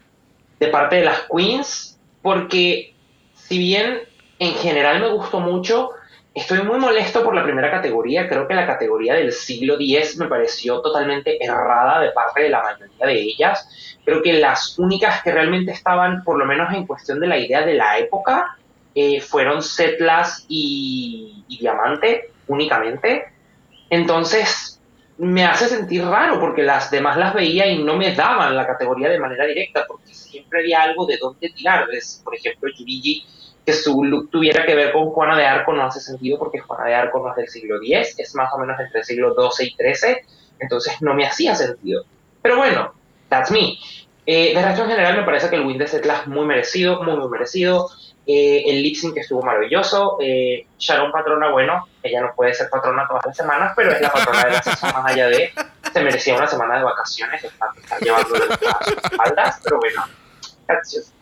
de parte de las queens, porque si bien en general me gustó mucho, estoy muy molesto por la primera categoría. Creo que la categoría del siglo X me pareció totalmente errada de parte de la mayoría de ellas. Creo que las únicas que realmente estaban, por lo menos en cuestión de la idea de la época, eh, fueron Setlas y, Diamante únicamente. Entonces me hace sentir raro porque las demás las veía y no me daban la categoría de manera directa porque siempre había algo de dónde tirar. Es, por ejemplo, Yurigi, que su look tuviera que ver con Juana de Arco no hace sentido porque Juana de Arco no es del siglo X, es más o menos entre el siglo XII y XIII, entonces no me hacía sentido. Pero bueno, that's me. Eh, de resto, en general, me parece que el win de Setlas muy merecido, muy, muy merecido. Eh, el lip sync estuvo maravilloso. Eh, Sharon Patrona, bueno, ella no puede ser patrona todas las semanas, pero es la patrona de la sesión más allá de. Se merecía una semana de vacaciones, estar, estar llevando sus espaldas, pero bueno, gracias.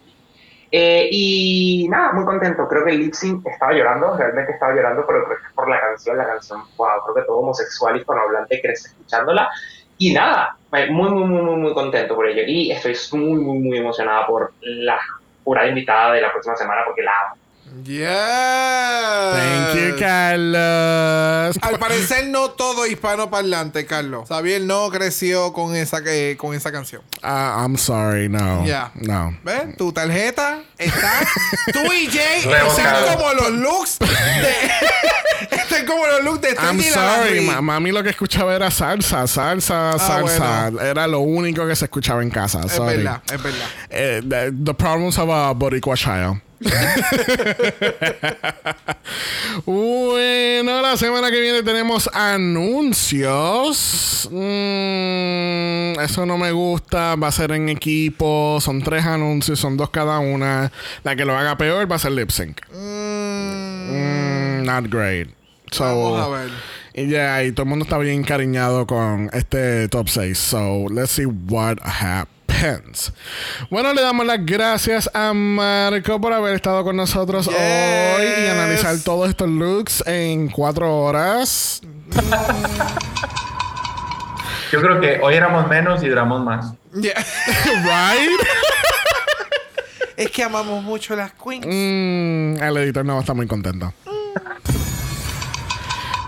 Eh, y nada, muy contento. Creo que el lip estaba llorando, realmente estaba llorando, pero creo que es por la canción. La canción, wow, creo que todo homosexual y hispanohablante crece escuchándola. Y nada, eh, muy, muy, muy, muy, muy contento por ello. Y estoy muy, muy, muy emocionada por la jurada invitada de la próxima semana porque la amo. Yeah. Thank you, Carlos. Al parecer no todo hispano parlante, Carlos. Xavier no creció con esa eh, con esa canción. Ah, I'm sorry, no. Ya. No. ¿Ves? Tu tarjeta está. Tú y Jay están como los looks de. están como los looks de I'm sorry, ma- mami lo que escuchaba era salsa, salsa, salsa. bueno. Era lo único que se escuchaba en casa. Es sorry. verdad, es verdad. Eh, the, the problems of a Boricua child. bueno, la semana que viene tenemos anuncios. Mm, eso no me gusta. Va a ser en equipo. Son tres anuncios, son dos cada una. La que lo haga peor va a ser lip sync. Mm, not great. So, Vamos a ver. y ya, y todo el mundo está bien encariñado con este top 6. So, let's see what happens. Bueno, le damos las gracias a Marco por haber estado con nosotros Yes. hoy y analizar todos estos looks en cuatro horas. Yo creo que hoy éramos menos y duramos más. Yeah. right? es que amamos mucho las queens. Mm, el editor no está muy contento.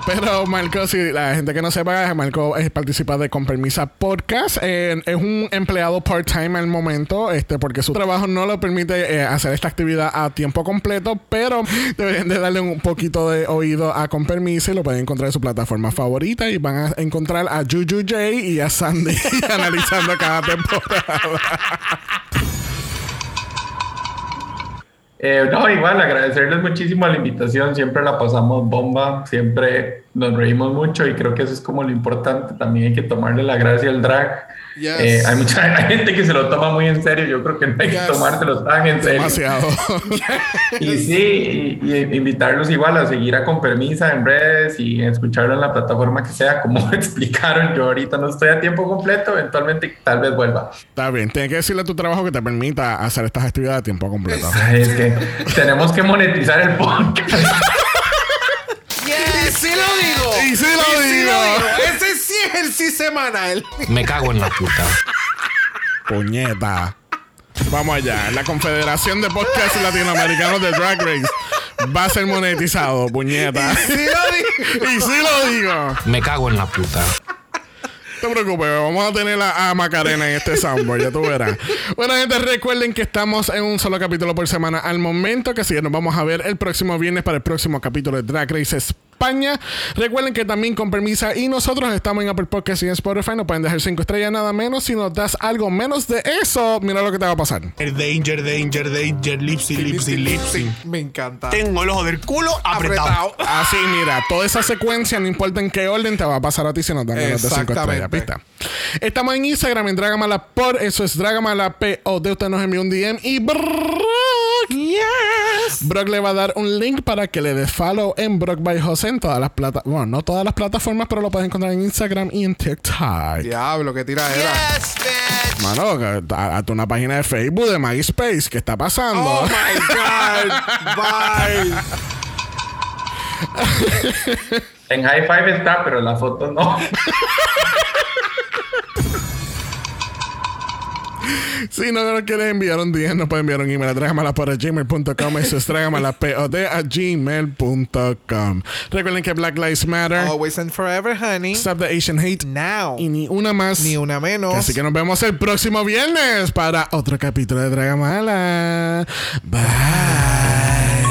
Pero Marco, si la gente que no sepa, Marco es participa de Con Permisa Podcast. Eh, es un empleado part-time al momento, este, porque su trabajo no lo permite eh, hacer esta actividad a tiempo completo, pero deberían de darle un poquito de oído a Con Permisa y lo pueden encontrar en su plataforma favorita y van a encontrar a Juju J y a Sandy analizando cada temporada. Eh, no, igual, agradecerles muchísimo la invitación. Siempre la pasamos bomba, siempre nos reímos mucho y creo que eso es como lo importante. También hay que tomarle la gracia al drag. Yes. Eh, hay mucha hay gente que se lo toma muy en serio. Yo creo que no hay Yes. que tomárselo tan en serio. Demasiado. Y sí, y, y invitarlos igual a seguir a Con Permisa en redes y escucharlo en la plataforma que sea, como explicaron. Yo ahorita no estoy a tiempo completo, eventualmente tal vez vuelva. Está bien, tienes que decirle a tu trabajo que te permita hacer estas actividades a tiempo completo. Es que tenemos que monetizar el podcast. Y sí lo digo. Y sí lo digo. Ese sí es el sí semanal. Me cago en la puta. Puñeta. Vamos allá. La Confederación de Podcasts Latinoamericanos de Drag Race va a ser monetizado, puñeta. Sí lo digo. y sí lo digo. Me cago en la puta. No te preocupes, vamos a tener a, a Macarena en este soundboard, ya tú verás. Bueno, gente, recuerden que estamos en un solo capítulo por semana al momento, que así que nos vamos a ver el próximo viernes para el próximo capítulo de Drag Race España. Recuerden que también con permisa y nosotros estamos en Apple Podcast y en Spotify. Nos pueden dejar 5 estrellas nada menos. Si nos das algo menos de eso, mira lo que te va a pasar. Danger, danger, danger, lipsy, lipsy, lipsy. Me encanta. Tengo el ojo del culo apretado. Apretado. Así, mira, toda esa secuencia, no importa en qué orden, te va a pasar a ti si nos dan menos de 5 estrellas. Estamos en Instagram en Dragamala por eso es Dragamala POD. Usted nos envía un DM y Brock. Brock le va a dar un link para que le des follow en Brock by José en todas las plataformas. Bueno, no todas las plataformas, pero lo puedes encontrar en Instagram y en TikTok. Diablo, qué tira era. Yes, bitch. Mano, que- a- hazte una página de Facebook de MySpace. ¿Qué está pasando? Oh my God. Bye. En High Five está, pero la foto no. Si no nos quieres enviar un DM, nos puedes enviar un email a trágamala por gmail.com. Eso es trágamala pod a gmail.com. Recuerden que Black Lives Matter. Always and forever, honey. Stop the Asian hate. Now. Y ni una más. Ni una menos. Así que nos vemos el próximo viernes para otro capítulo de Dragamala. Bye.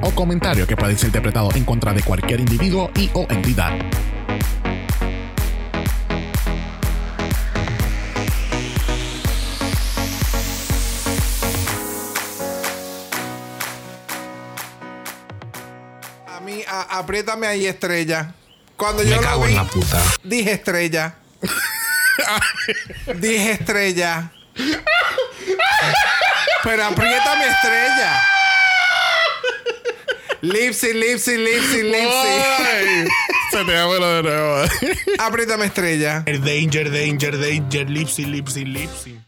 o comentario que pueda ser interpretado en contra de cualquier individuo y o entidad. A mí, a- apriétame ahí, estrella. Cuando Me yo lo cago vi, en la puta. dije estrella. dije estrella. Pero aprieta mi estrella. Lipsy, Lipsy, Lipsy, Lipsy. Ay, Se te abre de nuevo. Aprieta mi estrella. Danger, danger, danger, lipsy, lipsy, lipsy.